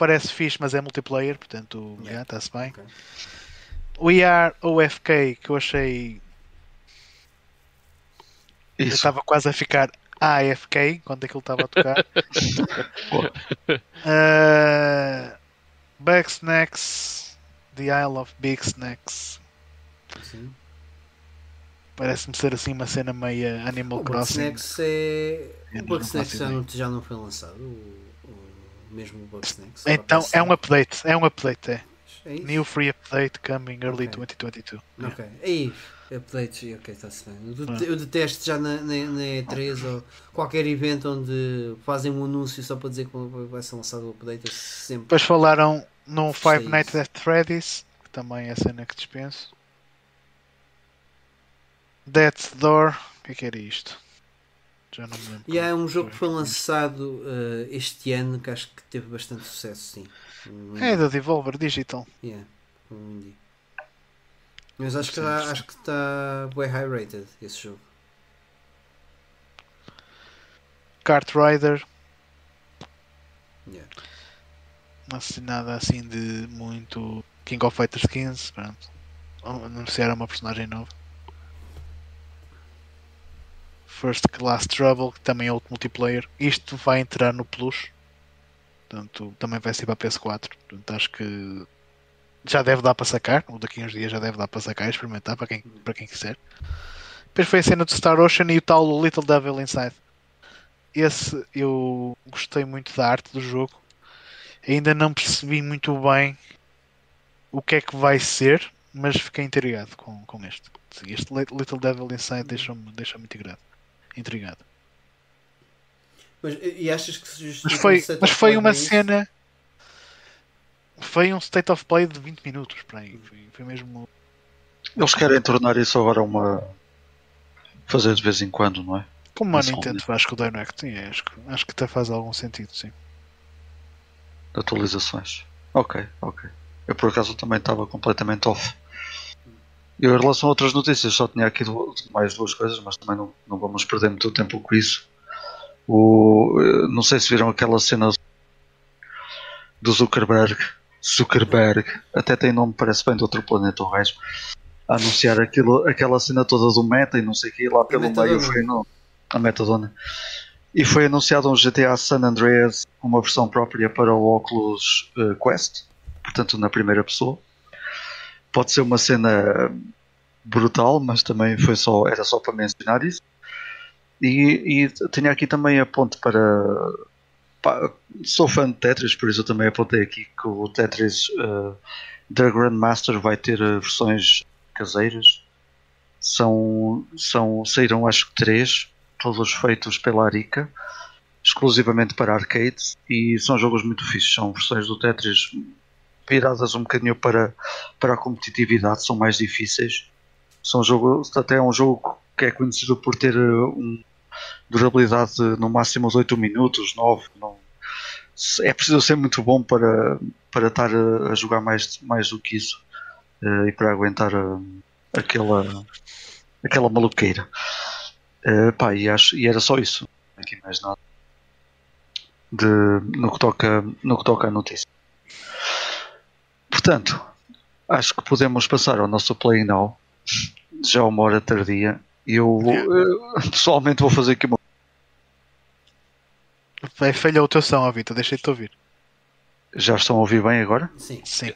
parece fixe, mas é multiplayer, portanto, Yeah. está-se bem. Ok. We Are OFK, que eu achei. Eu Isso. estava quase a ficar AFK quando aquilo estava a tocar. Uh, Bugsnax, The Isle of Big Snacks. Sim. Parece-me ser assim uma cena meia Animal O Crossing. Bugsnax é. Eu O Bugsnax faço já não, já não foi lançado. O, o mesmo Bugsnax. Então é um update, é um update, é. É? New free update coming early Ok. 2022. Ok. Aí, updates, ok, está-se bem. Eu, Ah. eu detesto já na, na, na E3 ou qualquer evento onde fazem um anúncio só para dizer que vai ser lançado o update. Sempre. Depois falaram no Five Nights at Freddy's, que também é a cena que dispenso. Death's Door, o que é que era isto? Já não me lembro. E como um jogo que foi lançado eh, este ano que acho que teve bastante sucesso, sim. É da Devolver Digital. Yeah, um indie. Mas acho que está acho que está bem high rated esse jogo. Kart Rider, Yeah. não sei nada assim de muito King of Fighters 15. Pronto. Anunciaram uma personagem nova. First Class Trouble, que também é outro multiplayer. Isto vai entrar no Plus. Portanto, também vai ser para a PS4. Portanto, acho que já deve dar para sacar. Ou daqui a uns dias já deve dar para sacar e experimentar para quem, para quem quiser. Depois foi a cena do Star Ocean e o tal Little Devil Inside. Esse eu gostei muito da arte do jogo. Ainda não percebi muito bem o que é que vai ser, mas fiquei intrigado com, com este. Este Li- Little Devil Inside deixa-me deixa intrigado. Intrigado. Mas e achas que se Mas foi, state mas foi uma nisso? cena. Foi um state of play de 20 minutos para aí. Foi, foi mesmo. Eles querem tornar isso agora uma. fazer de vez em quando, não é? Como a Nintendo faz com o Direct, sim, acho, que- acho que até faz algum sentido, sim. Atualizações. Ok, ok. Eu por acaso também estava completamente off. Eu, em relação a outras notícias, só tinha aqui mais duas coisas, mas também não, não vamos perder muito tempo com isso. O, eh, não sei se viram aquela cena do Zuckerberg. Zuckerberg, até tem nome, parece bem de outro planeta, o resto. A anunciar aquilo, aquela cena toda do Meta e não sei o que, lá pelo meio foi no, a Metadona. E foi anunciado um GTA San Andreas, uma versão própria para o Oculus eh, Quest, portanto na primeira pessoa. Pode ser uma cena brutal, mas também foi só, era só para mencionar isso. E, e tinha aqui também a para. pá, sou fã de Tetris, por isso eu também apontei aqui que o Tetris eh, da Grandmaster vai ter eh, versões caseiras. São, são, saíram acho que três, todos feitos pela Arica, exclusivamente para arcades, e são jogos muito fixos. São versões do Tetris viradas um bocadinho para, para a competitividade, são mais difíceis. São jogo, até é um jogo que é conhecido por ter eh, um, durabilidade de, no máximo de 8 minutos, 9. Não, é preciso ser muito bom para, para estar a, jogar mais, mais do que isso eh, e para aguentar eh, aquela, aquela maluqueira. Eh, pá, e, acho, e era só isso. Tinha mais nada de, no, que toca, no que toca à notícia. Portanto, acho que podemos passar ao nosso Play Now. Já uma hora tardia. E eu vou, eh, pessoalmente vou fazer aqui uma. Vai falhar o teu som, ó Vitor, deixei-te ouvir. Já estão a ouvir bem agora? Sim. Sim.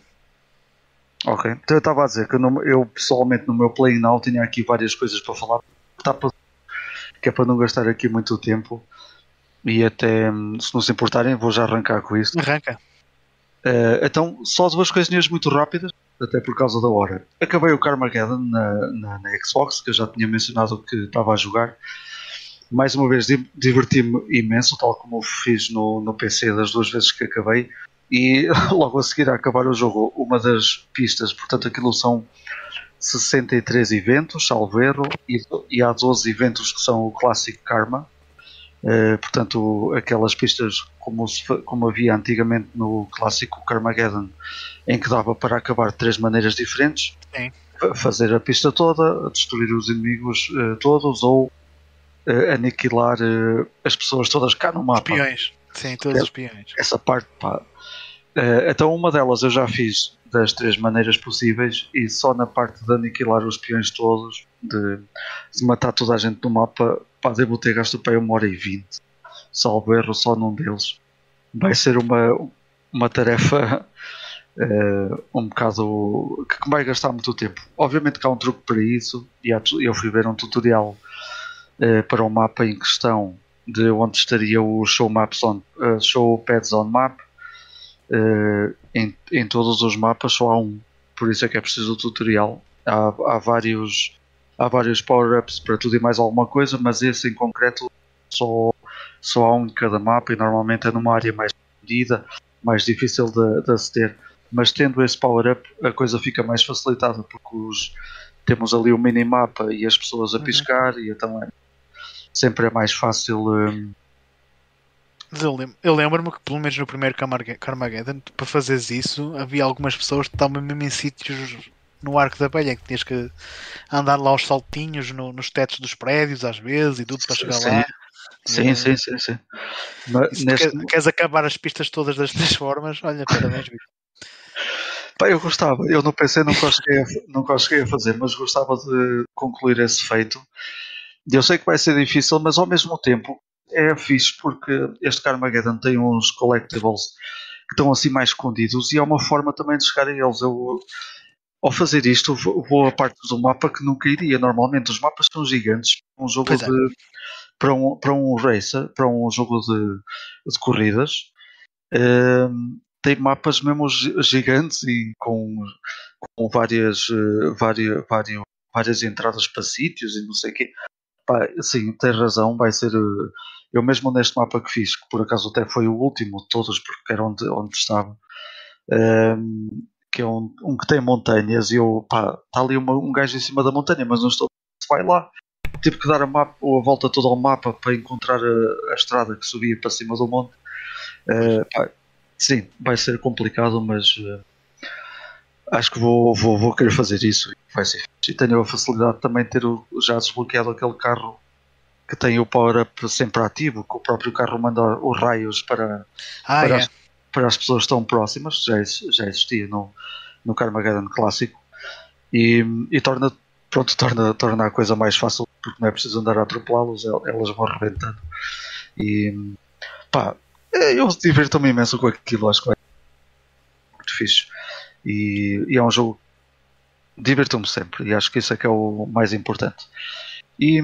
Ok. Então eu estava a dizer que no- eu pessoalmente no meu Play Now tinha aqui várias coisas para falar. Tá para- que é para não gastar aqui muito tempo. E até, hum, se não se importarem, vou já arrancar com isso. Arranca. Eh, então, só duas coisinhas muito rápidas, até por causa da hora. Acabei o Carmageddon na, na, na Xbox, que eu já tinha mencionado que estava a jogar. Mais uma vez, di- diverti-me imenso, tal como fiz no, no PC das duas vezes que acabei. E logo a seguir a acabar o jogo, uma das pistas, portanto, aquilo são 63 eventos, salvo erro, e, e há 12 eventos que são o clássico Karma. Eh, portanto, aquelas pistas como, se como havia antigamente no clássico Carmageddon, em que dava para acabar de três maneiras diferentes: Sim. Fa- fazer a pista toda, destruir os inimigos eh, todos ou eh, aniquilar as pessoas todas cá no mapa Espiões. Sim, todos os espiões. essa parte, pá. Então, uma delas eu já fiz das três maneiras possíveis e só na parte de aniquilar os peões todos, de, de matar toda a gente no mapa, pá, devo ter gasto para uma hora e vinte, salvo erro só num deles. Vai ser uma, uma tarefa eh, um bocado que vai gastar muito tempo. Obviamente que há um truque para isso e eu fui ver um tutorial eh, para o mapa em questão de onde estaria o show maps on, eh, show pads on map eh, em, em todos os mapas só há um por isso é que é preciso o tutorial há, há vários há vários power-ups para tudo e mais alguma coisa mas esse em concreto só, só há um em cada mapa e normalmente é numa área mais medida mais difícil de, de aceder mas tendo esse power-up a coisa fica mais facilitada porque os, temos ali o minimapa e as pessoas a Uhum. piscar e então é, sempre é mais fácil Mas eu lem- eu lembro-me que, pelo menos no primeiro Carmage- Carmageddon, para fazeres isso, havia algumas pessoas que estavam mesmo em sítios no arco da abelha, que tinhas que andar lá aos saltinhos no- nos tetos dos prédios, às vezes, e tudo para chegar Sim. lá. Sim, É. sim, sim, sim. Mas neste- quer- queres acabar as pistas todas das três formas, olha, parabéns, Vitor. Pá, eu gostava, eu no PC não conseguia, não conseguia fazer, mas gostava de concluir esse feito. Eu sei que vai ser difícil, mas ao mesmo tempo é fixe porque este Carmageddon tem uns collectibles que estão assim mais escondidos e é uma forma também de chegar a eles. Eu, ao fazer isto, vou a partes do mapa que nunca iria. Normalmente os mapas são gigantes. Um jogo é. de. Para um, para um racer, para um jogo de, de corridas, ehm, tem mapas mesmo gi- gigantes e com, com várias, eh, várias, várias, várias entradas para sítios e não sei o quê. Pá, sim, tens razão, vai ser. eh, Eu mesmo neste mapa que fiz, que por acaso até foi o último de todos, porque era onde, onde estava, ehm, que é um, um que tem montanhas e eu, pá, está ali uma- um gajo em cima da montanha, mas não estou. Se vai lá, tive que dar a, mapa, a volta toda ao mapa para encontrar a, a estrada que subia para cima do monte. Eh, pá, sim, vai ser complicado, mas eh, acho que vou, vou, vou querer fazer isso. Vai ser fixe. E tenho a facilidade também de ter o- já desbloqueado aquele carro que tem o power-up sempre ativo, que o próprio carro manda os raios para, Ah, para, é. as, para as pessoas estão próximas, já, já existia no, no Carmageddon clássico, e, e torna, pronto, torna, torna a coisa mais fácil, porque não é preciso andar a atropelá-los, el- elas vão arrebentando. E pá, eu diverto-me imenso com aquilo, acho que ser muito fixe. E, e é um jogo diverto-me sempre, e acho que isso é que é o mais importante. E,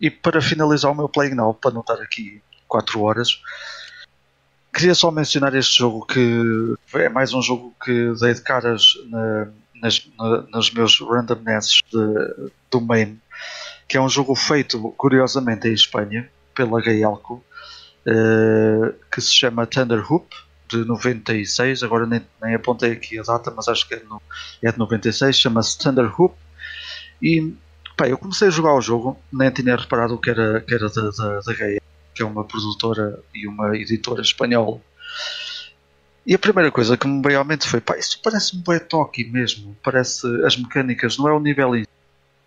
e para finalizar o meu Playing Now, para não estar aqui 4 horas, queria só mencionar este jogo que é mais um jogo que dei de caras na- nas, na- nos meus randomnesses do main, que é um jogo feito curiosamente em Espanha pela Gayalco, eh, que se chama Thunder Hoop de 96, agora nem, nem apontei aqui a data, mas acho que é, no, é de 96, chama-se Thunder Hoop. E pá, eu comecei a jogar o jogo, nem tinha reparado que era, que era da, da, da que é uma produtora e uma editora espanhola. E a primeira coisa que me veio à mente foi: pá, isso parece-me bem toque mesmo. Parece as mecânicas, não é o nível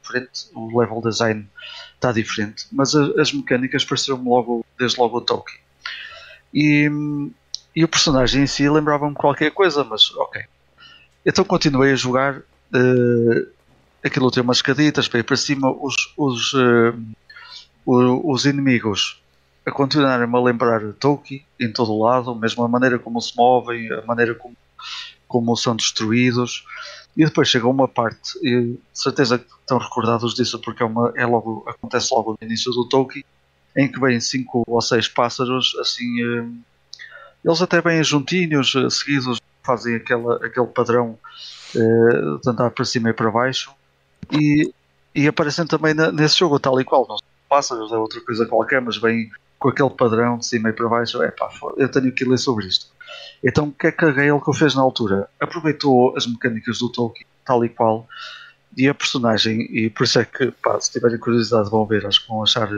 diferente, o level design está diferente, mas a- as mecânicas pareceram-me logo, desde logo o toque. E, e o personagem em si lembrava-me qualquer coisa, mas ok. Então continuei a jogar. eh, aquilo tem umas escaditas para ir para cima. Os, os, eh, o- os inimigos a continuarem-me a lembrar Tolkien em todo o lado, mesmo a maneira como se movem, a maneira como, como são destruídos. E depois chega uma parte, e certeza que estão recordados disso porque é, uma, é logo, acontece logo no início do Tolkien, em que vêm cinco ou seis pássaros assim. eh, Eles até vêm juntinhos, eh, seguidos, fazem aquela, aquele padrão eh, de andar para cima e para baixo. E, e aparecem também nesse jogo, tal e qual. Não são pássaros, é outra coisa qualquer, mas vêm com aquele padrão de cima e para baixo. É pá, eu tenho que ler sobre isto. Então, o que é que a Gale que fez na altura? Aproveitou as mecânicas do Tolkien, tal e qual, e a personagem, e por isso é que, pá, se tiverem curiosidade, vão ver, acho que vão achar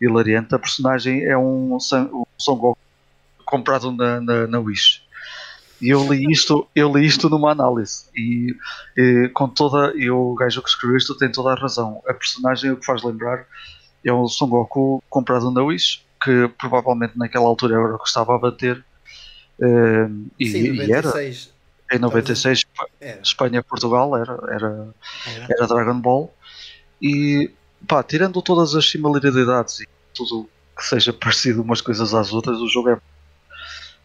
hilariante. A personagem é um, um Son comprado na, na, na Wish. E eu li isto, eu li isto numa análise e, e com toda e o gajo que escreveu isto tem toda a razão. A personagem o que faz lembrar é um Son Goku comprado na Wish, que provavelmente naquela altura era o que estava a bater. eh, e, Sim, e era 96. em 96 Era. Espanha Portugal era, era, Era. era Dragon Ball e pá, tirando todas as similaridades e tudo que seja parecido umas coisas às outras, o jogo é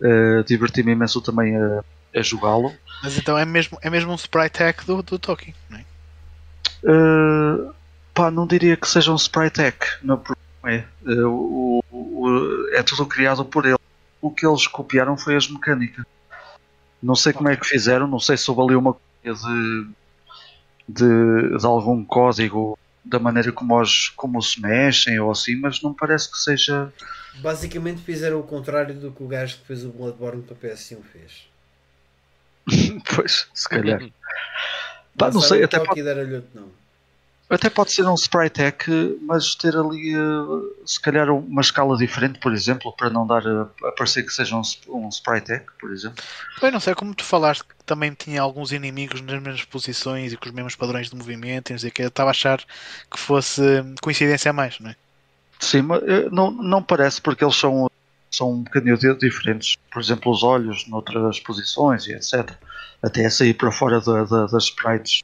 eh, diverti-me imenso também a, a jogá-lo. Mas então é mesmo, é mesmo um sprite hack do, do Tolkien, não é? Uh, pá, não diria que seja um sprite hack, não, é. Uh, o- é tudo criado por ele. O que eles copiaram foi as mecânicas. Não sei como é que fizeram, não sei se houve ali uma coisa de, de, de algum código da maneira como, os, como se mexem ou assim, mas não parece que seja. Basicamente fizeram o contrário do que o gajo que fez o Bloodborne para PS1 fez. Pois, se calhar. Pá, não sei, até pode, e deram-lhe outro nome. Até pode ser um sprite hack, mas ter ali uh, se calhar uma escala diferente, por exemplo, para não dar a, parecer que seja um, um sprite hack, por exemplo. Pois não sei, como tu falaste que também tinha alguns inimigos nas mesmas posições e com os mesmos padrões de movimento e não sei que, eu estava a achar que fosse coincidência a mais, não é? Sim, mas eh, não, não parece porque eles são, são um bocadinho di- diferentes. Por exemplo, os olhos noutras posições e etc. Até sair para fora da- da- das sprites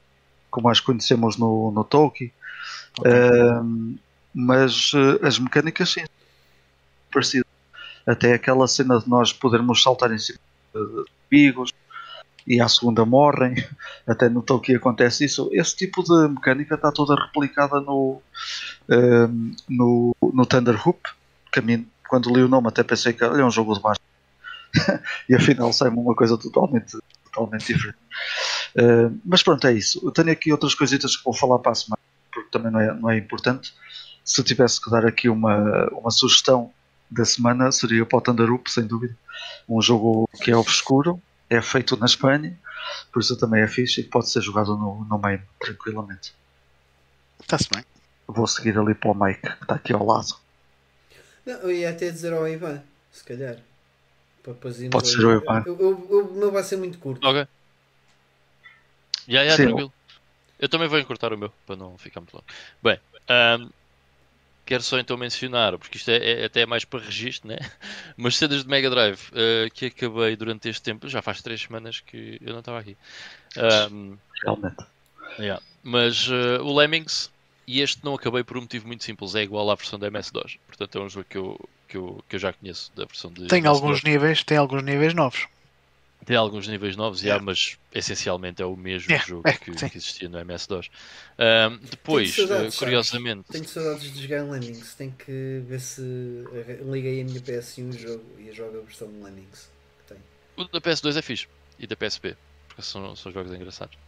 como as conhecemos no, no Tolkien. Ahm, mas eh, as mecânicas sim parecidas. Até aquela cena de nós podermos saltar em cima de inimigos e à segunda morrem. Até no Tolkien acontece isso. Esse tipo de mecânica está toda replicada no, no, no Thunder Hoop. Quando li o nome, até pensei que é um jogo de baixo. e afinal sai-me uma coisa totalmente, totalmente diferente. Uh, mas pronto, é isso. Eu tenho aqui outras coisitas que vou falar para a semana, porque também não é, não é importante. Se eu tivesse que dar aqui uma, uma sugestão da semana, seria para o Thunderup, sem dúvida. Um jogo que é obscuro, é feito na Espanha, por isso também é fixe e pode ser jogado no, no main, tranquilamente. Está-se bem. Vou seguir ali para o Mike, que está aqui ao lado. Não, eu ia até dizer ao Ivan, se calhar. Pode ser o eu- O meu vai ser muito curto. Ok. Já, já, Sim. tranquilo. Eu também vou encurtar o meu, para não ficar muito longo. Bem, ahm, quero só então mencionar, porque isto é, é até mais para registro, né? Mas cenas de Mega Drive ah, que acabei durante este tempo, já faz três semanas que eu não estava aqui. Ahm, Realmente. yeah. Mas ah, o Lemmings, e este não acabei por um motivo muito simples, é igual à versão da MS-DOS. Portanto, é um jogo que eu, que eu, que eu já conheço da versão de Tem alguns níveis, tem alguns níveis novos. Tem alguns níveis novos, já, Yeah. mas essencialmente é o mesmo Yeah, jogo é, que, que existia no MS-DOS. Ahm, depois, Tenho saudades, eh, curiosamente, Tenho saudades de jogar em Lemmings. Tenho que ver se liguei a minha PS1 jogo e jogo a versão de Lemmings. que tem. o da PS2 é fixe e da PSP, porque são, são jogos engraçados.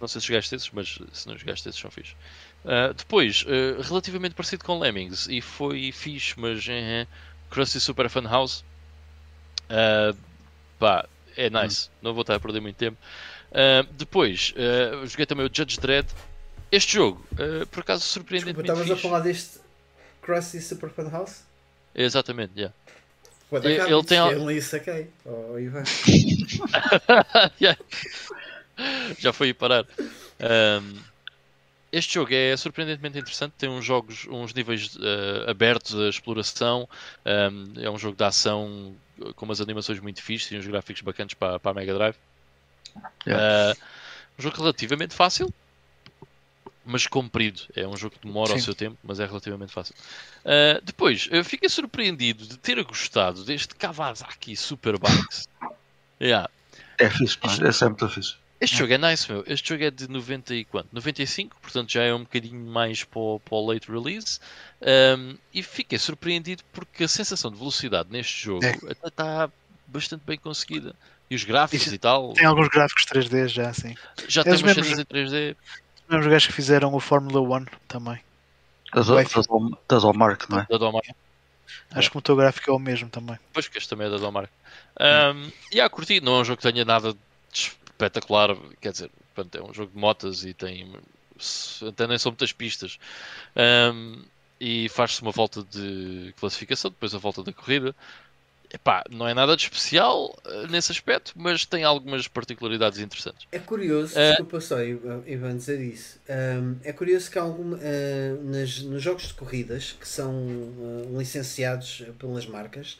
Não sei se jogaste esses, mas se não jogaste esses, são fixe. Ah, depois, eh, relativamente parecido com Lemmings, e foi fixe, mas eh, Krusty Super Fun House. Ah, pá, é nice, não vou estar a perder muito tempo. Depois, joguei também o Judge Dredd. Este jogo, por acaso, Desculpa, surpreendentemente estavas a falar deste Krusty Super Fun House? Exatamente, yeah. What Ele- ele tem al- Eu li e saquei. Oh, Ivan. Já foi parar. Um, este jogo é surpreendentemente interessante. Tem uns jogos, uns níveis uh, abertos à exploração. Um, é um jogo de ação com umas animações muito fixes e uns gráficos bacanas para, para a Mega Drive. Uh, um jogo relativamente fácil, mas comprido. É um jogo que demora o Sim. seu tempo, mas é relativamente fácil. Uh, depois, eu fiquei surpreendido de ter gostado deste Kawasaki Superbikes. yeah. É fixe, pá. Esse é muito fixe. Este jogo é nice, meu. Este jogo é de 90 e quanto? 95, portanto já é um bocadinho mais para o, para o late release. Um, e fiquei surpreendido porque a sensação de velocidade neste jogo É. até está bastante bem conseguida. E os gráficos Isso- e tal, Tem alguns gráficos 3D já, assim. já tem eles umas mesmos- cenas em 3D. Os mesmos gajos que fizeram o Fórmula 1 também. Das, das Hallmark, não é? Da Domar. Acho que o motor gráfico é o mesmo também. Pois que este também é da Domar. Um, e a curtir, não é um jogo que tenha nada de espetacular. Quer dizer, pronto, é um jogo de motas e tem. Até nem são muitas pistas. Um, e faz-se uma volta de classificação, depois a volta da corrida. Epá, não é nada de especial eh, nesse aspecto, mas tem algumas particularidades interessantes. É curioso, Eh, desculpa só, Ivan, dizer isso. É curioso que há alguma, ah, nas, nos jogos de corridas que são ah, licenciados pelas marcas,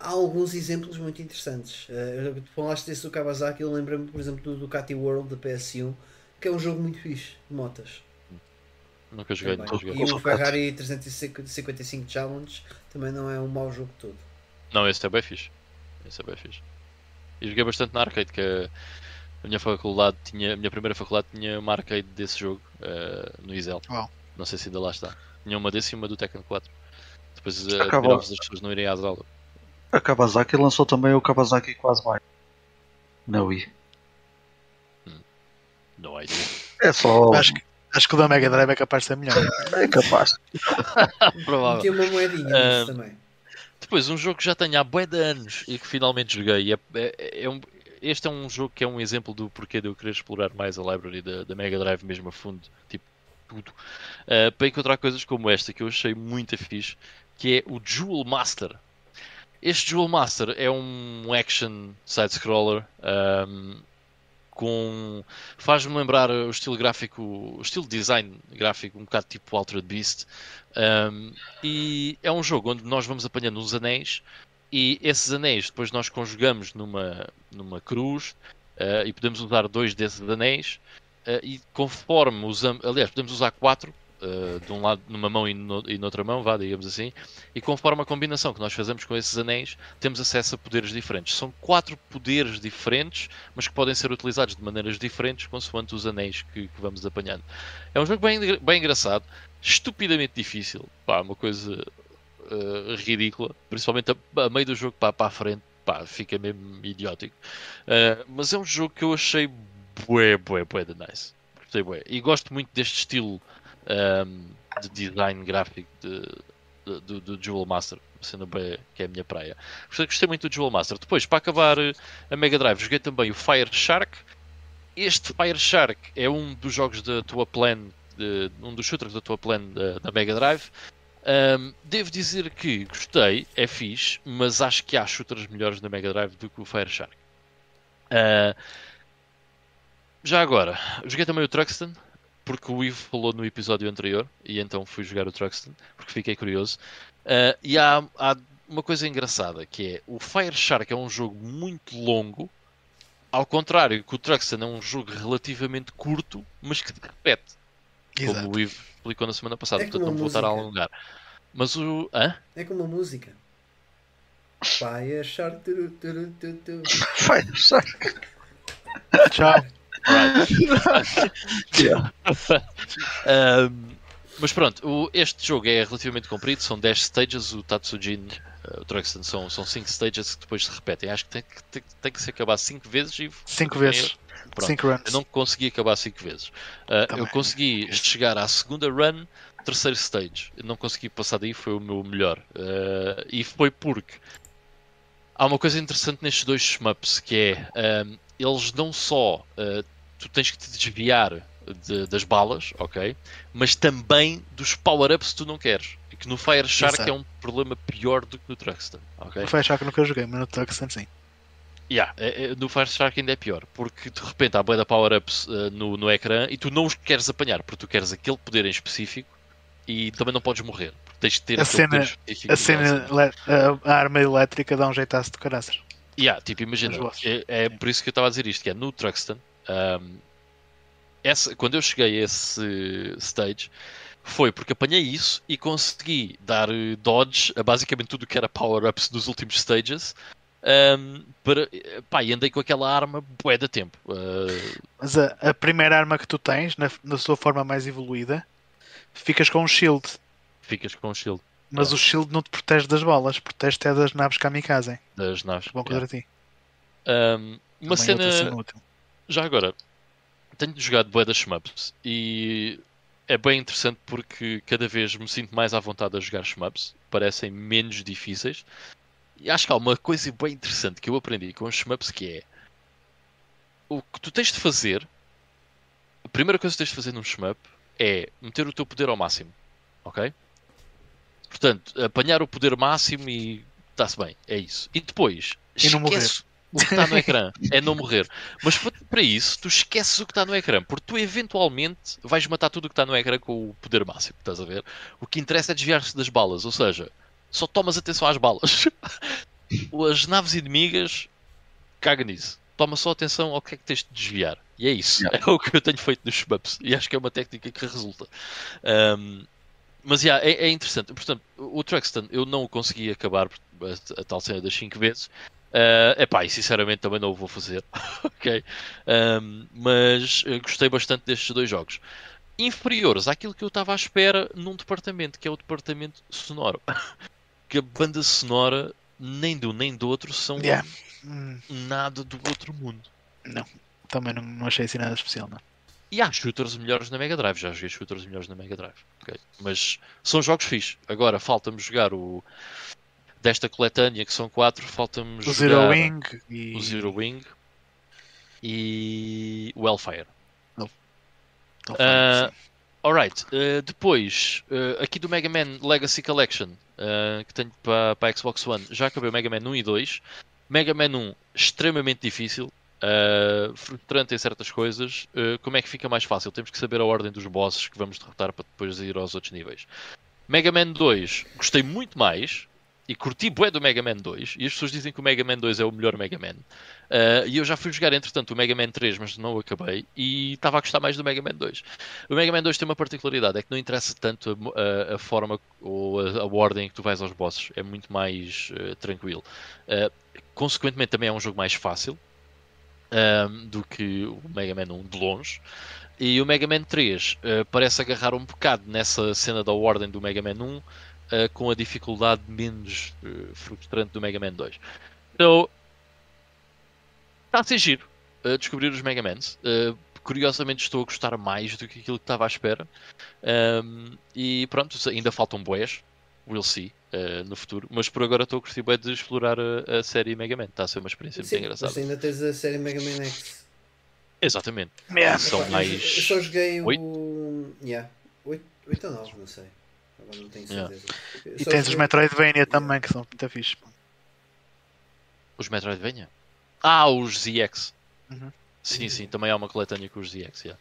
há alguns exemplos muito interessantes. Uh, tu falaste desse do Kawasaki, eu lembro-me, por exemplo, do Ducati World da PS1, que é um jogo muito fixe de motas. Nunca joguei, nunca joguei. E o. Ferrari 355 Challenge também não é um mau jogo todo. Não, esse é bem fixe. Esse é bem fixe. E joguei bastante na arcade, que a minha faculdade tinha, a minha primeira faculdade tinha uma arcade desse jogo eh, no Isel. Uau. Não sei se ainda lá está. Tinha uma desse e uma do Tekken 4. Depois uh, das pessoas não irem às aulas. A Kawasaki lançou também o Kawasaki Quase Bike. Na Wii. Não há ideia. É só. Acho, que, acho que o da Mega Drive é capaz de ser melhor. É capaz. Provável. Tinha uma moedinha Ah, também. Depois, um jogo que já tenho há bué de anos e que finalmente joguei. é- é- é um- este é um jogo que é um exemplo do porquê de eu querer explorar mais a library da, da Mega Drive mesmo a fundo. Tipo, tudo. Uh, para encontrar coisas como esta que eu achei muito fixe, que é o Jewel Master. Este Jewel Master é um action side-scroller um, com... faz-me lembrar o estilo gráfico, o estilo design gráfico um bocado tipo Altered Beast. Um, e é um jogo onde nós vamos apanhando uns anéis e esses anéis depois nós conjugamos numa, numa cruz uh, e podemos usar dois desses anéis uh, e conforme usamos, aliás, podemos usar quatro uh, de um lado numa mão e, no, e noutra mão, vá, digamos assim, e conforme a combinação que nós fazemos com esses anéis, temos acesso a poderes diferentes. São quatro poderes diferentes, mas que podem ser utilizados de maneiras diferentes consoante os anéis que, que vamos apanhando. É um jogo bem, bem engraçado, estupidamente difícil, pá, uma coisa uh, ridícula, principalmente a, a, meio do jogo para, para a frente, pá, fica mesmo idiótico. Uh, mas é um jogo que eu achei bué, bué, bué de nice. E gosto muito deste estilo um, de design gráfico de, de, do, do Jewel Master, sendo bem que é a minha praia. Gostei, gostei muito do Jewel Master. Depois, para acabar uh, a Mega Drive, joguei também o Fire Shark. Este Fire Shark é um dos jogos da tua plan, de, um dos shooters da tua plan da, da Mega Drive. Um, devo dizer que gostei, é fixe, mas acho que há shooters melhores na Mega Drive do que o Fire Shark. Uh, já agora, joguei também o Truxton, porque o Ivo falou no episódio anterior, e então fui jogar o Truxton, porque fiquei curioso. Uh, e há, há, uma coisa engraçada, que é, o Fire Shark é um jogo muito longo, ao contrário que o Truxton é um jogo relativamente curto, mas que te repete. Exato. Como o Ivo explicou na semana passada, É portanto não vou a estar a música. alongar. Mas o... Hã? É como a música. Fire Shark. Turu, turu. Fire Shark. Tchau. Yeah. Um, mas pronto, o- este jogo é relativamente comprido, são 10 stages, o Tatsujin, uh, o Truxton são, são 5 stages que depois se repetem. Acho que tem que, tem, tem que se acabar 5 vezes e Cinco vezes. Pronto. Cinco runs. eu não consegui acabar 5 vezes. Uh, eu consegui chegar à segunda run, terceiro stage. Eu não consegui passar daí, foi o meu melhor. Uh, e foi porque há uma coisa interessante nestes dois shmups que é um, eles não só uh, tu tens que te desviar de- das balas, ok? Mas também dos power-ups que tu não queres. E que no Fire Shark Exato. é um problema pior do que no Truxton, ok? O Fire Shark nunca joguei, mas no Tuxton sim. Yeah, é- é- no Fire Shark ainda é pior, porque de repente há da power-ups uh, no, no ecrã e tu não os queres apanhar, porque tu queres aquele poder em específico e também não podes morrer, porque tens de ter A cena-. A cena, a arma elétrica dá um jeitaço de caraças. Yeah, tipo, imagina, é, é por isso que eu estava a dizer isto, que é no Truxton, ahm, essa, quando eu cheguei a esse stage, foi porque apanhei isso e consegui dar eh, dodge a basicamente tudo que era power-ups dos últimos stages. Um, para, pá, e andei com aquela arma bué da tempo. Uh, Mas a, a primeira arma que tu tens, na, na sua forma mais evoluída, ficas com um shield. ficas com o shield Mas o shield não te protege das balas, protege até das naves kamikaze. das naves. Vão Yeah. contra ti. Um, uma Também cena. Já agora, tenho jogado bué das shmups e é bem interessante porque cada vez me sinto mais à vontade a jogar shmups, parecem menos difíceis. E acho que há uma coisa bem interessante que eu aprendi com os shmups que é o que tu tens de fazer. A primeira coisa que tens de fazer num shmup é meter o teu poder ao máximo, ok? Portanto, apanhar o poder máximo e está-se bem, é isso. E depois, E não morrer. o que está no ecrã, é não morrer. Mas pa- para isso, tu esqueces o que está no ecrã, porque tu eventualmente vais matar tudo o que está no ecrã com o poder máximo, estás a ver? O que interessa é desviar-se das balas, ou seja, só tomas atenção às balas. As naves inimigas, caga nisso. Toma só atenção ao que é que tens de desviar. E é isso. Yeah. É o que eu tenho feito nos shmups. E acho que é uma técnica que resulta. Um, mas yeah, é, é interessante. Portanto, o Truxton eu não o consegui acabar a, a tal cena das 5 vezes. Uh, epá, e sinceramente também não o vou fazer. ok? Um, mas gostei bastante destes dois jogos. Inferiores àquilo que eu estava à espera num departamento, que é o departamento sonoro. que a banda sonora, nem de um nem do outro, são Yeah. Nada do outro mundo. também não, não achei assim nada especial, não. E há shooters melhores na Mega Drive, já joguei shooters melhores na Mega Drive. ok? Mas são jogos fixes. Agora falta-me jogar o desta coletânea, que são quatro, falta-me O jogar Zero Wing e. o Zero Wing e o Hellfire. Falando, Ah, sim. Alright, uh, depois, uh, aqui do Mega Man Legacy Collection, uh, que tenho para a Xbox One, já acabei o Mega Man 1 e 2. Mega Man 1, extremamente difícil, uh, frustrante em certas coisas. Uh, como é que fica mais fácil? Temos que saber a ordem dos bosses que vamos derrotar para depois ir aos outros níveis. Mega Man 2, gostei muito mais e curti bué do Mega Man 2. E as pessoas dizem que o Mega Man 2 é o melhor Mega Man. Uh, e eu já fui jogar, entretanto, o Mega Man 3, mas não o acabei. E estava a gostar mais do Mega Man 2. O Mega Man 2 tem uma particularidade, é que não interessa tanto a, a- a forma ou a, a ordem em que tu vais aos bosses, é muito mais tranquilo. Consequentemente, também é um jogo mais fácil ahm, do que o Mega Man 1 de longe. E o Mega Man 3 eh, parece agarrar um bocado nessa cena da ordem do Mega Man 1 eh, com a dificuldade menos eh, frustrante do Mega Man 2. Então, está a ser giro descobrir os Mega Mans. Curiosamente estou a gostar mais do que aquilo que estava à espera. Um, e pronto, ainda faltam boés. We'll see uh, no futuro. Mas por agora estou a curtir bem de explorar a, a série Mega Man. Está a ser uma experiência muito engraçada. mas ainda tens a série Mega Man X. Exatamente. Yeah. São Epá, mais. Eu só joguei o. Yeah. 8, ou 9, não sei. Agora não tenho Yeah. certeza. E tens os Metroidvania também, que são muito fixe. Os Metroidvania? Ah, os ZX. Uhum. Sim, sim, também há uma coletânea com os ZX. Yeah.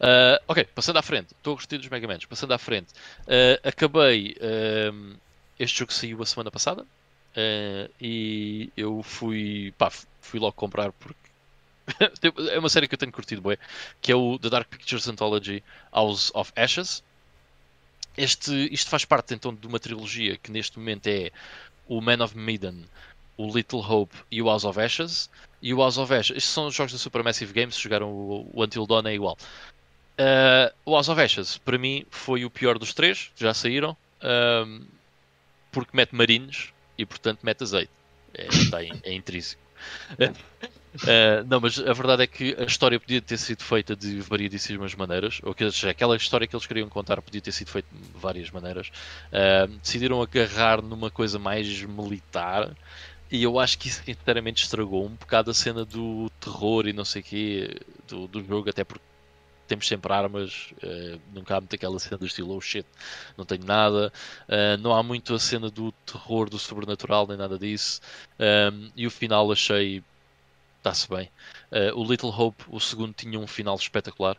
Uh, ok, passando à frente, estou a gostar dos Mega Mans. Passando à frente, uh, acabei. um, este jogo saiu a semana passada uh, e eu fui. Pá, fui logo comprar porque. é uma série que eu tenho curtido bem, que é o The Dark Pictures Anthology House of Ashes. Este, isto faz parte então de uma trilogia que neste momento é o Man of Medan, o Little Hope e o House of Ashes. E o House of Ashes, estes são os jogos da Supermassive Games, jogaram o, o Until Dawn é igual. Uh, o House of Ashes, para mim, foi o pior dos três, já saíram, porque mete marinhos e, portanto, mete azeite. É, está in- é intrínseco. Uh, não, mas a verdade é que a história podia ter sido feita de variedíssimas maneiras, ou que aquela história que eles queriam contar podia ter sido feita de várias maneiras. Uh, decidiram agarrar numa coisa mais militar e eu acho que isso sinceramente estragou um bocado a cena do terror e não sei o quê do, do jogo, até porque temos sempre armas, uh, nunca há muito aquela cena do estilo oh shit, não tenho nada, uh, não há muito a cena do terror, do sobrenatural, nem nada disso. Um, e o final achei está-se bem. Uh, o Little Hope, o segundo, tinha um final espetacular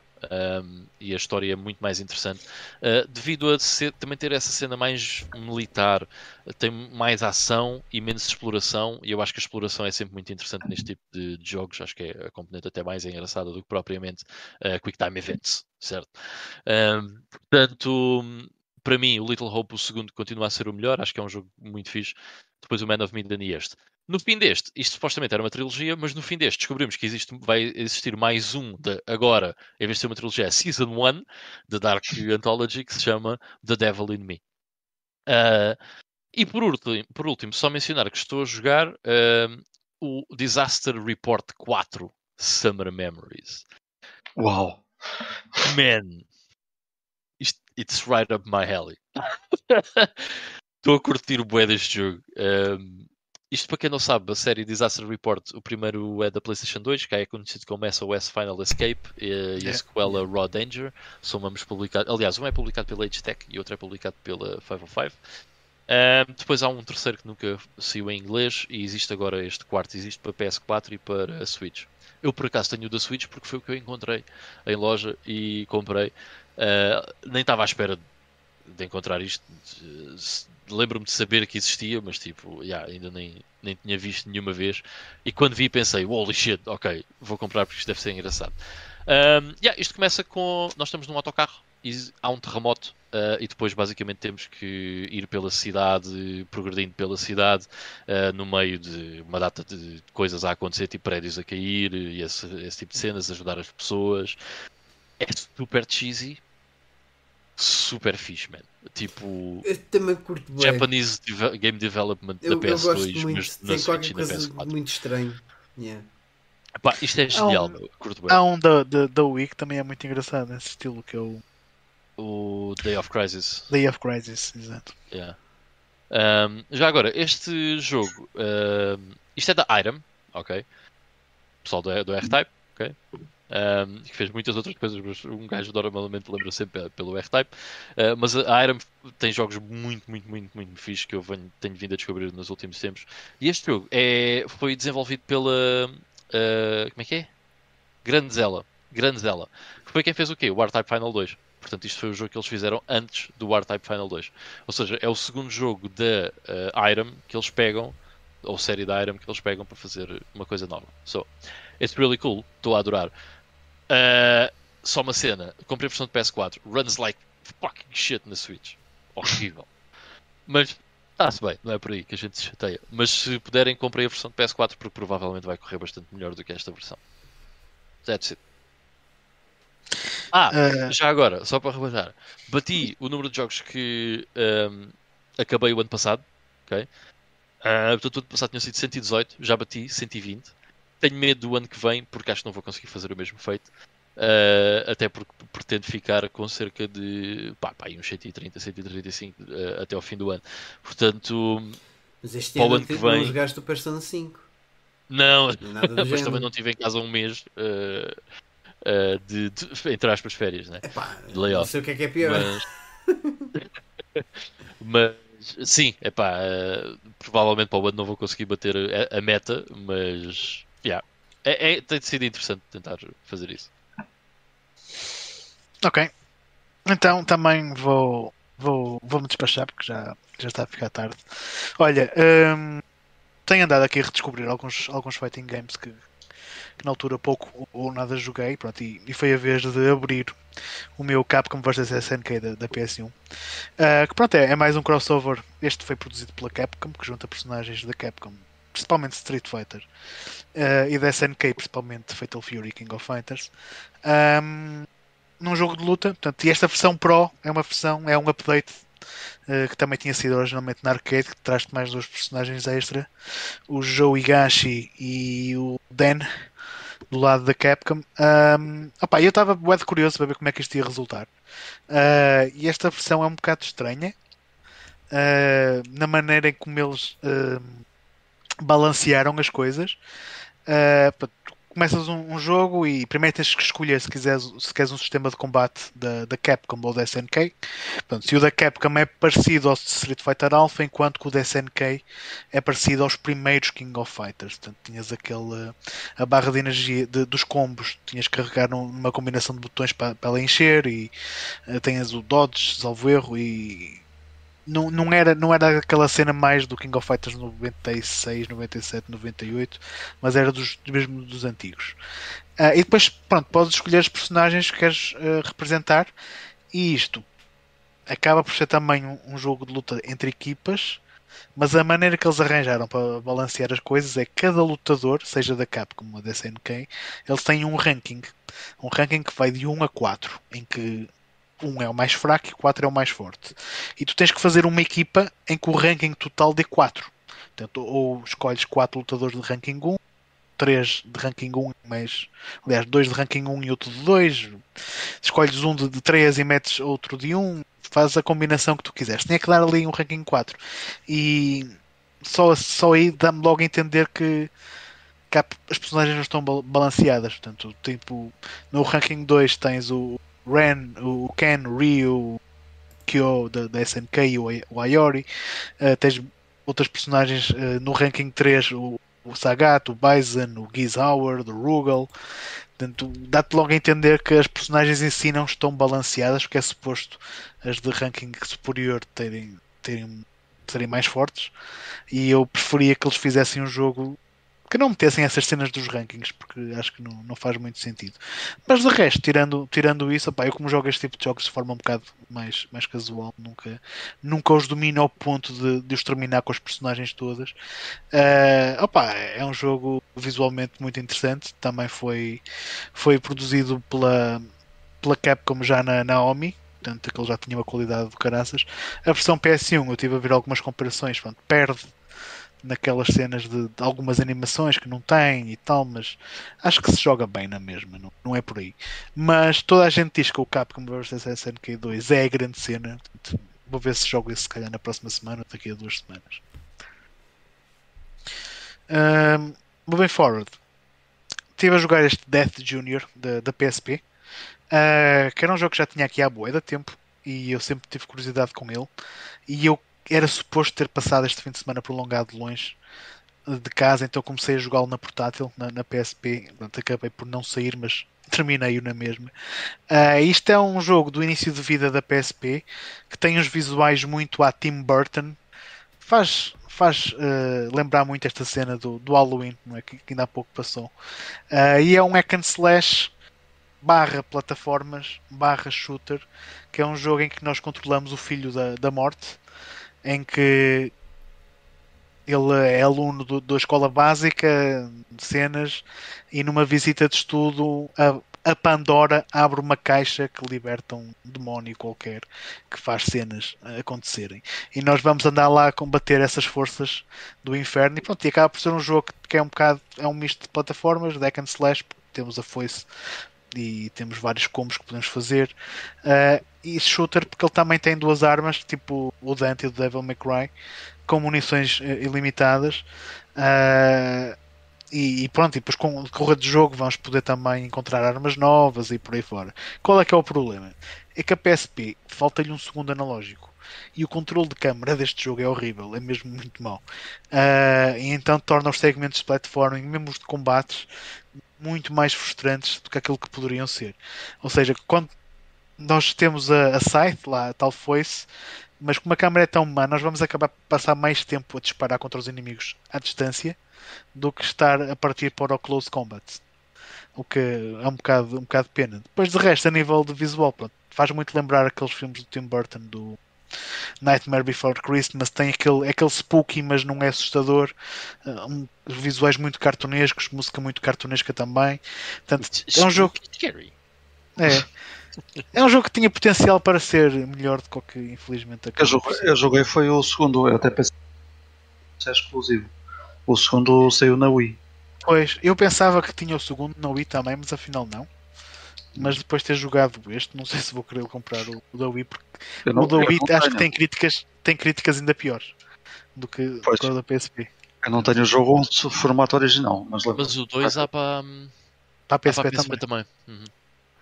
um, e a história é muito mais interessante. Uh, devido a ser, também ter essa cena mais militar, tem mais ação e menos exploração, e eu acho que a exploração é sempre muito interessante neste tipo de, de jogos. Acho que é a componente até mais engraçada do que propriamente uh, Quick Time Events, certo? Um, portanto, para mim, o Little Hope, o segundo, continua a ser o melhor. Acho que é um jogo muito fixe. Depois o Man of Medan e este. No fim deste, isto supostamente era uma trilogia, mas no fim deste descobrimos que existe, vai existir mais um de agora, em vez de ser uma trilogia, é Season 1 da Dark Anthology, que se chama The Devil in Me. Uh, e por último, por último, só mencionar que estou a jogar uh, o Disaster Report 4 Summer Memories. Uau! Man, it's right up my alley. Estou a curtir o bué deste jogo. Um, isto para quem não sabe, a série Disaster Report, o primeiro é da PlayStation 2, que é conhecido como SOS Final Escape, e, e a sequela Raw Danger. São ambos publicados. Aliás, um é publicado pela H-Tech e outro é publicado pela 505. Um, depois há um terceiro que nunca saiu em inglês e existe agora este quarto, existe para PS4 e para a Switch. Eu por acaso tenho o da Switch porque foi o que eu encontrei em loja e comprei. Uh, nem estava à espera de encontrar isto. Lembro-me de saber que existia, mas tipo, yeah, ainda nem, nem tinha visto nenhuma vez. E quando vi, pensei: holy shit, ok, vou comprar porque isto deve ser engraçado. Um, yeah, isto começa com. Nós estamos num autocarro e há um terremoto. Uh, e depois, basicamente, temos que ir pela cidade, progredindo pela cidade, uh, no meio de uma data de coisas a acontecer, tipo prédios a cair e esse, esse tipo de cenas, ajudar as pessoas. É super cheesy, super fixe, man. Tipo, eu também curto bem. Japanese Game Development eu, da PS2, muito, mas na Switch e na PS4. Muito estranho. Yeah. Epá, isto é genial, há um, meu. curto bem. Há um da, da, da Wii que também é muito engraçado nesse estilo que é o. O Day of Crisis. Day of Crisis, exato. Yeah. Um, já agora, este jogo, um, isto é da Item, ok? Pessoal do, do R-Type, ok? Um, que fez muitas outras coisas, mas um gajo normalmente lembra sempre pelo R-Type. Uh, mas a Iron tem jogos muito, muito, muito, muito fixe que eu venho, tenho vindo a descobrir nos últimos tempos. E este jogo é, foi desenvolvido pela. Uh, como é que é? Grandzella. Grandzella. Foi quem fez o quê? O R-Type Final 2. Portanto, isto foi o jogo que eles fizeram antes do R-Type Final 2. Ou seja, é o segundo jogo da uh, Irem que eles pegam, ou série da Irem que eles pegam para fazer uma coisa nova. So, it's really cool. Estou a adorar. Uh, só uma cena. Comprei a versão de PS4. Runs like fucking shit na Switch. Horrível. Mas está-se bem, não é por aí que a gente se chateia. Mas se puderem, comprei a versão de PS4 porque provavelmente vai correr bastante melhor do que esta versão. That's it. Ah, uh... já agora, só para rebaixar, bati o número de jogos que um, acabei o ano passado. ok? Uh, portanto, o ano passado tinha sido 118, já bati 120 tenho medo do ano que vem, porque acho que não vou conseguir fazer o mesmo feito. Uh, até porque pretendo ficar com cerca de pá, pá, uns 130, 135 uh, até ao fim do ano. Portanto, mas este ano, ano que vem. Não jogaste o Persona 5. Não, mas também não tive em casa um mês uh, uh, de, de, entre aspas, férias, né? Epá, de layoff. Não sei o que é que é pior. Mas, mas sim, epá, uh, provavelmente para o ano não vou conseguir bater a, a meta, mas Yeah. É, é, tem sido interessante tentar fazer isso. Ok. Então também vou, vou, vou me despachar porque já, já está a ficar tarde. Olha, hum, tenho andado aqui a redescobrir alguns, alguns fighting games que, que na altura pouco ou nada joguei pronto, e, e, foi a vez de abrir o meu Capcom vs SNK da, da PS1 uh, ah, que pronto é, é mais um crossover este foi produzido pela Capcom que junta personagens da Capcom principalmente Street Fighter uh, e da SNK, principalmente Fatal Fury King of Fighters, um, num jogo de luta. Portanto, e esta versão Pro é uma versão, é um update uh, que também tinha sido originalmente na arcade, que traz mais dois personagens extra, o Joe Higashi e o Dan do lado da Capcom. Um, opa, eu estava muito curioso para ver como é que isto ia resultar. Uh, e esta versão é um bocado estranha. Na maneira em como eles balancearam as coisas. Uh, começas um, um jogo e primeiro tens que escolher se quiseres, se queres um sistema de combate da, da Capcom ou da SNK. Portanto, se o da Capcom é parecido ao Street Fighter Alpha, enquanto que o da SNK é parecido aos primeiros King of Fighters. Portanto, tinhas aquele a barra de energia de, dos combos, tinhas que carregar numa combinação de botões para, para ela encher e uh, tinhas o dodge, salvo erro, e não, não, era, não era aquela cena mais do King of Fighters 96, 97, 98, mas era dos, mesmo dos antigos. Uh, e depois, pronto, podes escolher os personagens que queres uh, representar, e isto acaba por ser também um, um, jogo de luta entre equipas, mas a maneira que eles arranjaram para balancear as coisas é que cada lutador, seja da Capcom ou da SNK, eles têm um ranking. Um ranking que vai de 1 a 4, em que um é o mais fraco e 4 é o mais forte. E tu tens que fazer uma equipa em que o ranking total dê 4. Portanto, ou escolhes 4 lutadores de ranking 1, 3 de ranking 1, mas aliás, 2 de ranking 1 e outro de 2. Escolhes um de, de 3 e metes outro de 1. Faz a combinação que tu quiseres. Tinha que dar ali um ranking 4. E só, só aí dá-me logo a entender que, que as personagens não estão balanceadas. Portanto, tipo, no ranking 2 tens o Ren, o Ken, Ryu, Kyo da, da SNK, o, o Ayori. Uh, tens outras personagens uh, no ranking 3, o, o Sagat, o Bison, o Giz Howard, o Rugal. Portanto, dá-te logo a entender que as personagens em si não estão balanceadas, porque é suposto as de ranking superior terem, terem, serem mais fortes. E eu preferia que eles fizessem um jogo que não metessem essas cenas dos rankings, porque acho que não, não faz muito sentido. Mas de resto, tirando, tirando isso, opa, eu como jogo este tipo de jogos de forma um bocado mais, mais casual, nunca, nunca os domino ao ponto de, de os terminar com as personagens todas. Uh, opa, é um jogo visualmente muito interessante, também foi, foi produzido pela, pela Capcom já na Naomi, portanto que ele já tinha uma qualidade do caraças. A versão PS1, eu tive a ver algumas comparações, pronto, perde naquelas cenas de, de, algumas animações que não tem e tal, mas acho que se joga bem na mesma, não, não é por aí. Mas toda a gente diz que o Capcom vs SNK 2 é a grande cena. Vou ver se jogo isso se calhar na próxima semana ou daqui a duas semanas. Um, moving forward, estive a jogar este Death Junior da, da PSP, uh, ah, que era um jogo que já tinha aqui há boa da tempo e eu sempre tive curiosidade com ele. E eu era suposto ter passado este fim de semana prolongado longe de casa, então comecei a jogá-lo na portátil, na, na PSP. Portanto, acabei por não sair, mas terminei-o na mesma. Uh, isto é um jogo do início de vida da PSP que tem uns visuais muito a Tim Burton. Faz, faz uh, lembrar muito esta cena do, do Halloween, não é? que, que ainda há pouco passou. Uh, e é um hack and slash barra plataformas barra shooter, que é um jogo em que nós controlamos o filho da, da morte em que ele é aluno do, da escola básica de cenas e numa visita de estudo a, a, Pandora abre uma caixa que liberta um demónio qualquer que faz cenas acontecerem. E nós vamos andar lá a combater essas forças do inferno e pronto, e acaba por ser um jogo que é um bocado é um misto de plataformas, deck and slash temos a foice e temos vários combos que podemos fazer. Uh, e shooter porque ele também tem duas armas, tipo o Dante e o Devil May Cry, com munições uh, ilimitadas. Uh, e, e, pronto, e depois com o decorrer do jogo vamos poder também encontrar armas novas e por aí fora. Qual é que é o problema? É que a PSP falta-lhe um segundo analógico e o controle de câmera deste jogo é horrível, é mesmo muito mau. Uh, e então torna os segmentos de platforming, mesmo os de combates, muito mais frustrantes do que aquilo que poderiam ser. Ou seja, quando nós temos a, a lá, a tal foice, mas como a câmera é tão má, nós vamos acabar por passar mais tempo a disparar contra os inimigos à distância do que estar a partir para o close combat. O que é um bocado, um bocado de pena. Depois de resto, a nível de visual, pronto, faz muito lembrar aqueles filmes do Tim Burton do Nightmare Before Christmas tem aquele, aquele spooky, mas não é assustador. Uh, um, visuais muito cartunescos, música muito cartunesca também. Portanto, é um jogo. É. É um jogo que tinha potencial para ser melhor do que infelizmente eu joguei, eu joguei foi o segundo, eu até pensei que é exclusivo. O segundo saiu na Wii. Pois, eu pensava que tinha o segundo na Wii também, mas afinal não mas depois de ter jogado este, não sei se vou querer comprar o, o da Wii, porque não, o da Wii acho tenho. que tem críticas, tem críticas ainda piores do que, o da PSP. Eu não tenho o jogo no formato original, mas, mas o 2 há para, Para a Ah, PSP para a PSP também. também. Uhum.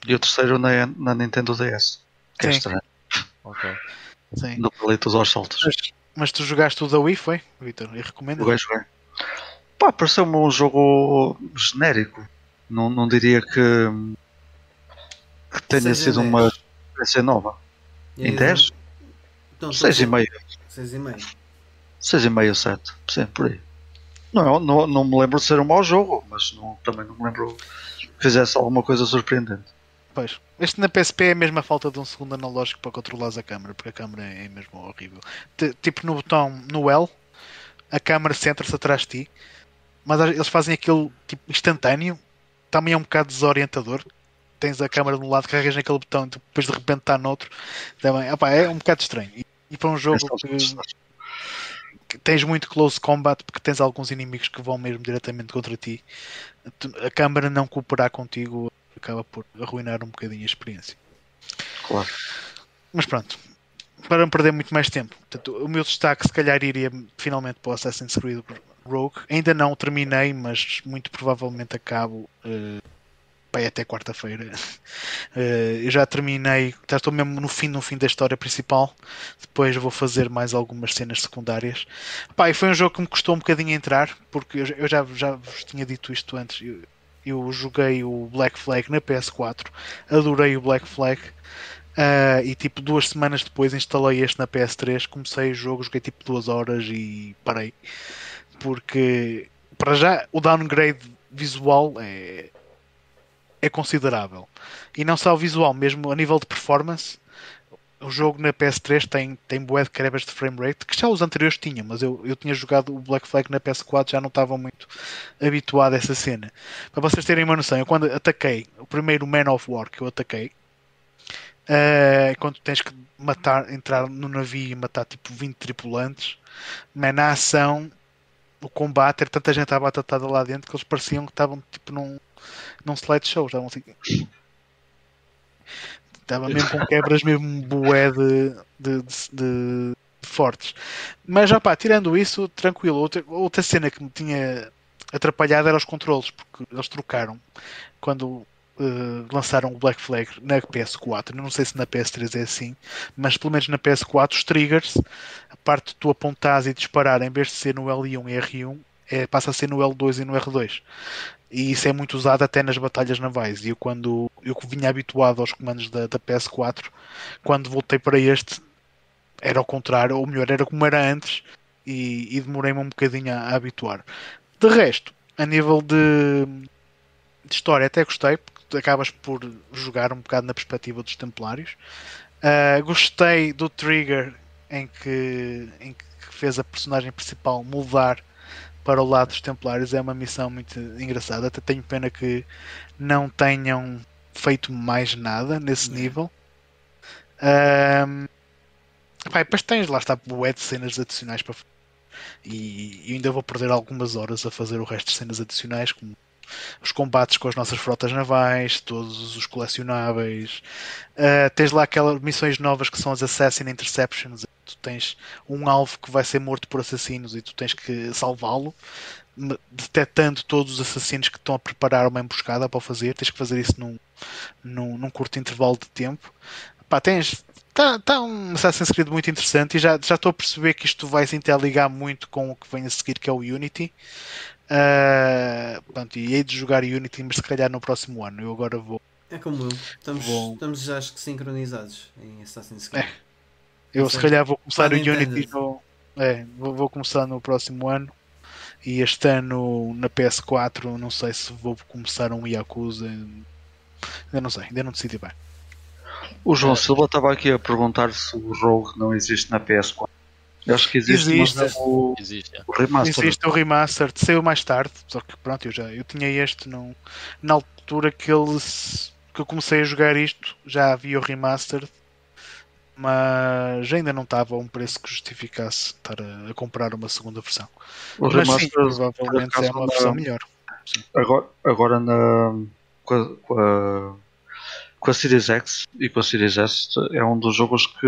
E o terceiro na, na Nintendo DS. Que é Sim. estranho. Ok. Sim. Do palitos aos saltos. Mas, mas tu jogaste o da Wii, foi, Vitor? E recomendo? Joguei, joguei. Pá, pareceu-me um jogo genérico. Não, não diria que, que tenha sido uma experiência nova. Em 10? Então, 6,5. 6,5. 6,5, 7. Sim, por aí. Não, não, não me lembro de ser um mau jogo, mas não- também não me lembro que fizesse alguma coisa surpreendente. Pois. Este na PSP é a mesma falta de um segundo analógico para controlares a câmera, porque a câmera é mesmo horrível. T- tipo no botão, no L, a câmera centra-se atrás de ti, mas eles fazem aquilo tipo instantâneo, também é um bocado desorientador. Tens a câmera de um lado, carregas naquele botão e depois de repente está noutro. Também, opá, é um bocado estranho. E, e para um jogo que, que tens muito close combat, porque tens alguns inimigos que vão mesmo diretamente contra ti, a câmera não cooperar contigo acaba por arruinar um bocadinho a experiência. Claro. Mas pronto, para não perder muito mais tempo, portanto, o meu destaque se calhar iria finalmente para o Assassin's Creed Rogue. Ainda não terminei, mas muito provavelmente acabo eh, vai até quarta-feira. Eh, eu já terminei, já estou mesmo no fim, no fim da história principal. Depois vou fazer mais algumas cenas secundárias. E foi um jogo que me custou um bocadinho entrar, porque eu, já- já, vos tinha dito isto antes. Eu, eu joguei o Black Flag na PS4, adorei o Black Flag. ah, e tipo duas semanas depois instalei este na PS3, comecei o jogo, joguei tipo duas horas e parei. Porque para já o downgrade visual é, é considerável. E não só o visual, mesmo a nível de performance, o jogo na PS3 tem, tem bué de quebras de frame rate, que já os anteriores tinham, mas eu, eu tinha jogado o Black Flag na PS4, já não estava muito habituado a essa cena. Para vocês terem uma noção, eu quando ataquei, o primeiro Man of War que eu ataquei, eh, quando tens que matar, entrar no navio e matar tipo 20 tripulantes, man, na ação, o combate, era tanta gente à batatada lá dentro que eles pareciam que estavam tipo num, num slideshow, estavam assim. Estava mesmo com quebras mesmo bué de, de, de- de fortes. Mas já pá, tirando isso, tranquilo. Outra, outra cena que me tinha atrapalhado era os controles, porque eles trocaram quando eh, lançaram o Black Flag na PS4. Eu não sei se na PS3 é assim, mas pelo menos na PS4 os triggers, a parte de tu apontares e disparar em vez de ser no L1 e R1, é, passa a ser no L2 e no R2 e isso é muito usado até nas batalhas navais. E eu, quando eu vinha habituado aos comandos da, da PS4, quando voltei para este, era ao contrário, ou melhor, era como era antes, e, e demorei-me um bocadinho a, a habituar. De resto, a nível de, de história, até gostei, porque acabas por jogar um bocado na perspectiva dos Templários. Ah, gostei do trigger em que, em que fez a personagem principal mudar para o lado dos Templários é uma missão muito engraçada. Até tenho pena que não tenham feito mais nada nesse nível. Ahm, pá, e depois tens, lá está, bué de cenas adicionais para fazer. E eu ainda vou perder algumas horas a fazer o resto de cenas adicionais, como os combates com as nossas frotas navais, todos os colecionáveis. Ah, tens lá aquelas missões novas que são as Assassin Interceptions. Tu tens um alvo que vai ser morto por assassinos e tu tens que salvá-lo, detectando todos os assassinos que estão a preparar uma emboscada para o fazer. Tens que fazer isso num, num, num curto intervalo de tempo. Pá, tens. Está tá um Assassin's Creed muito interessante e já, já estou a perceber que isto vai se interligar muito com o que vem a seguir, que é o Unity. Ah, pronto, e hei de jogar Unity, mas se calhar no próximo ano. Eu agora vou. É como eu. Estamos, Bom. estamos já acho que sincronizados em Assassin's Creed. Eu Não se calhar vou começar o. Unity no, é, vou, vou começar no próximo ano e este ano na PS4 não sei se vou começar um Yakuza ainda não sei, ainda não decidi bem. O João É. Silva estava aqui a perguntar se o Rogue não existe na PS4. Eu acho que existe, Existe. mas o, Existe. é. o remaster. Existe o remaster, saiu mais tarde, só que pronto, eu já eu tinha este no, na altura que eles que eu comecei a jogar isto, já havia o remaster, mas ainda não estava a um preço que justificasse estar a, a comprar uma segunda versão. O Mas sim, provavelmente é uma na- versão melhor. agora, agora na, com, a, com, a, com a Series X e com a Series S, é um dos jogos que,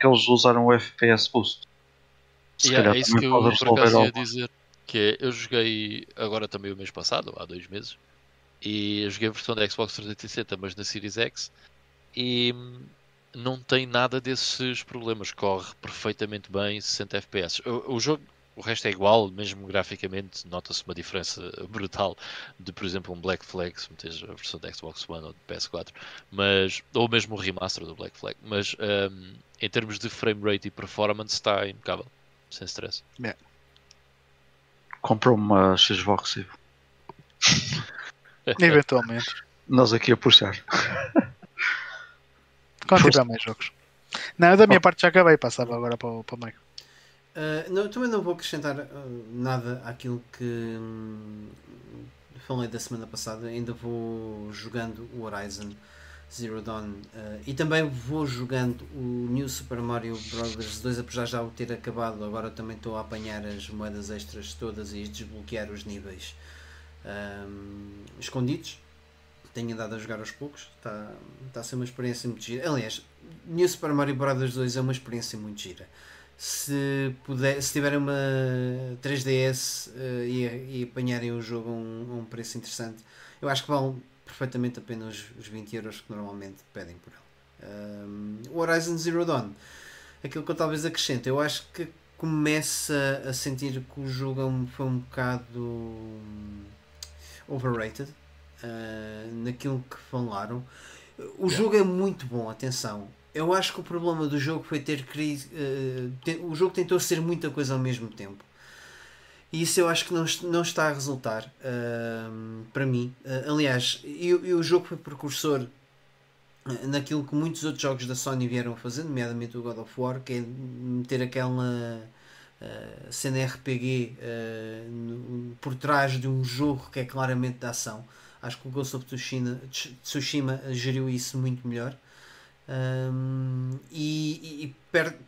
que eles usaram o FPS Boost. Se Yeah, calhar é isso que eu por acaso ia dizer. Que é, eu joguei agora também o mês passado, há dois meses, E eu joguei a versão da Xbox 360, mas na Series X. E não tem nada desses problemas. Corre perfeitamente bem, 60 FPS. O, o jogo, o resto é igual, mesmo graficamente, nota-se uma diferença brutal de, por exemplo, um Black Flag, se meteres a versão da Xbox One ou de PS4, mas, ou mesmo o remaster do Black Flag. Mas um, em termos de frame rate e performance, está impecável, sem stress. Comprou uma Xbox. Eventualmente. Nós aqui a puxar. Quando tiver mais jogos. Não, da minha parte já acabei, passava agora para o, para o Mike. Uh, não, também não vou acrescentar uh, nada àquilo que hum, falei da semana passada. Ainda vou jogando o Horizon Zero Dawn uh, e também vou jogando o New Super Mario Bros. 2, apesar de já o ter acabado. Agora também estou a apanhar as moedas extras todas e desbloquear os níveis um, escondidos. Tenho andado a jogar aos poucos, está tá a ser uma experiência muito gira. Aliás, New Super Mario Bros. 2 é uma experiência muito gira se, puder, se tiverem uma 3DS uh, e, e apanharem o jogo a um, um, preço interessante, eu acho que vale perfeitamente a os, os 20 euros que normalmente pedem por ele. Um, o Horizon Zero Dawn, aquilo que eu talvez acrescente, eu acho que começa a sentir que o jogo é foi um bocado overrated uh, naquilo que falaram. O yeah. jogo é muito bom, atenção eu acho que o problema do jogo foi ter crise. Uh, te, o jogo tentou ser muita coisa ao mesmo tempo. E isso eu acho que não, não está a resultar uh, para mim. Uh, aliás, o jogo foi precursor naquilo que muitos outros jogos da Sony vieram a fazer, nomeadamente o God of War, que é meter aquela cena RPG no, por trás de um jogo que é claramente de ação. Acho que o Ghost of Tsushima, Tsushima geriu isso muito melhor. Um, e, e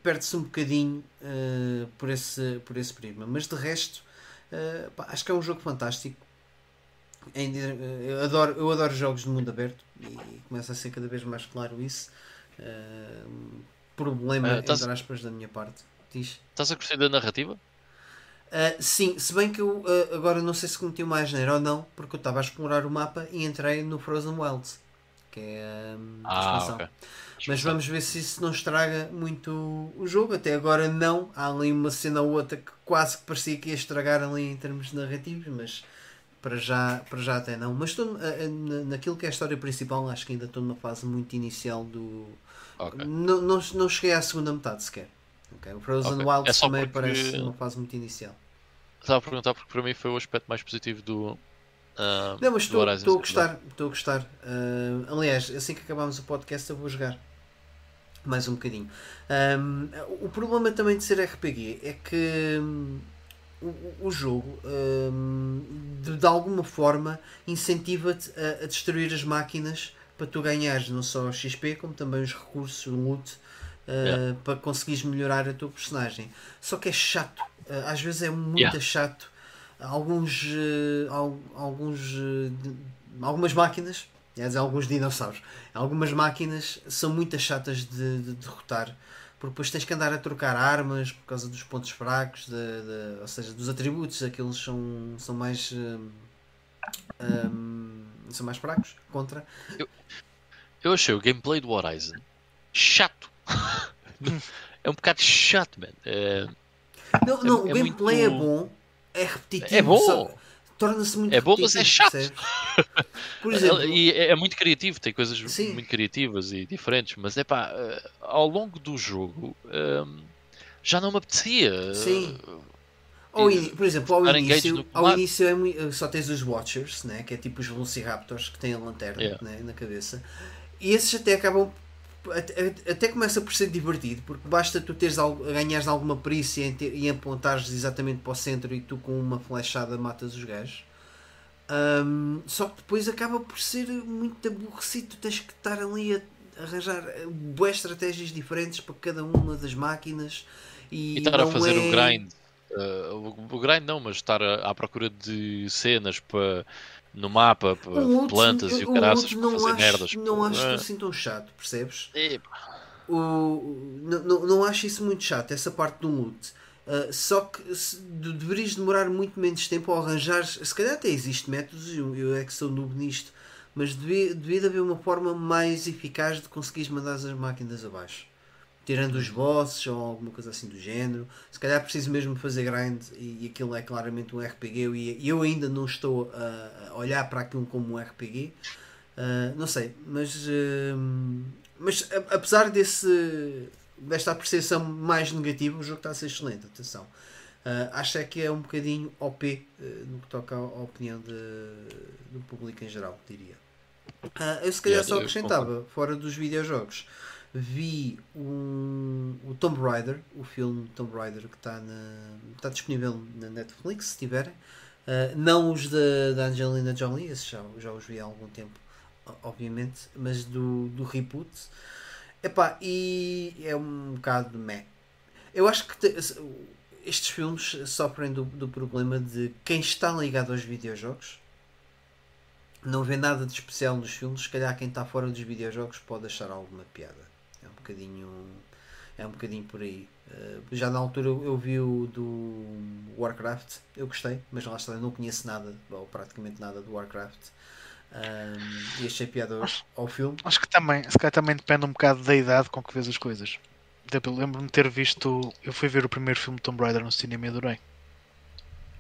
perde-se um bocadinho uh, por, esse, por esse prisma. Mas de resto, uh, pá, acho que é um jogo fantástico. Eu adoro, eu adoro jogos de mundo aberto e começa a ser cada vez mais claro isso. Uh, problema, tás, entre aspas, da minha parte. Diz. Estás a curtir da narrativa? Uh, sim, se bem que eu uh, agora não sei se cometi uma asneira ou não, porque eu estava a explorar o mapa e entrei no Frozen Wilds, que é um, a ah, expansão. ok. Mas vamos ver se isso não estraga muito o jogo. Até agora não. Há ali uma cena ou outra que quase que parecia que ia estragar ali em termos narrativos, mas para já, para já até não. Mas estou naquilo que é a história principal, acho que ainda estou numa fase muito inicial do. Okay. Não, não, não cheguei à segunda metade sequer. Okay? O Frozen Okay. Wilds É também porque- parece uma fase muito inicial. Estava a perguntar porque para mim foi o aspecto mais positivo do. ah, Não, mas estou a gostar. Estou a gostar. Ah, aliás, assim que acabarmos o podcast, eu vou jogar mais um bocadinho. Ahm, o problema também de ser RPG é que hum, o, o jogo hum, de, de alguma forma incentiva-te a, a destruir as máquinas para tu ganhares não só XP como também os recursos, o loot. Ah, Yeah. para conseguires melhorar a tua personagem só que é chato Ah, às vezes é muito Yeah. chato alguns al- alguns algumas máquinas quer dizer, alguns dinossauros algumas máquinas são muito chatas de, de derrotar porque depois tens que andar a trocar armas por causa dos pontos fracos de, de- ou seja, dos atributos aqueles são, são mais hum, são mais fracos contra Eu achei o gameplay do Horizon chato. É um bocado chato, man. É, não, não, é o gameplay muito- é bom é repetitivo é bom. torna-se muito É bom, mas é chato. exemplo E é, é muito criativo, tem coisas Sim. muito criativas e diferentes, mas é pá, eh, ao longo do jogo ehm, já não me apetecia. Sim. eh, Ao por exemplo, ao início, ao início é mui- só tens os Watchers, né? que é tipo os Velociraptors que têm a lanterna Yeah. né? na cabeça, e esses até acabam. Até, até começa por ser divertido, porque basta tu teres algo, ganhares alguma perícia em ter- e apontares exatamente para o centro e tu com uma flechada matas os gajos. Ahm, só que depois acaba por ser muito aborrecido, tu tens que estar ali a arranjar eh, boas estratégias diferentes para cada uma das máquinas e, E estar a fazer é- o grind. eh, o, grind não, mas estar à procura de cenas para, no mapa, O plantas e o o caraças para não fazer acho, merdas. Não pô. acho Eh, assim tão chato, percebes? é, O, não, não, não acho isso muito chato, essa parte do loot. Uh, só que se, de, deverias demorar muito menos tempo a arranjar. Se calhar até existe métodos, eu, eu é que sou noob nisto, mas devia, devia de haver uma forma mais eficaz de conseguires mandar as máquinas abaixo. Tirando os bosses ou alguma coisa assim do género. Se calhar preciso mesmo fazer grind e, e aquilo é claramente um RPG e eu ainda não estou a, a olhar para aquilo como um RPG. Uh, não sei, mas, uh, mas a, apesar desse, desta apreciação mais negativa, o jogo está a ser excelente. Atenção, uh, acho é que é um bocadinho OP no que toca à, opinião de, do público em geral, diria. eu se calhar só acrescentava, fora dos videojogos, vi um, o Tomb Raider, o filme Tomb Raider que está, está disponível na Netflix, se tiverem. Uh, não os da Angelina Jolie, esses já, já os vi há algum tempo obviamente, mas do, do reboot. Epá, e é um bocado meh. Eu acho que te, estes filmes sofrem do, do problema de quem está ligado aos videojogos não vê nada de especial nos filmes, se calhar quem está fora dos videojogos pode achar alguma piada. É um bocadinho é um bocadinho por aí. Uh, já na altura eu vi o do Warcraft, eu gostei, mas lá está, não conheço nada, ou praticamente nada do Warcraft. Um, e achei piada acho, ao filme. Acho que também, se calhar também depende um bocado da idade com que vês as coisas. Eu lembro-me de ter visto. Eu fui ver o primeiro filme de Tomb Raider no cinema e adorei.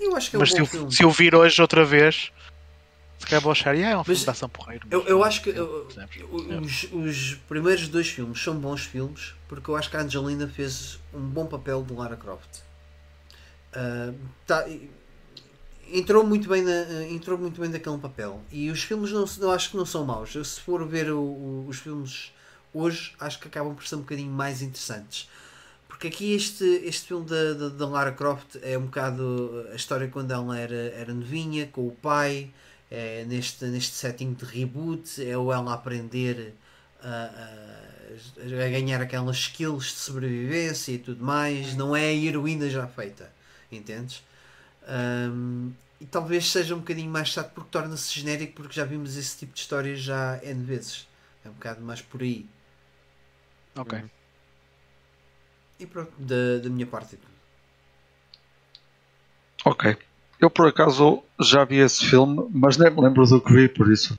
Eu acho que é um Mas se eu, se eu vir hoje outra vez, se calhar yeah, é um filme de ação porreiro. Eu, eu acho que eu, os, os primeiros dois filmes são bons filmes porque eu acho que a Angelina fez um bom papel de Lara Croft. Uh, tá, entrou muito bem na, entrou muito bem naquele papel e os filmes não eu acho que não são maus eu, se for ver o, o, os filmes hoje acho que acabam por ser um bocadinho mais interessantes porque aqui este, este filme da, da, Lara Croft é um bocado a história quando ela era, era novinha com o pai é, neste, neste setting de reboot é o ela aprender a, a, a ganhar aquelas skills de sobrevivência e tudo mais não é a heroína já feita entendes? Um, e talvez seja um bocadinho mais chato porque torna-se genérico porque já vimos esse tipo de histórias já N vezes. É um bocado mais por aí. Ok. E pronto, da, da minha parte é tudo. Ok. Eu por acaso já vi esse filme, mas nem me lembro do que vi, por isso.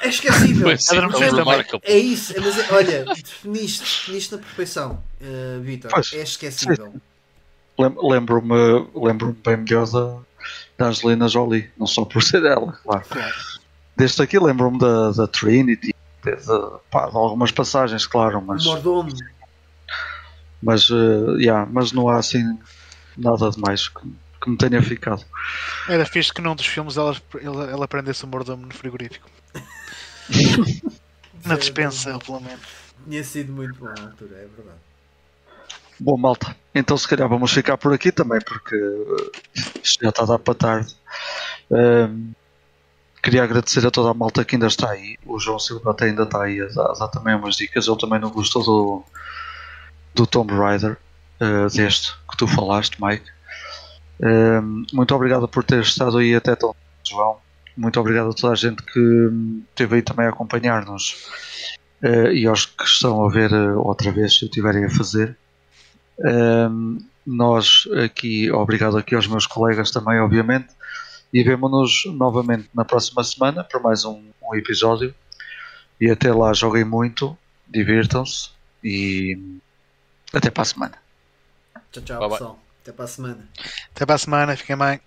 É esquecível. Mas, sim, é, é isso. É, mas, é, olha, definiste, definiste na perfeição, uh, Vitor. É esquecível. Lembro-me lembro bem melhor da, da Angelina Jolie, não só por ser ela, claro. claro. Desde aqui lembro-me da, da Trinity, de, de, pá, de, algumas passagens, claro, mas. Mordomo. Mas, uh, yeah, mas não há assim nada de mais que, que me tenha ficado. Era fixe que num dos filmes ela, ela, ela prendesse o mordomo no frigorífico. Na dispensa, pelo menos. Tinha sido muito bom na altura, é verdade. Bom, malta, então se calhar vamos ficar por aqui também, porque isto já está a dar para tarde. Um, queria agradecer a toda a malta que ainda está aí. O João Silva até ainda está aí a dar, a dar também umas dicas. Ele também não gostou do, do Tomb Raider, uh, deste que tu falaste, Mike. Um, muito obrigado por ter estado aí até tão João. Muito obrigado a toda a gente que esteve aí também a acompanhar-nos. Uh, e aos que estão a ver uh, outra vez, se o tiverem a fazer. Um, nós aqui, obrigado aqui aos meus colegas também, obviamente, e vemo-nos novamente na próxima semana para mais um, um episódio. E até lá, joguem muito, divirtam-se e até para a semana. Tchau, tchau, pessoal. Até para a semana. Até para a semana, fiquem bem.